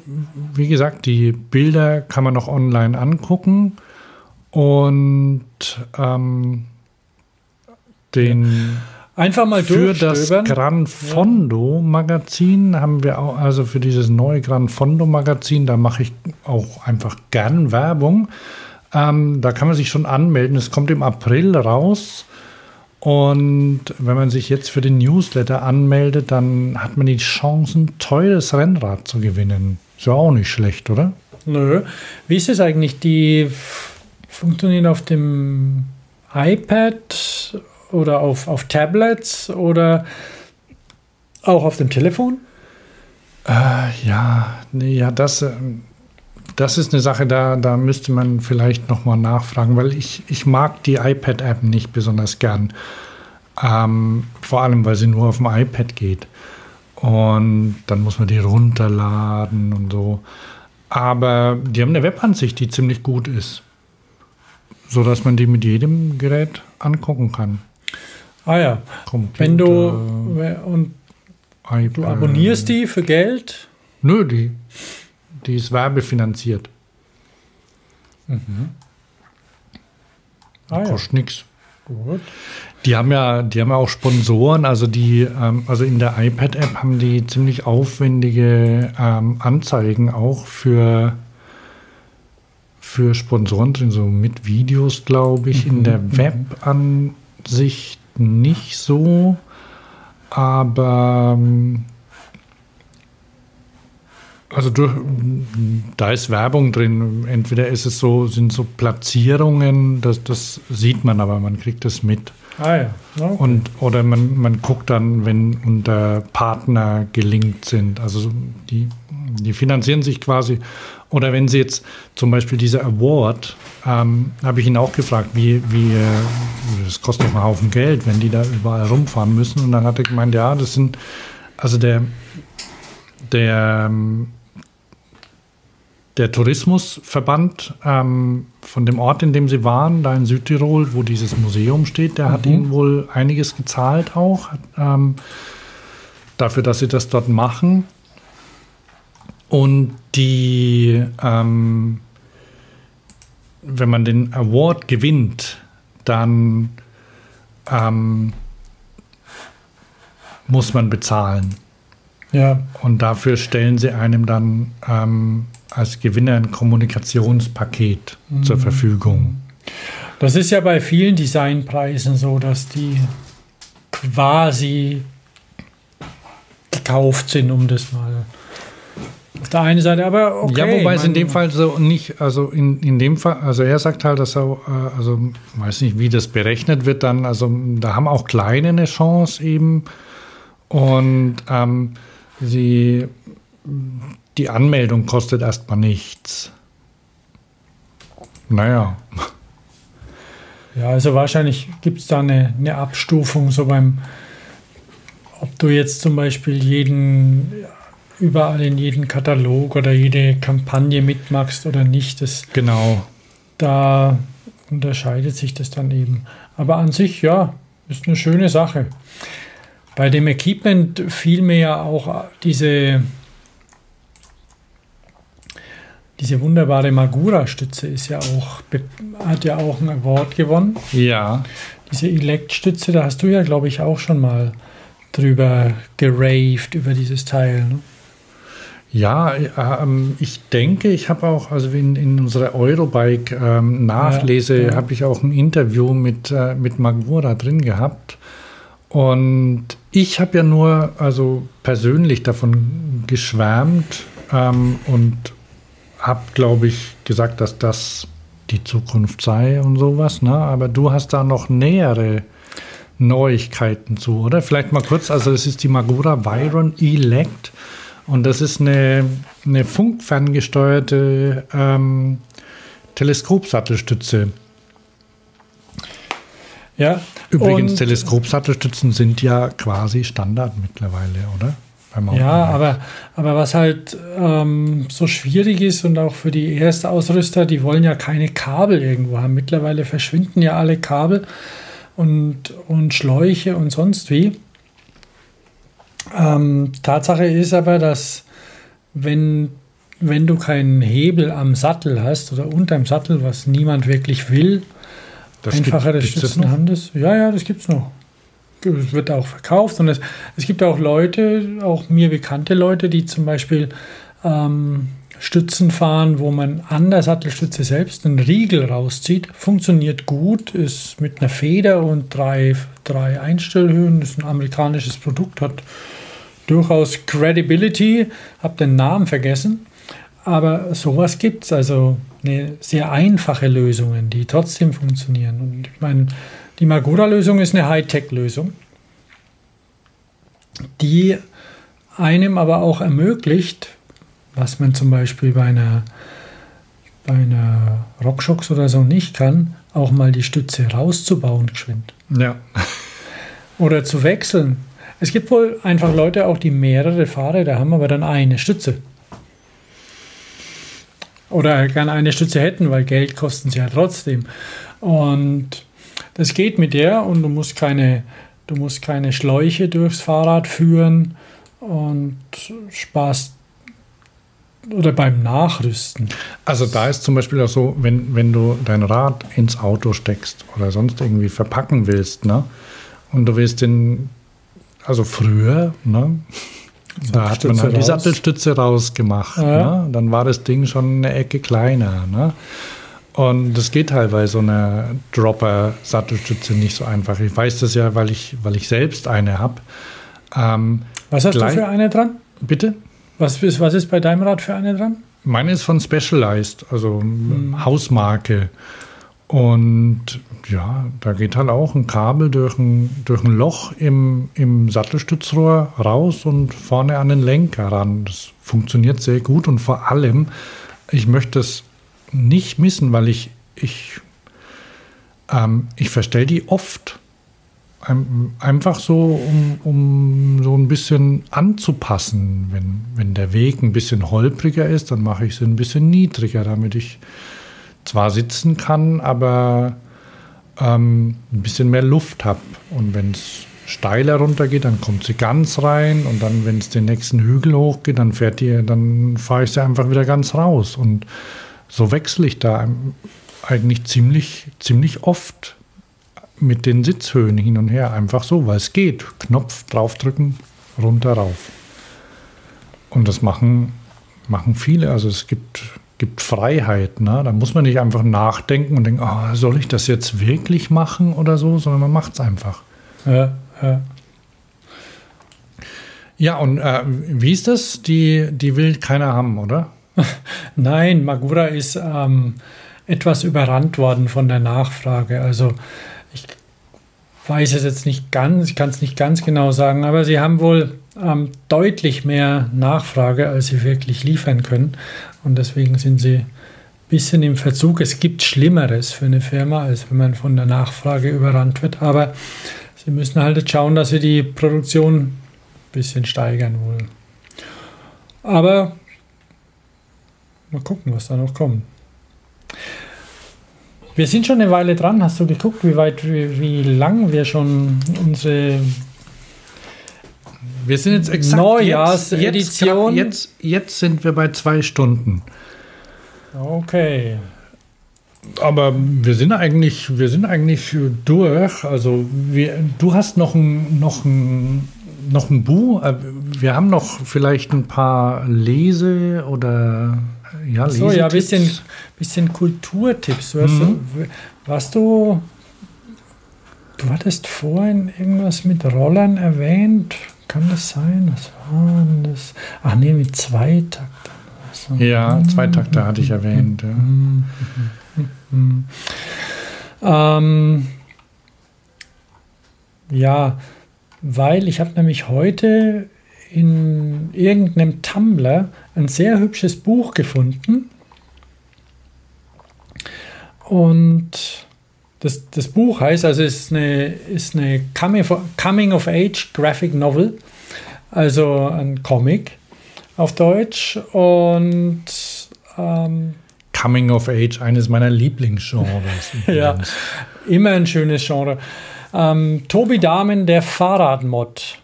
wie gesagt, die Bilder kann man noch online angucken und ähm, den
Einfach mal
für das. Gran Fondo Magazin haben wir auch, also für dieses neue Gran Fondo Magazin, da mache ich auch einfach gern Werbung. Ähm, da kann man sich schon anmelden. Es kommt im April raus. Und wenn man sich jetzt für den Newsletter anmeldet, dann hat man die Chance, ein teures Rennrad zu gewinnen. Ist ja auch nicht schlecht, oder?
Nö. Wie ist es eigentlich? Die funktionieren auf dem iPad oder auf, auf Tablets oder auch auf dem Telefon?
Äh, ja, nee, ja, das, ähm, das ist eine Sache, da, da müsste man vielleicht nochmal nachfragen, weil ich, ich mag die iPad-App nicht besonders gern. Ähm, vor allem, weil sie nur auf dem iPad geht. Und dann muss man die runterladen und so. Aber die haben eine Webansicht, die ziemlich gut ist. So dass man die mit jedem Gerät angucken kann.
Ah ja.
Computer,
Wenn du und
iPad.
du abonnierst die für Geld,
Nö, die, die ist werbefinanziert.
ah ja,
Kostet nichts.
gut.
Die haben ja, die haben ja auch Sponsoren, also die, ähm, also in der iPad-App haben die ziemlich aufwendige ähm, Anzeigen auch für, für Sponsoren drin, so mit Videos, glaube ich. In der Web-Ansicht nicht so, aber ähm, also durch, da ist Werbung drin. Entweder ist es so, sind so Platzierungen, das, das sieht man, aber man kriegt das mit.
Ah ja. Okay.
Und, oder man, man guckt dann, wenn unter Partner gelinkt sind. Also die, die finanzieren sich quasi. Oder wenn sie jetzt zum Beispiel dieser Award, ähm, habe ich ihn auch gefragt, wie, wie, äh, das kostet doch einen Haufen Geld, wenn die da überall rumfahren müssen. Und dann hat er gemeint, ja, das sind, also der, der, ähm, der Tourismusverband ähm, von dem Ort, in dem sie waren, da in Südtirol, wo dieses Museum steht, der hat ihnen wohl einiges gezahlt auch ähm, dafür, dass sie das dort machen. Und die, ähm, wenn man den Award gewinnt, dann ähm, muss man bezahlen.
ja.
Und dafür stellen sie einem dann ähm, als Gewinner ein Kommunikationspaket zur Verfügung.
Das ist ja bei vielen Designpreisen so, dass die quasi gekauft sind, um das mal auf der einen Seite, aber okay.
ja, wobei es in dem Fall so nicht, also in, in dem Fall, also er sagt halt, dass er, äh, also weiß nicht, wie das berechnet wird dann, also da haben auch Kleine eine Chance eben und ähm, sie, die Anmeldung kostet erstmal nichts. Naja.
Ja, also wahrscheinlich gibt es da eine, eine Abstufung, so beim, ob du jetzt zum Beispiel jeden, überall in jeden Katalog oder jede Kampagne mitmachst oder nicht, das,
Genau.
da unterscheidet sich das dann eben. Aber an sich, ja, ist eine schöne Sache. Bei dem Equipment fiel mir ja auch diese, diese wunderbare Magura-Stütze ist ja auch, hat ja auch einen Award gewonnen.
Ja.
Diese Elect-Stütze, da hast du ja, glaube ich, auch schon mal drüber geraved, über dieses Teil. Ne?
Ja, ähm, ich denke, ich habe auch, also in, in unserer Eurobike ähm, Nachlese,
Ja, ja.
habe ich auch ein Interview mit, äh, mit Magura drin gehabt. Und ich habe ja nur, also persönlich davon geschwärmt ähm, und habe, glaube ich, gesagt, dass das die Zukunft sei und sowas. Ne? Aber du hast da noch nähere Neuigkeiten zu, oder? Vielleicht mal kurz, also es ist die Magura Viron Elect und das ist eine, eine funkferngesteuerte ähm, Teleskopsattelstütze.
Ja,
Übrigens, Teleskopsattelstützen sind ja quasi Standard mittlerweile, oder?
Ja, aber, aber was halt ähm, so schwierig ist und auch für die Erstausrüster, die wollen ja keine Kabel irgendwo haben. Mittlerweile verschwinden ja alle Kabel und, und Schläuche und sonst wie. Ähm, Tatsache ist aber, dass wenn, wenn du keinen Hebel am Sattel hast oder unterm Sattel, was niemand wirklich will,
Das gibt-
einfachere
gibt's das
Stützen
noch?
haben das. Ja, ja, das gibt's noch. Es wird auch verkauft und es, es gibt auch Leute, auch mir bekannte Leute, die zum Beispiel ähm, Stützen fahren, wo man an der Sattelstütze selbst einen Riegel rauszieht. Funktioniert gut, ist mit einer Feder und drei, drei Einstellhöhen. Ist ein amerikanisches Produkt, hat durchaus Credibility. Hab den Namen vergessen. Aber sowas gibt es, also eine sehr einfache Lösungen, die trotzdem funktionieren. Und ich meine, die Magura-Lösung ist eine Hightech-Lösung, die einem aber auch ermöglicht, was man zum Beispiel bei einer, bei einer Rockshox oder so nicht kann, auch mal die Stütze rauszubauen geschwind.
Ja.
Oder zu wechseln. Es gibt wohl einfach Leute auch, die mehrere Fahrräder haben, aber dann eine Stütze. Oder gerne eine Stütze hätten, weil Geld kosten sie ja trotzdem. Und das geht mit der und du musst keine, du musst keine Schläuche durchs Fahrrad führen und sparst oder beim Nachrüsten.
Also da ist zum Beispiel auch so, wenn, wenn du dein Rad ins Auto steckst oder sonst irgendwie verpacken willst, ne? Und du willst den, also früher, ne? Da hat man halt die. Sattelstütze rausgemacht.
Ja.
Ne? Dann war das Ding schon eine Ecke kleiner. Ne? Und das geht halt bei so einer Dropper-Sattelstütze nicht so einfach. Ich weiß das ja, weil ich, weil ich selbst eine habe. Ähm,
Was hast du für eine dran?
bitte?
Was ist, was ist bei deinem Rad für eine dran?
Meine ist von Specialized, also Hausmarke. Und ja, da geht halt auch ein Kabel durch ein, durch ein Loch im, im Sattelstützrohr raus und vorne an den Lenker ran. Das funktioniert sehr gut und vor allem, ich möchte es nicht missen, weil ich, ich, ähm, ich verstelle die oft. Ein- Einfach so, um, um so ein bisschen anzupassen. Wenn, wenn der Weg ein bisschen holpriger ist, dann mache ich sie ein bisschen niedriger, damit ich zwar sitzen kann, aber ähm, ein bisschen mehr Luft habe. Und wenn es steiler runtergeht, dann kommt sie ganz rein. Und dann, wenn es den nächsten Hügel hochgeht, dann fährt die, dann fahre ich sie einfach wieder ganz raus. Und so wechsle ich da eigentlich ziemlich, ziemlich oft mit den Sitzhöhen hin und her. Einfach so, weil es geht. Knopf draufdrücken, runter, rauf. Und das machen, machen viele. Also es gibt, gibt Freiheit. Ne? Da muss man nicht einfach nachdenken und denken, oh, soll ich das jetzt wirklich machen oder so, sondern man macht es einfach.
Ja, ja.
Ja, und äh, wie ist das? Die, die will keiner haben, oder?
Nein, Magura ist ähm, etwas überrannt worden von der Nachfrage. Also weiß es jetzt nicht ganz, ich kann es nicht ganz genau sagen, aber sie haben wohl ähm, deutlich mehr Nachfrage, als sie wirklich liefern können. Und deswegen sind sie ein bisschen im Verzug. Es gibt Schlimmeres für eine Firma, als wenn man von der Nachfrage überrannt wird. Aber sie müssen halt jetzt schauen, dass sie die Produktion ein bisschen steigern wollen. Aber Mal gucken, was da noch kommt. Wir sind schon eine Weile dran. Hast du geguckt, wie weit, wie, wie lang wir schon unsere
Wir sind jetzt exakt
Neujahrsedition.
Jetzt, jetzt, jetzt sind wir bei zwei Stunden.
Okay.
Aber wir sind eigentlich, wir sind eigentlich durch. Also wir, du hast noch ein, noch ein, noch ein Bu. Äh, wir haben noch vielleicht ein paar Lese- oder ja,
So, ja, ein bisschen, bisschen Kulturtipps. Du hast,
Mhm.
was du, du hattest vorhin irgendwas mit Rollern erwähnt. Kann das sein? Was war das? Ach nee, mit Zweitaktern. Also,
Ja, Zweitakter hatte ich erwähnt. Ja.
Ähm, ja, weil ich habe nämlich heute in irgendeinem Tumblr ein sehr hübsches Buch gefunden. Und das, das Buch heißt, also es ist eine, ist eine Coming of Age Graphic Novel, also ein Comic auf Deutsch. Und ähm,
Coming of Age, eines meiner Lieblingsgenres.
Ja. Immer ein schönes Genre. Ähm, Tobi Dahmen, der Fahrradmod.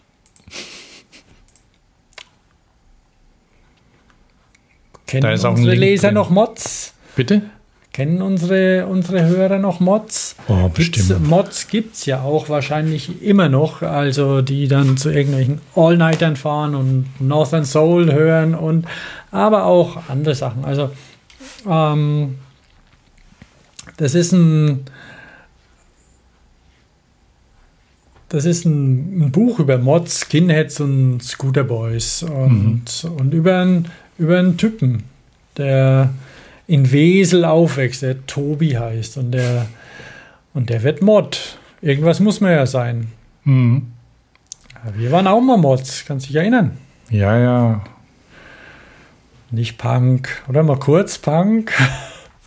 Kennen
ein
unsere Leser
drin.
noch Mods?
Bitte?
Kennen unsere, unsere Hörer noch Mods?
Oh,
Gibt's,
bestimmt.
Mods gibt es ja auch wahrscheinlich immer noch, also die dann zu irgendwelchen All-Nightern fahren und Northern Soul hören und aber auch andere Sachen. Also ähm, das ist ein das ist ein, ein Buch über Mods, Skinheads und Scooter Boys und, und über, einen, über einen Typen, der in Wesel aufwächst, der Tobi heißt und der, und der wird Mod. Irgendwas muss man ja sein.
Mhm.
Wir waren auch mal Mods, kannst dich erinnern.
Ja, ja.
Nicht Punk, oder mal kurz Punk.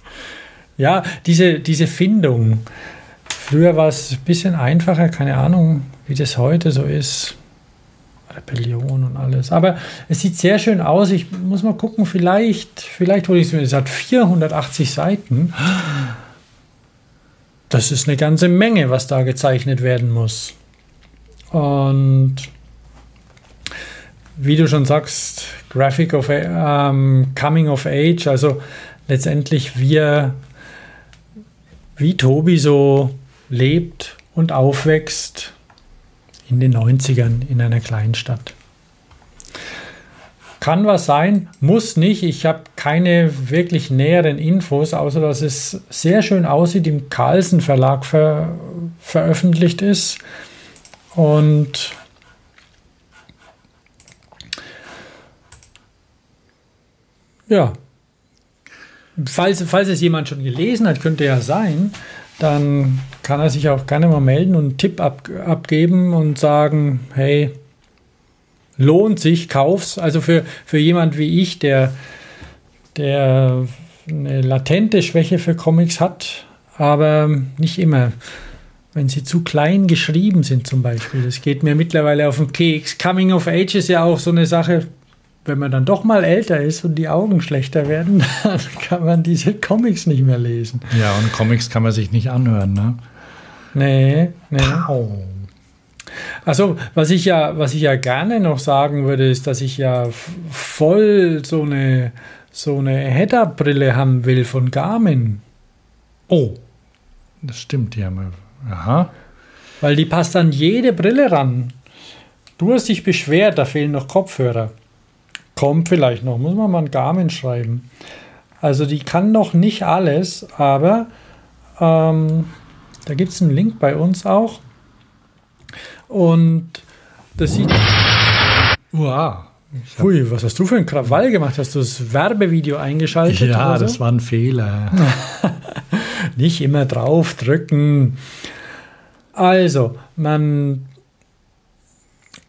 ja, diese, diese Findung. Früher war es ein bisschen einfacher, keine Ahnung, wie das heute so ist. Rebellion und alles. Aber es sieht sehr schön aus. Ich muss mal gucken, vielleicht, vielleicht hole ich es mir. Es hat 480 Seiten. Das ist eine ganze Menge, was da gezeichnet werden muss. Und wie du schon sagst, Graphic of ähm, Coming of Age, also letztendlich wir, wie Tobi so lebt und aufwächst in den 90ern in einer kleinen Stadt. Kann was sein, muss nicht. Ich habe keine wirklich näheren Infos, außer dass es sehr schön aussieht, im Carlsen Verlag ver veröffentlicht ist. Und ja, falls, falls es jemand schon gelesen hat, könnte ja sein, dann kann er sich auch gerne mal melden und einen Tipp ab, abgeben und sagen, hey, lohnt sich, kauf's. Also für, für jemand wie ich, der, der eine latente Schwäche für Comics hat, aber nicht immer. Wenn sie zu klein geschrieben sind zum Beispiel. Das geht mir mittlerweile auf den Keks. Coming of Age ist ja auch so eine Sache, wenn man dann doch mal älter ist und die Augen schlechter werden, dann kann man diese Comics nicht mehr lesen.
Ja, und Comics kann man sich nicht anhören, ne?
Nee, nee.
Au.
Also, was ich ja, was ich ja gerne noch sagen würde, ist, dass ich ja voll so eine, so eine Header-Brille haben will von Garmin.
Oh, das stimmt, haben wir. Aha.
Weil die passt an jede Brille ran. Du hast dich beschwert, da fehlen noch Kopfhörer. Kommt vielleicht noch, muss man mal an Garmin schreiben. Also die kann noch nicht alles, aber ähm, da gibt es einen Link bei uns auch. Und das sieht.
Uah.
Hui, was hast du für einen Krawall gemacht? Hast du das Werbevideo eingeschaltet?
Ja,
oder so?
das war ein Fehler.
Nicht immer draufdrücken. Also, man.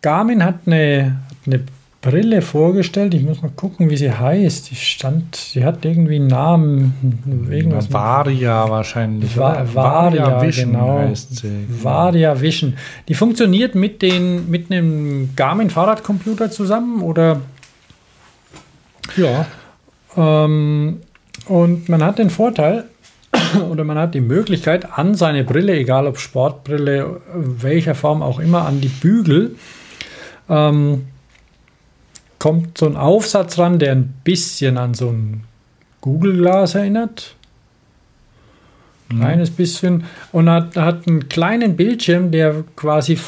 Garmin hat eine, hat eine Brille vorgestellt. Ich muss mal gucken, wie sie heißt. Die stand, sie hat irgendwie einen Namen. Irgendwas
Varia wahrscheinlich.
Va-
oder?
Varia,
Vision
genau.
heißt sie.
Varia Vision. Die funktioniert mit, den, mit einem Garmin Fahrradcomputer zusammen oder
Ja.
Ähm, und man hat den Vorteil oder man hat die Möglichkeit, an seine Brille, egal ob Sportbrille, welcher Form auch immer, an die Bügel, ähm, kommt so ein Aufsatz ran, der ein bisschen an so ein Google-Glas erinnert. Kleines bisschen. Und hat, hat einen kleinen Bildschirm, der quasi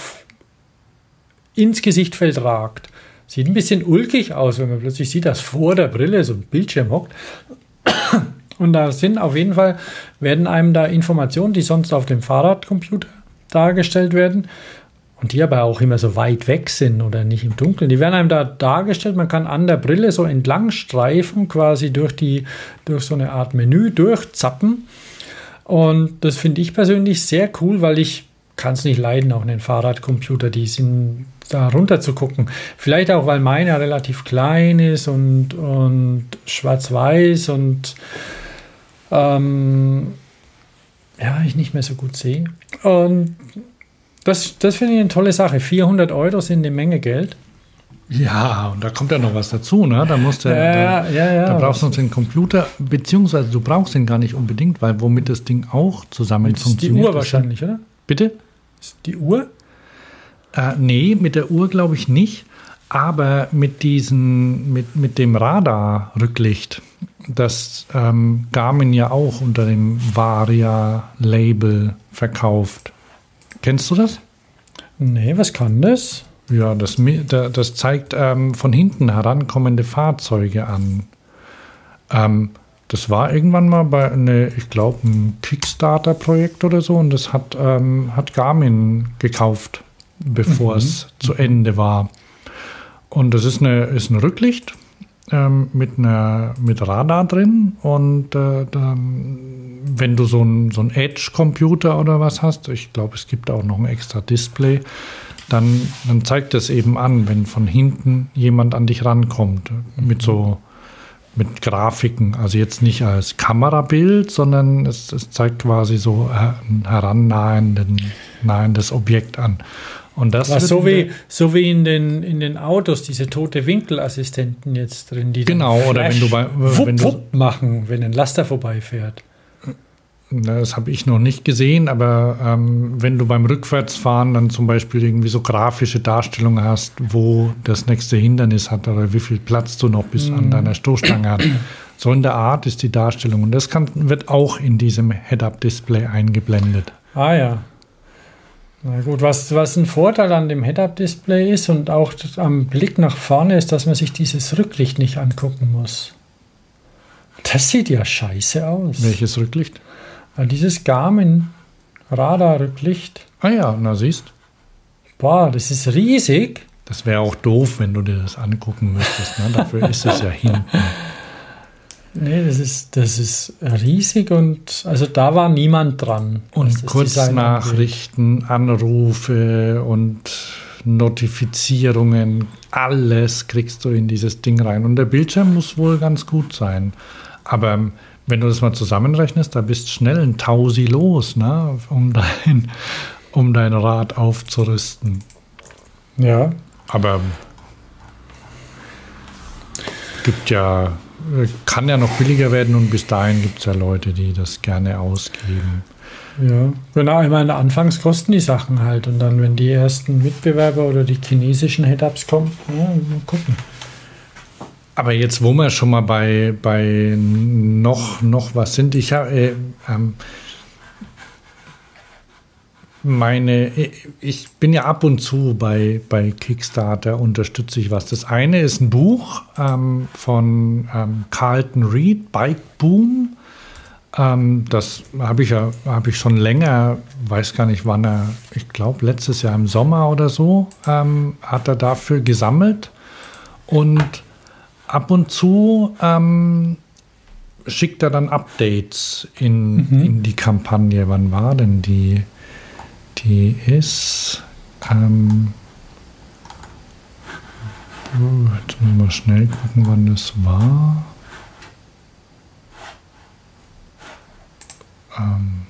ins Gesichtfeld ragt. Sieht ein bisschen ulkig aus, wenn man plötzlich sieht, dass vor der Brille so ein Bildschirm hockt. Und da sind auf jeden Fall, werden einem da Informationen, die sonst auf dem Fahrradcomputer dargestellt werden und die aber auch immer so weit weg sind oder nicht im Dunkeln, die werden einem da dargestellt. Man kann an der Brille so entlang streifen, quasi durch, die, durch so eine Art Menü durchzappen. Und das finde ich persönlich sehr cool, weil ich kann es nicht leiden, auch einen Fahrradcomputer, die sind da runter zu gucken. Vielleicht auch, weil meiner relativ klein ist und, und schwarz-weiß und ähm, ja, ich nicht mehr so gut sehe. Und das, das finde ich eine tolle Sache. 400 Euro sind eine Menge Geld.
Ja, und da kommt ja noch was dazu, ne? Da musst du,
Ja,
da,
ja, ja.
da brauchst du noch den Computer, beziehungsweise du brauchst ihn gar nicht unbedingt, weil womit das Ding auch zusammen
Das ist die
funktioniert.
Uhr wahrscheinlich, oder?
Bitte?
Ist die Uhr?
Äh, nee, mit der Uhr glaube ich nicht, aber mit diesen, mit, mit dem Radar-Rücklicht, das ähm, Garmin ja auch unter dem Varia-Label verkauft. Kennst du das?
Nee, was kann das?
Ja, das, das zeigt ähm, von hinten herankommende Fahrzeuge an. Ähm, das war irgendwann mal bei, eine, ich glaube, ein Kickstarter-Projekt oder so und das hat, ähm, hat Garmin gekauft, bevor es zu Ende war. Und das ist, eine, ist ein Rücklicht ähm, mit, einer, mit Radar drin und äh, dann, wenn du so ein, so Edge-Computer oder was hast, ich glaube, es gibt auch noch ein extra Display, dann, dann zeigt es eben an, wenn von hinten jemand an dich rankommt mit so mit Grafiken, also jetzt nicht als Kamerabild, sondern es, es zeigt quasi so ein herannahendes nahendes Objekt an. Und das
so wie, so wie in den, in den Autos, diese tote Winkelassistenten jetzt drin, die dann
Genau, oder wenn du bei-
wupp,
wenn du-
wupp machen, wenn ein Laster vorbeifährt.
Das habe ich noch nicht gesehen, aber ähm, wenn du beim Rückwärtsfahren dann zum Beispiel irgendwie so grafische Darstellungen hast, wo das nächste Hindernis hat oder wie viel Platz du noch bis an deiner Stoßstange hast. So in der Art ist die Darstellung. Und das kann, wird auch in diesem Head-Up-Display eingeblendet.
Ah ja. Na gut, was, was ein Vorteil an dem Head-Up-Display ist und auch am Blick nach vorne ist, dass man sich dieses Rücklicht nicht angucken muss. Das sieht ja scheiße aus.
Welches Rücklicht?
Ja, dieses Garmin Radar-Rücklicht,
Ah ja, na siehst.
boah, das ist riesig.
Das wäre auch doof, wenn du dir das angucken müsstest. Ne? Dafür ist es ja hinten.
Nee, das ist, das ist riesig und also da war niemand dran.
Und. Kurznachrichten, Anrufe und Notifizierungen, alles kriegst du in dieses Ding rein. Und der Bildschirm muss wohl ganz gut sein. Aber wenn du das mal zusammenrechnest, da bist schnell ein Tausi los, ne? um, dein, um dein Rad aufzurüsten.
Ja,
Aber gibt ja, kann ja noch billiger werden und bis dahin gibt es ja Leute, die das gerne ausgeben.
ja. Genau, ich meine, anfangs kosten die Sachen halt und dann, wenn die ersten Mitbewerber oder die chinesischen Head-Ups kommen, ja, mal gucken.
Aber jetzt, wo wir schon mal bei, bei noch, noch was sind, ich habe äh, ähm, meine, ich bin ja ab und zu bei, bei Kickstarter, unterstütze ich was. Das eine ist ein Buch ähm, von ähm, Carlton Reed, Bike Boom. Ähm, das habe ich ja habe ich schon länger, weiß gar nicht wann er, ich glaube letztes Jahr im Sommer oder so, ähm, hat er dafür gesammelt. Und ab und zu ähm, schickt er dann Updates in, in die Kampagne. Wann war denn die? Die ist. Ähm, jetzt müssen wir mal schnell gucken, wann das war. Ähm,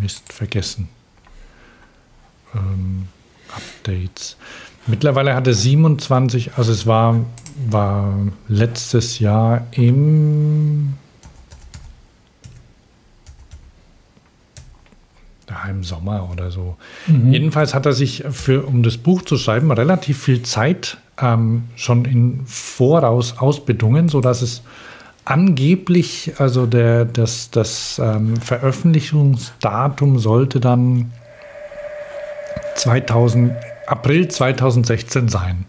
Mist, vergessen. Ähm, Updates. Mittlerweile hat er 27, also es war, war letztes Jahr im, ja, im Sommer oder so. Jedenfalls hat er sich für, um das Buch zu schreiben, relativ viel Zeit ähm, schon im Voraus ausbedungen, sodass es angeblich, also der, das, das ähm, Veröffentlichungsdatum sollte dann 2000, April 2016 sein.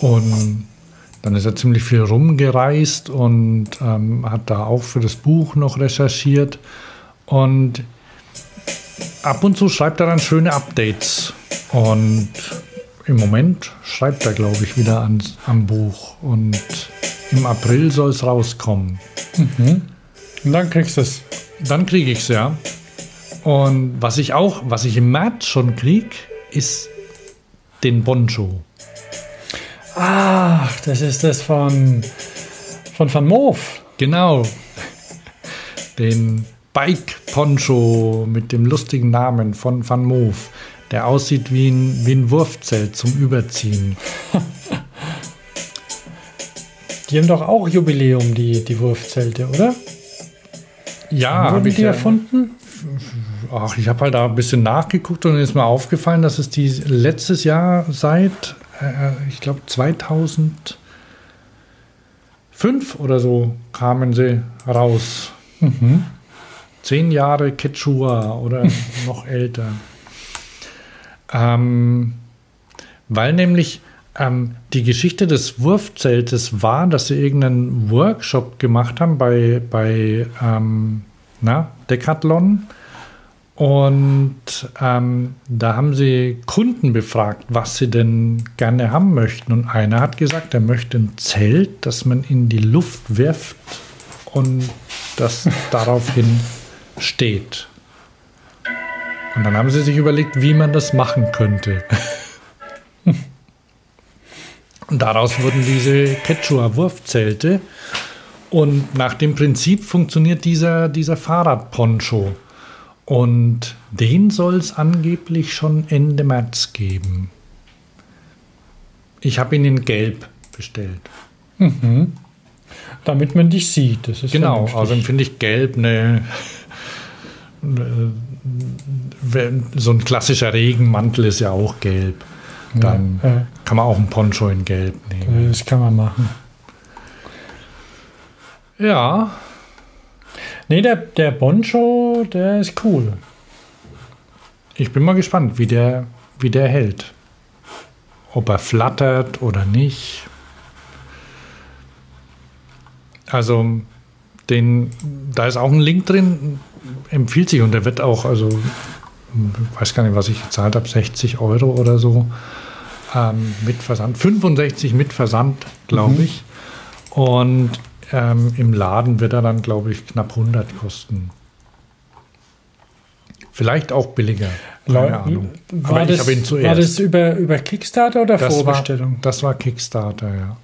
Und dann ist er ziemlich viel rumgereist und ähm, hat da auch für das Buch noch recherchiert. Und ab und zu schreibt er dann schöne Updates. Und im Moment schreibt er, glaube ich, wieder ans, am Buch. Und im April soll es rauskommen.
Und dann kriegst du es.
Dann kriege ich es, ja. Und was ich auch, was ich im März schon krieg, ist den Boncho.
Ach, das ist das von, von Van Moof.
Genau. Den Bike Poncho mit dem lustigen Namen von Van Moof, der aussieht wie ein, wie ein Wurfzelt zum Überziehen.
Die haben doch auch Jubiläum, die, die Wurfzelte, oder?
Ja, habe ich
die erfunden?
Ach, ich habe halt da ein bisschen nachgeguckt und ist mir aufgefallen, dass es die letztes Jahr seit, äh, ich glaube 2005 oder so kamen sie raus. Zehn Jahre Quechua oder noch älter. Ähm, weil nämlich ähm, die Geschichte des Wurfzeltes war, dass sie irgendeinen Workshop gemacht haben bei, bei ähm, na, Decathlon. Und ähm, da haben sie Kunden befragt, was sie denn gerne haben möchten. Und einer hat gesagt, er möchte ein Zelt, das man in die Luft wirft und das daraufhin steht. Und dann haben sie sich überlegt, wie man das machen könnte. Und daraus wurden diese Quechua-Wurfzelte. Und nach dem Prinzip funktioniert dieser, dieser Fahrradponcho. Und den soll es angeblich schon Ende März geben. Ich habe ihn in Gelb bestellt.
Damit man dich sieht. Das ist
Genau, außerdem finde ich Gelb eine, so ein klassischer Regenmantel ist ja auch gelb. Dann
Ja, ja.
kann man auch einen Poncho in Gelb nehmen.
Das kann man machen.
Ja,
Nee, der, der Boncho, der ist cool.
ich bin mal gespannt, wie der, wie der hält. Ob er flattert oder nicht. Also, den, da ist auch ein Link drin, empfiehlt sich und der wird auch, also, ich weiß gar nicht, was ich gezahlt habe, 60 Euro oder so. Ähm, mit Versand, 65 mit Versand, glaube ich. Und ähm, im Laden wird er dann, glaube ich, knapp 100 kosten. Vielleicht auch billiger. Keine Ahnung.
War
Aber ich
das,
habe ihn zuerst.
war das über, über Kickstarter oder
das, war,
Vorbestellung?
das war Kickstarter, ja.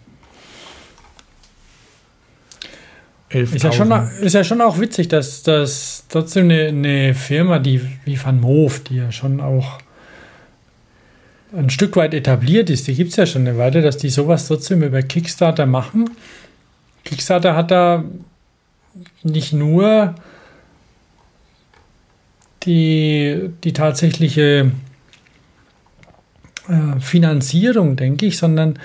Ist ja, schon,
11.000.
ist ja schon auch witzig, dass, dass trotzdem eine, eine Firma, die wie Van Moof, die ja schon auch ein Stück weit etabliert ist, die gibt es ja schon eine Weile, dass die sowas trotzdem über Kickstarter machen. Kickstarter hat da nicht nur die, die tatsächliche äh, Finanzierung, denke ich, sondern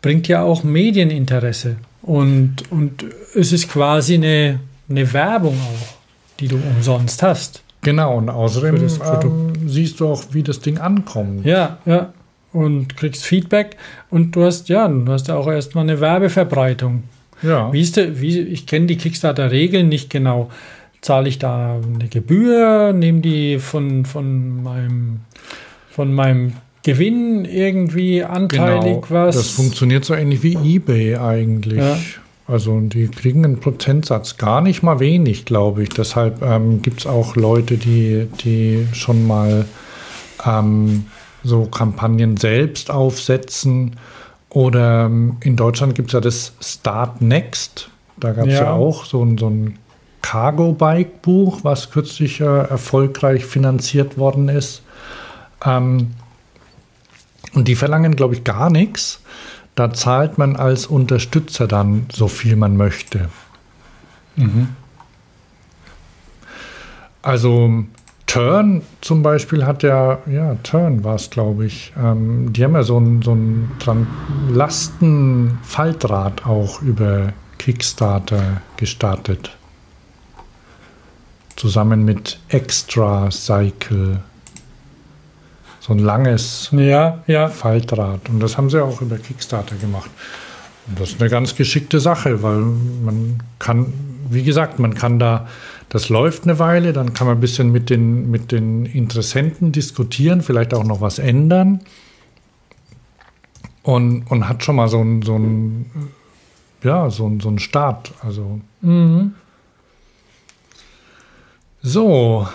bringt ja auch Medieninteresse. Und, und es ist quasi eine, eine Werbung auch, die du umsonst hast.
Genau, und außerdem ähm, siehst du auch, wie das Ding ankommt.
Ja, ja. Und kriegst Feedback und du hast, ja, du hast ja auch erstmal eine Werbeverbreitung.
Ja.
Wie ist der, wie, ich kenne die Kickstarter-Regeln nicht genau. Zahle ich da eine Gebühr? Nehmen die von, von, meinem, von meinem Gewinn irgendwie anteilig was?
Genau. Das funktioniert so ähnlich wie eBay eigentlich.
Ja.
Also die kriegen einen Prozentsatz, gar nicht mal wenig, glaube ich. Deshalb ähm, gibt es auch Leute, die, die schon mal ähm, so Kampagnen selbst aufsetzen. Oder ähm, in Deutschland gibt es ja das Start Next. Da gab es ja.
Ja.
auch so ein, so ein Cargo-Bike-Buch, was kürzlich äh, erfolgreich finanziert worden ist. Ähm, und die verlangen, glaube ich, gar nichts. Da zahlt man als Unterstützer dann so viel man möchte. Also Turn zum Beispiel hat ja, ja, Turn war es, glaube ich. Ähm, die haben ja so ein, so ein Lastenfaltrad auch über Kickstarter gestartet. Zusammen mit Extra Cycle. So ein langes
Ja, ja.
Faltrad. Und das haben sie auch über Kickstarter gemacht. Und das ist eine ganz geschickte Sache, weil man kann, wie gesagt, man kann da, das läuft eine Weile, dann kann man ein bisschen mit den, mit den Interessenten diskutieren, vielleicht auch noch was ändern. Und, und hat schon mal so einen, so einen, ja, so einen, so einen Start. Also. So,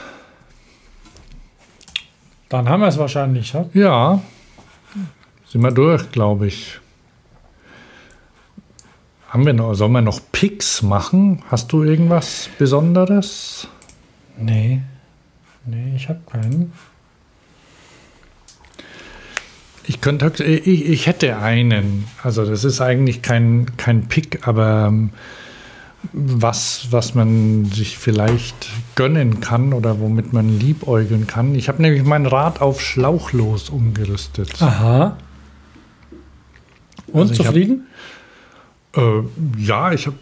Dann haben wir es wahrscheinlich. Ja?
Ja, sind wir durch, glaube ich. Haben wir noch, sollen wir noch Picks machen? Hast du irgendwas Besonderes?
Nee. Nee, ich habe keinen.
Ich könnte, ich, ich hätte einen. Also das ist eigentlich kein, kein Pick, aber ähm, was, was man sich vielleicht gönnen kann oder womit man liebäugeln kann. Ich habe nämlich mein Rad auf Schlauchlos umgerüstet.
Aha. Und
Also hab-
zufrieden?
Äh, ja, ich habe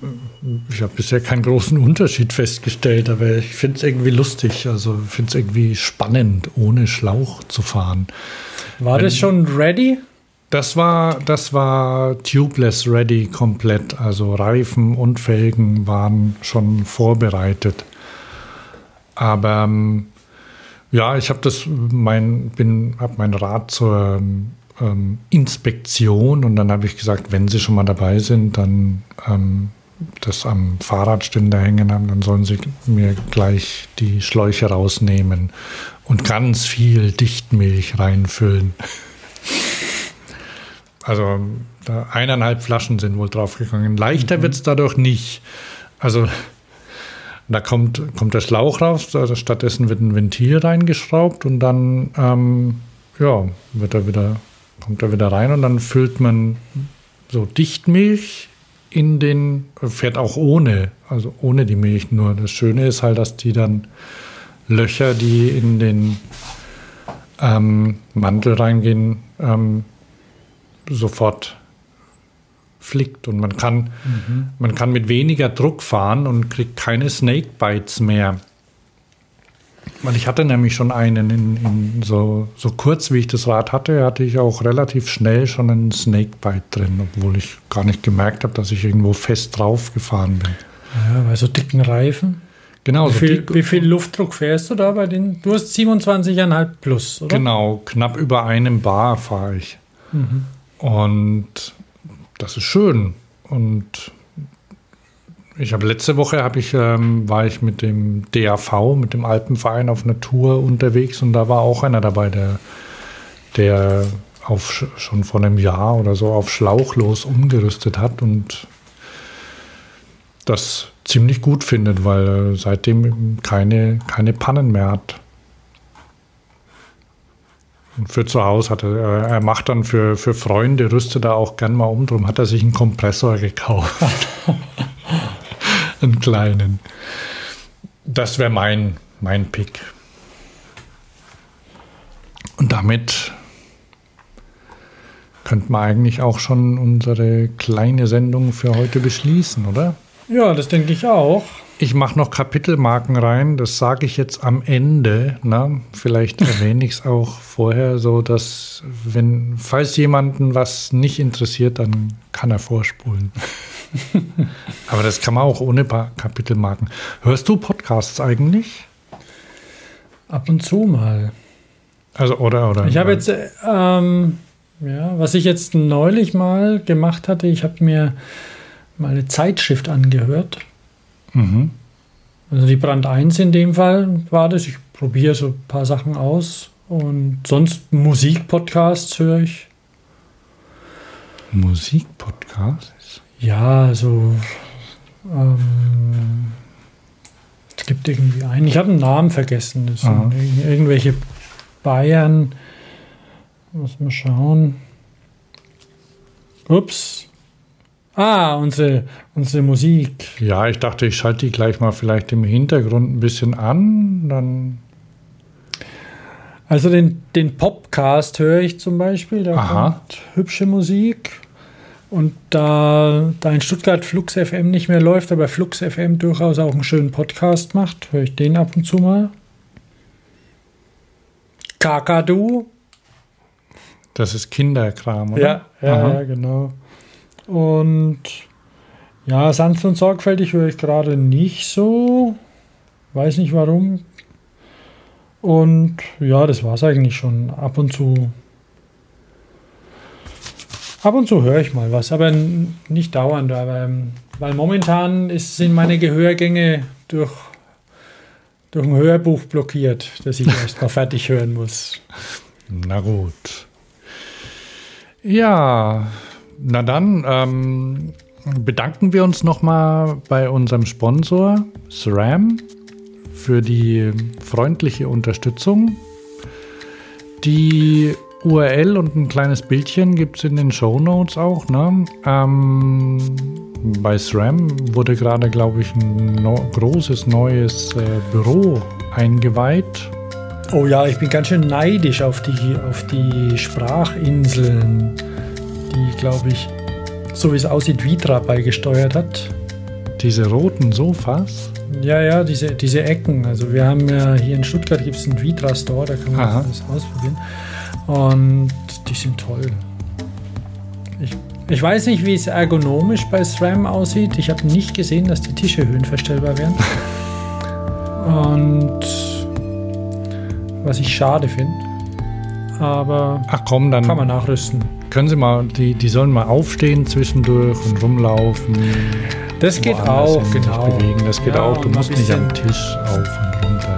ich hab bisher keinen großen Unterschied festgestellt, aber ich finde es irgendwie lustig. Also finde es irgendwie spannend, ohne Schlauch zu fahren.
War das schon ready?
Das war, das war tubeless ready komplett. Also Reifen und Felgen waren schon vorbereitet. Aber ähm, ja, ich habe das, mein, bin, habe mein Rad zur ähm, Inspektion und dann habe ich gesagt, wenn Sie schon mal dabei sind, dann ähm, das am Fahrradständer hängen haben, dann sollen Sie mir gleich die Schläuche rausnehmen und ganz viel Dichtmilch reinfüllen. Also eineinhalb Flaschen sind wohl draufgegangen. Leichter wird es dadurch nicht. Also da kommt, kommt der Schlauch raus, also stattdessen wird ein Ventil reingeschraubt und dann ähm, ja, wird er wieder, kommt er wieder rein und dann füllt man so Dichtmilch in den, fährt auch ohne, also ohne die Milch nur. Das Schöne ist halt, dass die dann Löcher, die in den ähm, Mantel reingehen, ähm, sofort flickt und man kann, man kann mit weniger Druck fahren und kriegt keine Snakebites mehr. Weil ich hatte nämlich schon einen, in, in so, so kurz wie ich das Rad hatte, hatte ich auch relativ schnell schon einen Snakebite drin, obwohl ich gar nicht gemerkt habe, dass ich irgendwo fest drauf gefahren bin.
Ja, bei so dicken Reifen.
Genau,
Wie
so
viel,
dick-
wie viel Luftdruck fährst du da bei den? Du hast 27,5 plus, oder?
Genau, knapp über einem Bar fahre ich. Und das ist schön. Und ich habe letzte Woche habe ich ähm, war ich mit dem DAV, mit dem Alpenverein auf einer Tour unterwegs und da war auch einer dabei, der der auf sch- schon vor einem Jahr oder so auf Schlauchlos umgerüstet hat und das ziemlich gut findet, weil er seitdem keine, keine Pannen mehr hat. Für zu Hause hat er, er macht dann für, für Freunde, rüstet er auch gern mal um, drum hat er sich einen Kompressor gekauft. einen kleinen. Das wäre mein, mein Pick. Und damit könnte man eigentlich auch schon unsere kleine Sendung für heute beschließen, oder?
Ja, das denke ich auch.
Ich mache noch Kapitelmarken rein, das sage ich jetzt am Ende. Na? Vielleicht erwähne ich es auch vorher, so dass, wenn, falls jemanden was nicht interessiert, dann kann er vorspulen. Aber das kann man auch ohne Kapitelmarken. Hörst du Podcasts eigentlich?
Ab und zu mal.
Also, oder, oder?
Ich habe jetzt, äh, ähm, ja, was ich jetzt neulich mal gemacht hatte, ich habe mir mal eine Zeitschrift angehört.
Mhm.
Also die Brand 1 in dem Fall war das. Ich probiere so ein paar Sachen aus. Und sonst Musikpodcasts höre ich.
Musikpodcasts?
Ja, so. Ähm, es gibt irgendwie einen. Ich habe einen Namen vergessen. Das
Aha.
sind irg- irgendwelche Bayern. Muss mal schauen. Ups. Ah, unsere, unsere Musik.
Ja, ich dachte, ich schalte die gleich mal vielleicht im Hintergrund ein bisschen an. Dann.
Also den, den Popcast höre ich zum Beispiel. Da
Aha.
kommt hübsche Musik. Und da, da in Stuttgart Flux FM nicht mehr läuft, aber Flux FM durchaus auch einen schönen Podcast macht, höre ich den ab und zu mal. Kakadu
Das ist Kinderkram, oder?
Ja, ja, ja, genau. Und ja, sanft und sorgfältig höre ich gerade nicht so. Weiß nicht warum. Und ja, das war es eigentlich schon. Ab und zu. Ab und zu höre ich mal was, aber nicht dauernd. Aber, ähm, weil momentan ist, sind meine Gehörgänge durch, durch ein Hörbuch blockiert, das ich erst mal fertig hören muss.
Na gut. Ja, na dann ähm, bedanken wir uns nochmal bei unserem Sponsor SRAM für die freundliche Unterstützung. Die URL und ein kleines Bildchen gibt es in den Show Notes auch. Ne? Ähm, bei SRAM wurde gerade, glaube ich, ein no großes neues äh, Büro eingeweiht.
Oh ja, ich bin ganz schön neidisch auf die, auf die Sprachinseln, die, glaube ich, so wie es aussieht, Vitra beigesteuert hat.
Diese roten Sofas.
Ja, ja, diese, diese Ecken. Also wir haben ja hier in Stuttgart gibt es einen Vitra Store, da kann man
Aha.
das ausprobieren. Und die sind toll. Ich, ich weiß nicht, wie es ergonomisch bei SRAM aussieht. Ich habe nicht gesehen, dass die Tische höhenverstellbar wären. Und was ich schade finde. Aber
Ach komm, dann
kann man nachrüsten.
Können Sie mal, die, die sollen mal aufstehen zwischendurch und rumlaufen.
Das geht auch, genau.
bewegen. Das geht
Ja,
auch. Du musst nicht am Tisch auf und runter.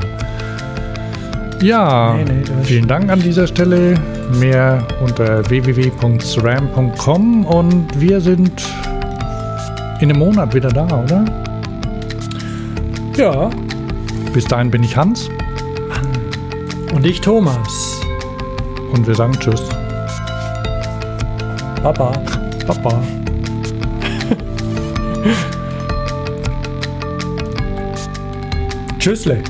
Ja,
Nee, nee,
vielen Dank an dieser Stelle. Mehr unter www.sram.com und wir sind in einem Monat wieder da, oder?
Ja,
Bis dahin bin ich Hans
und ich Thomas.
und wir sagen Tschüss.
Papa.
Papa.
Tschüssle.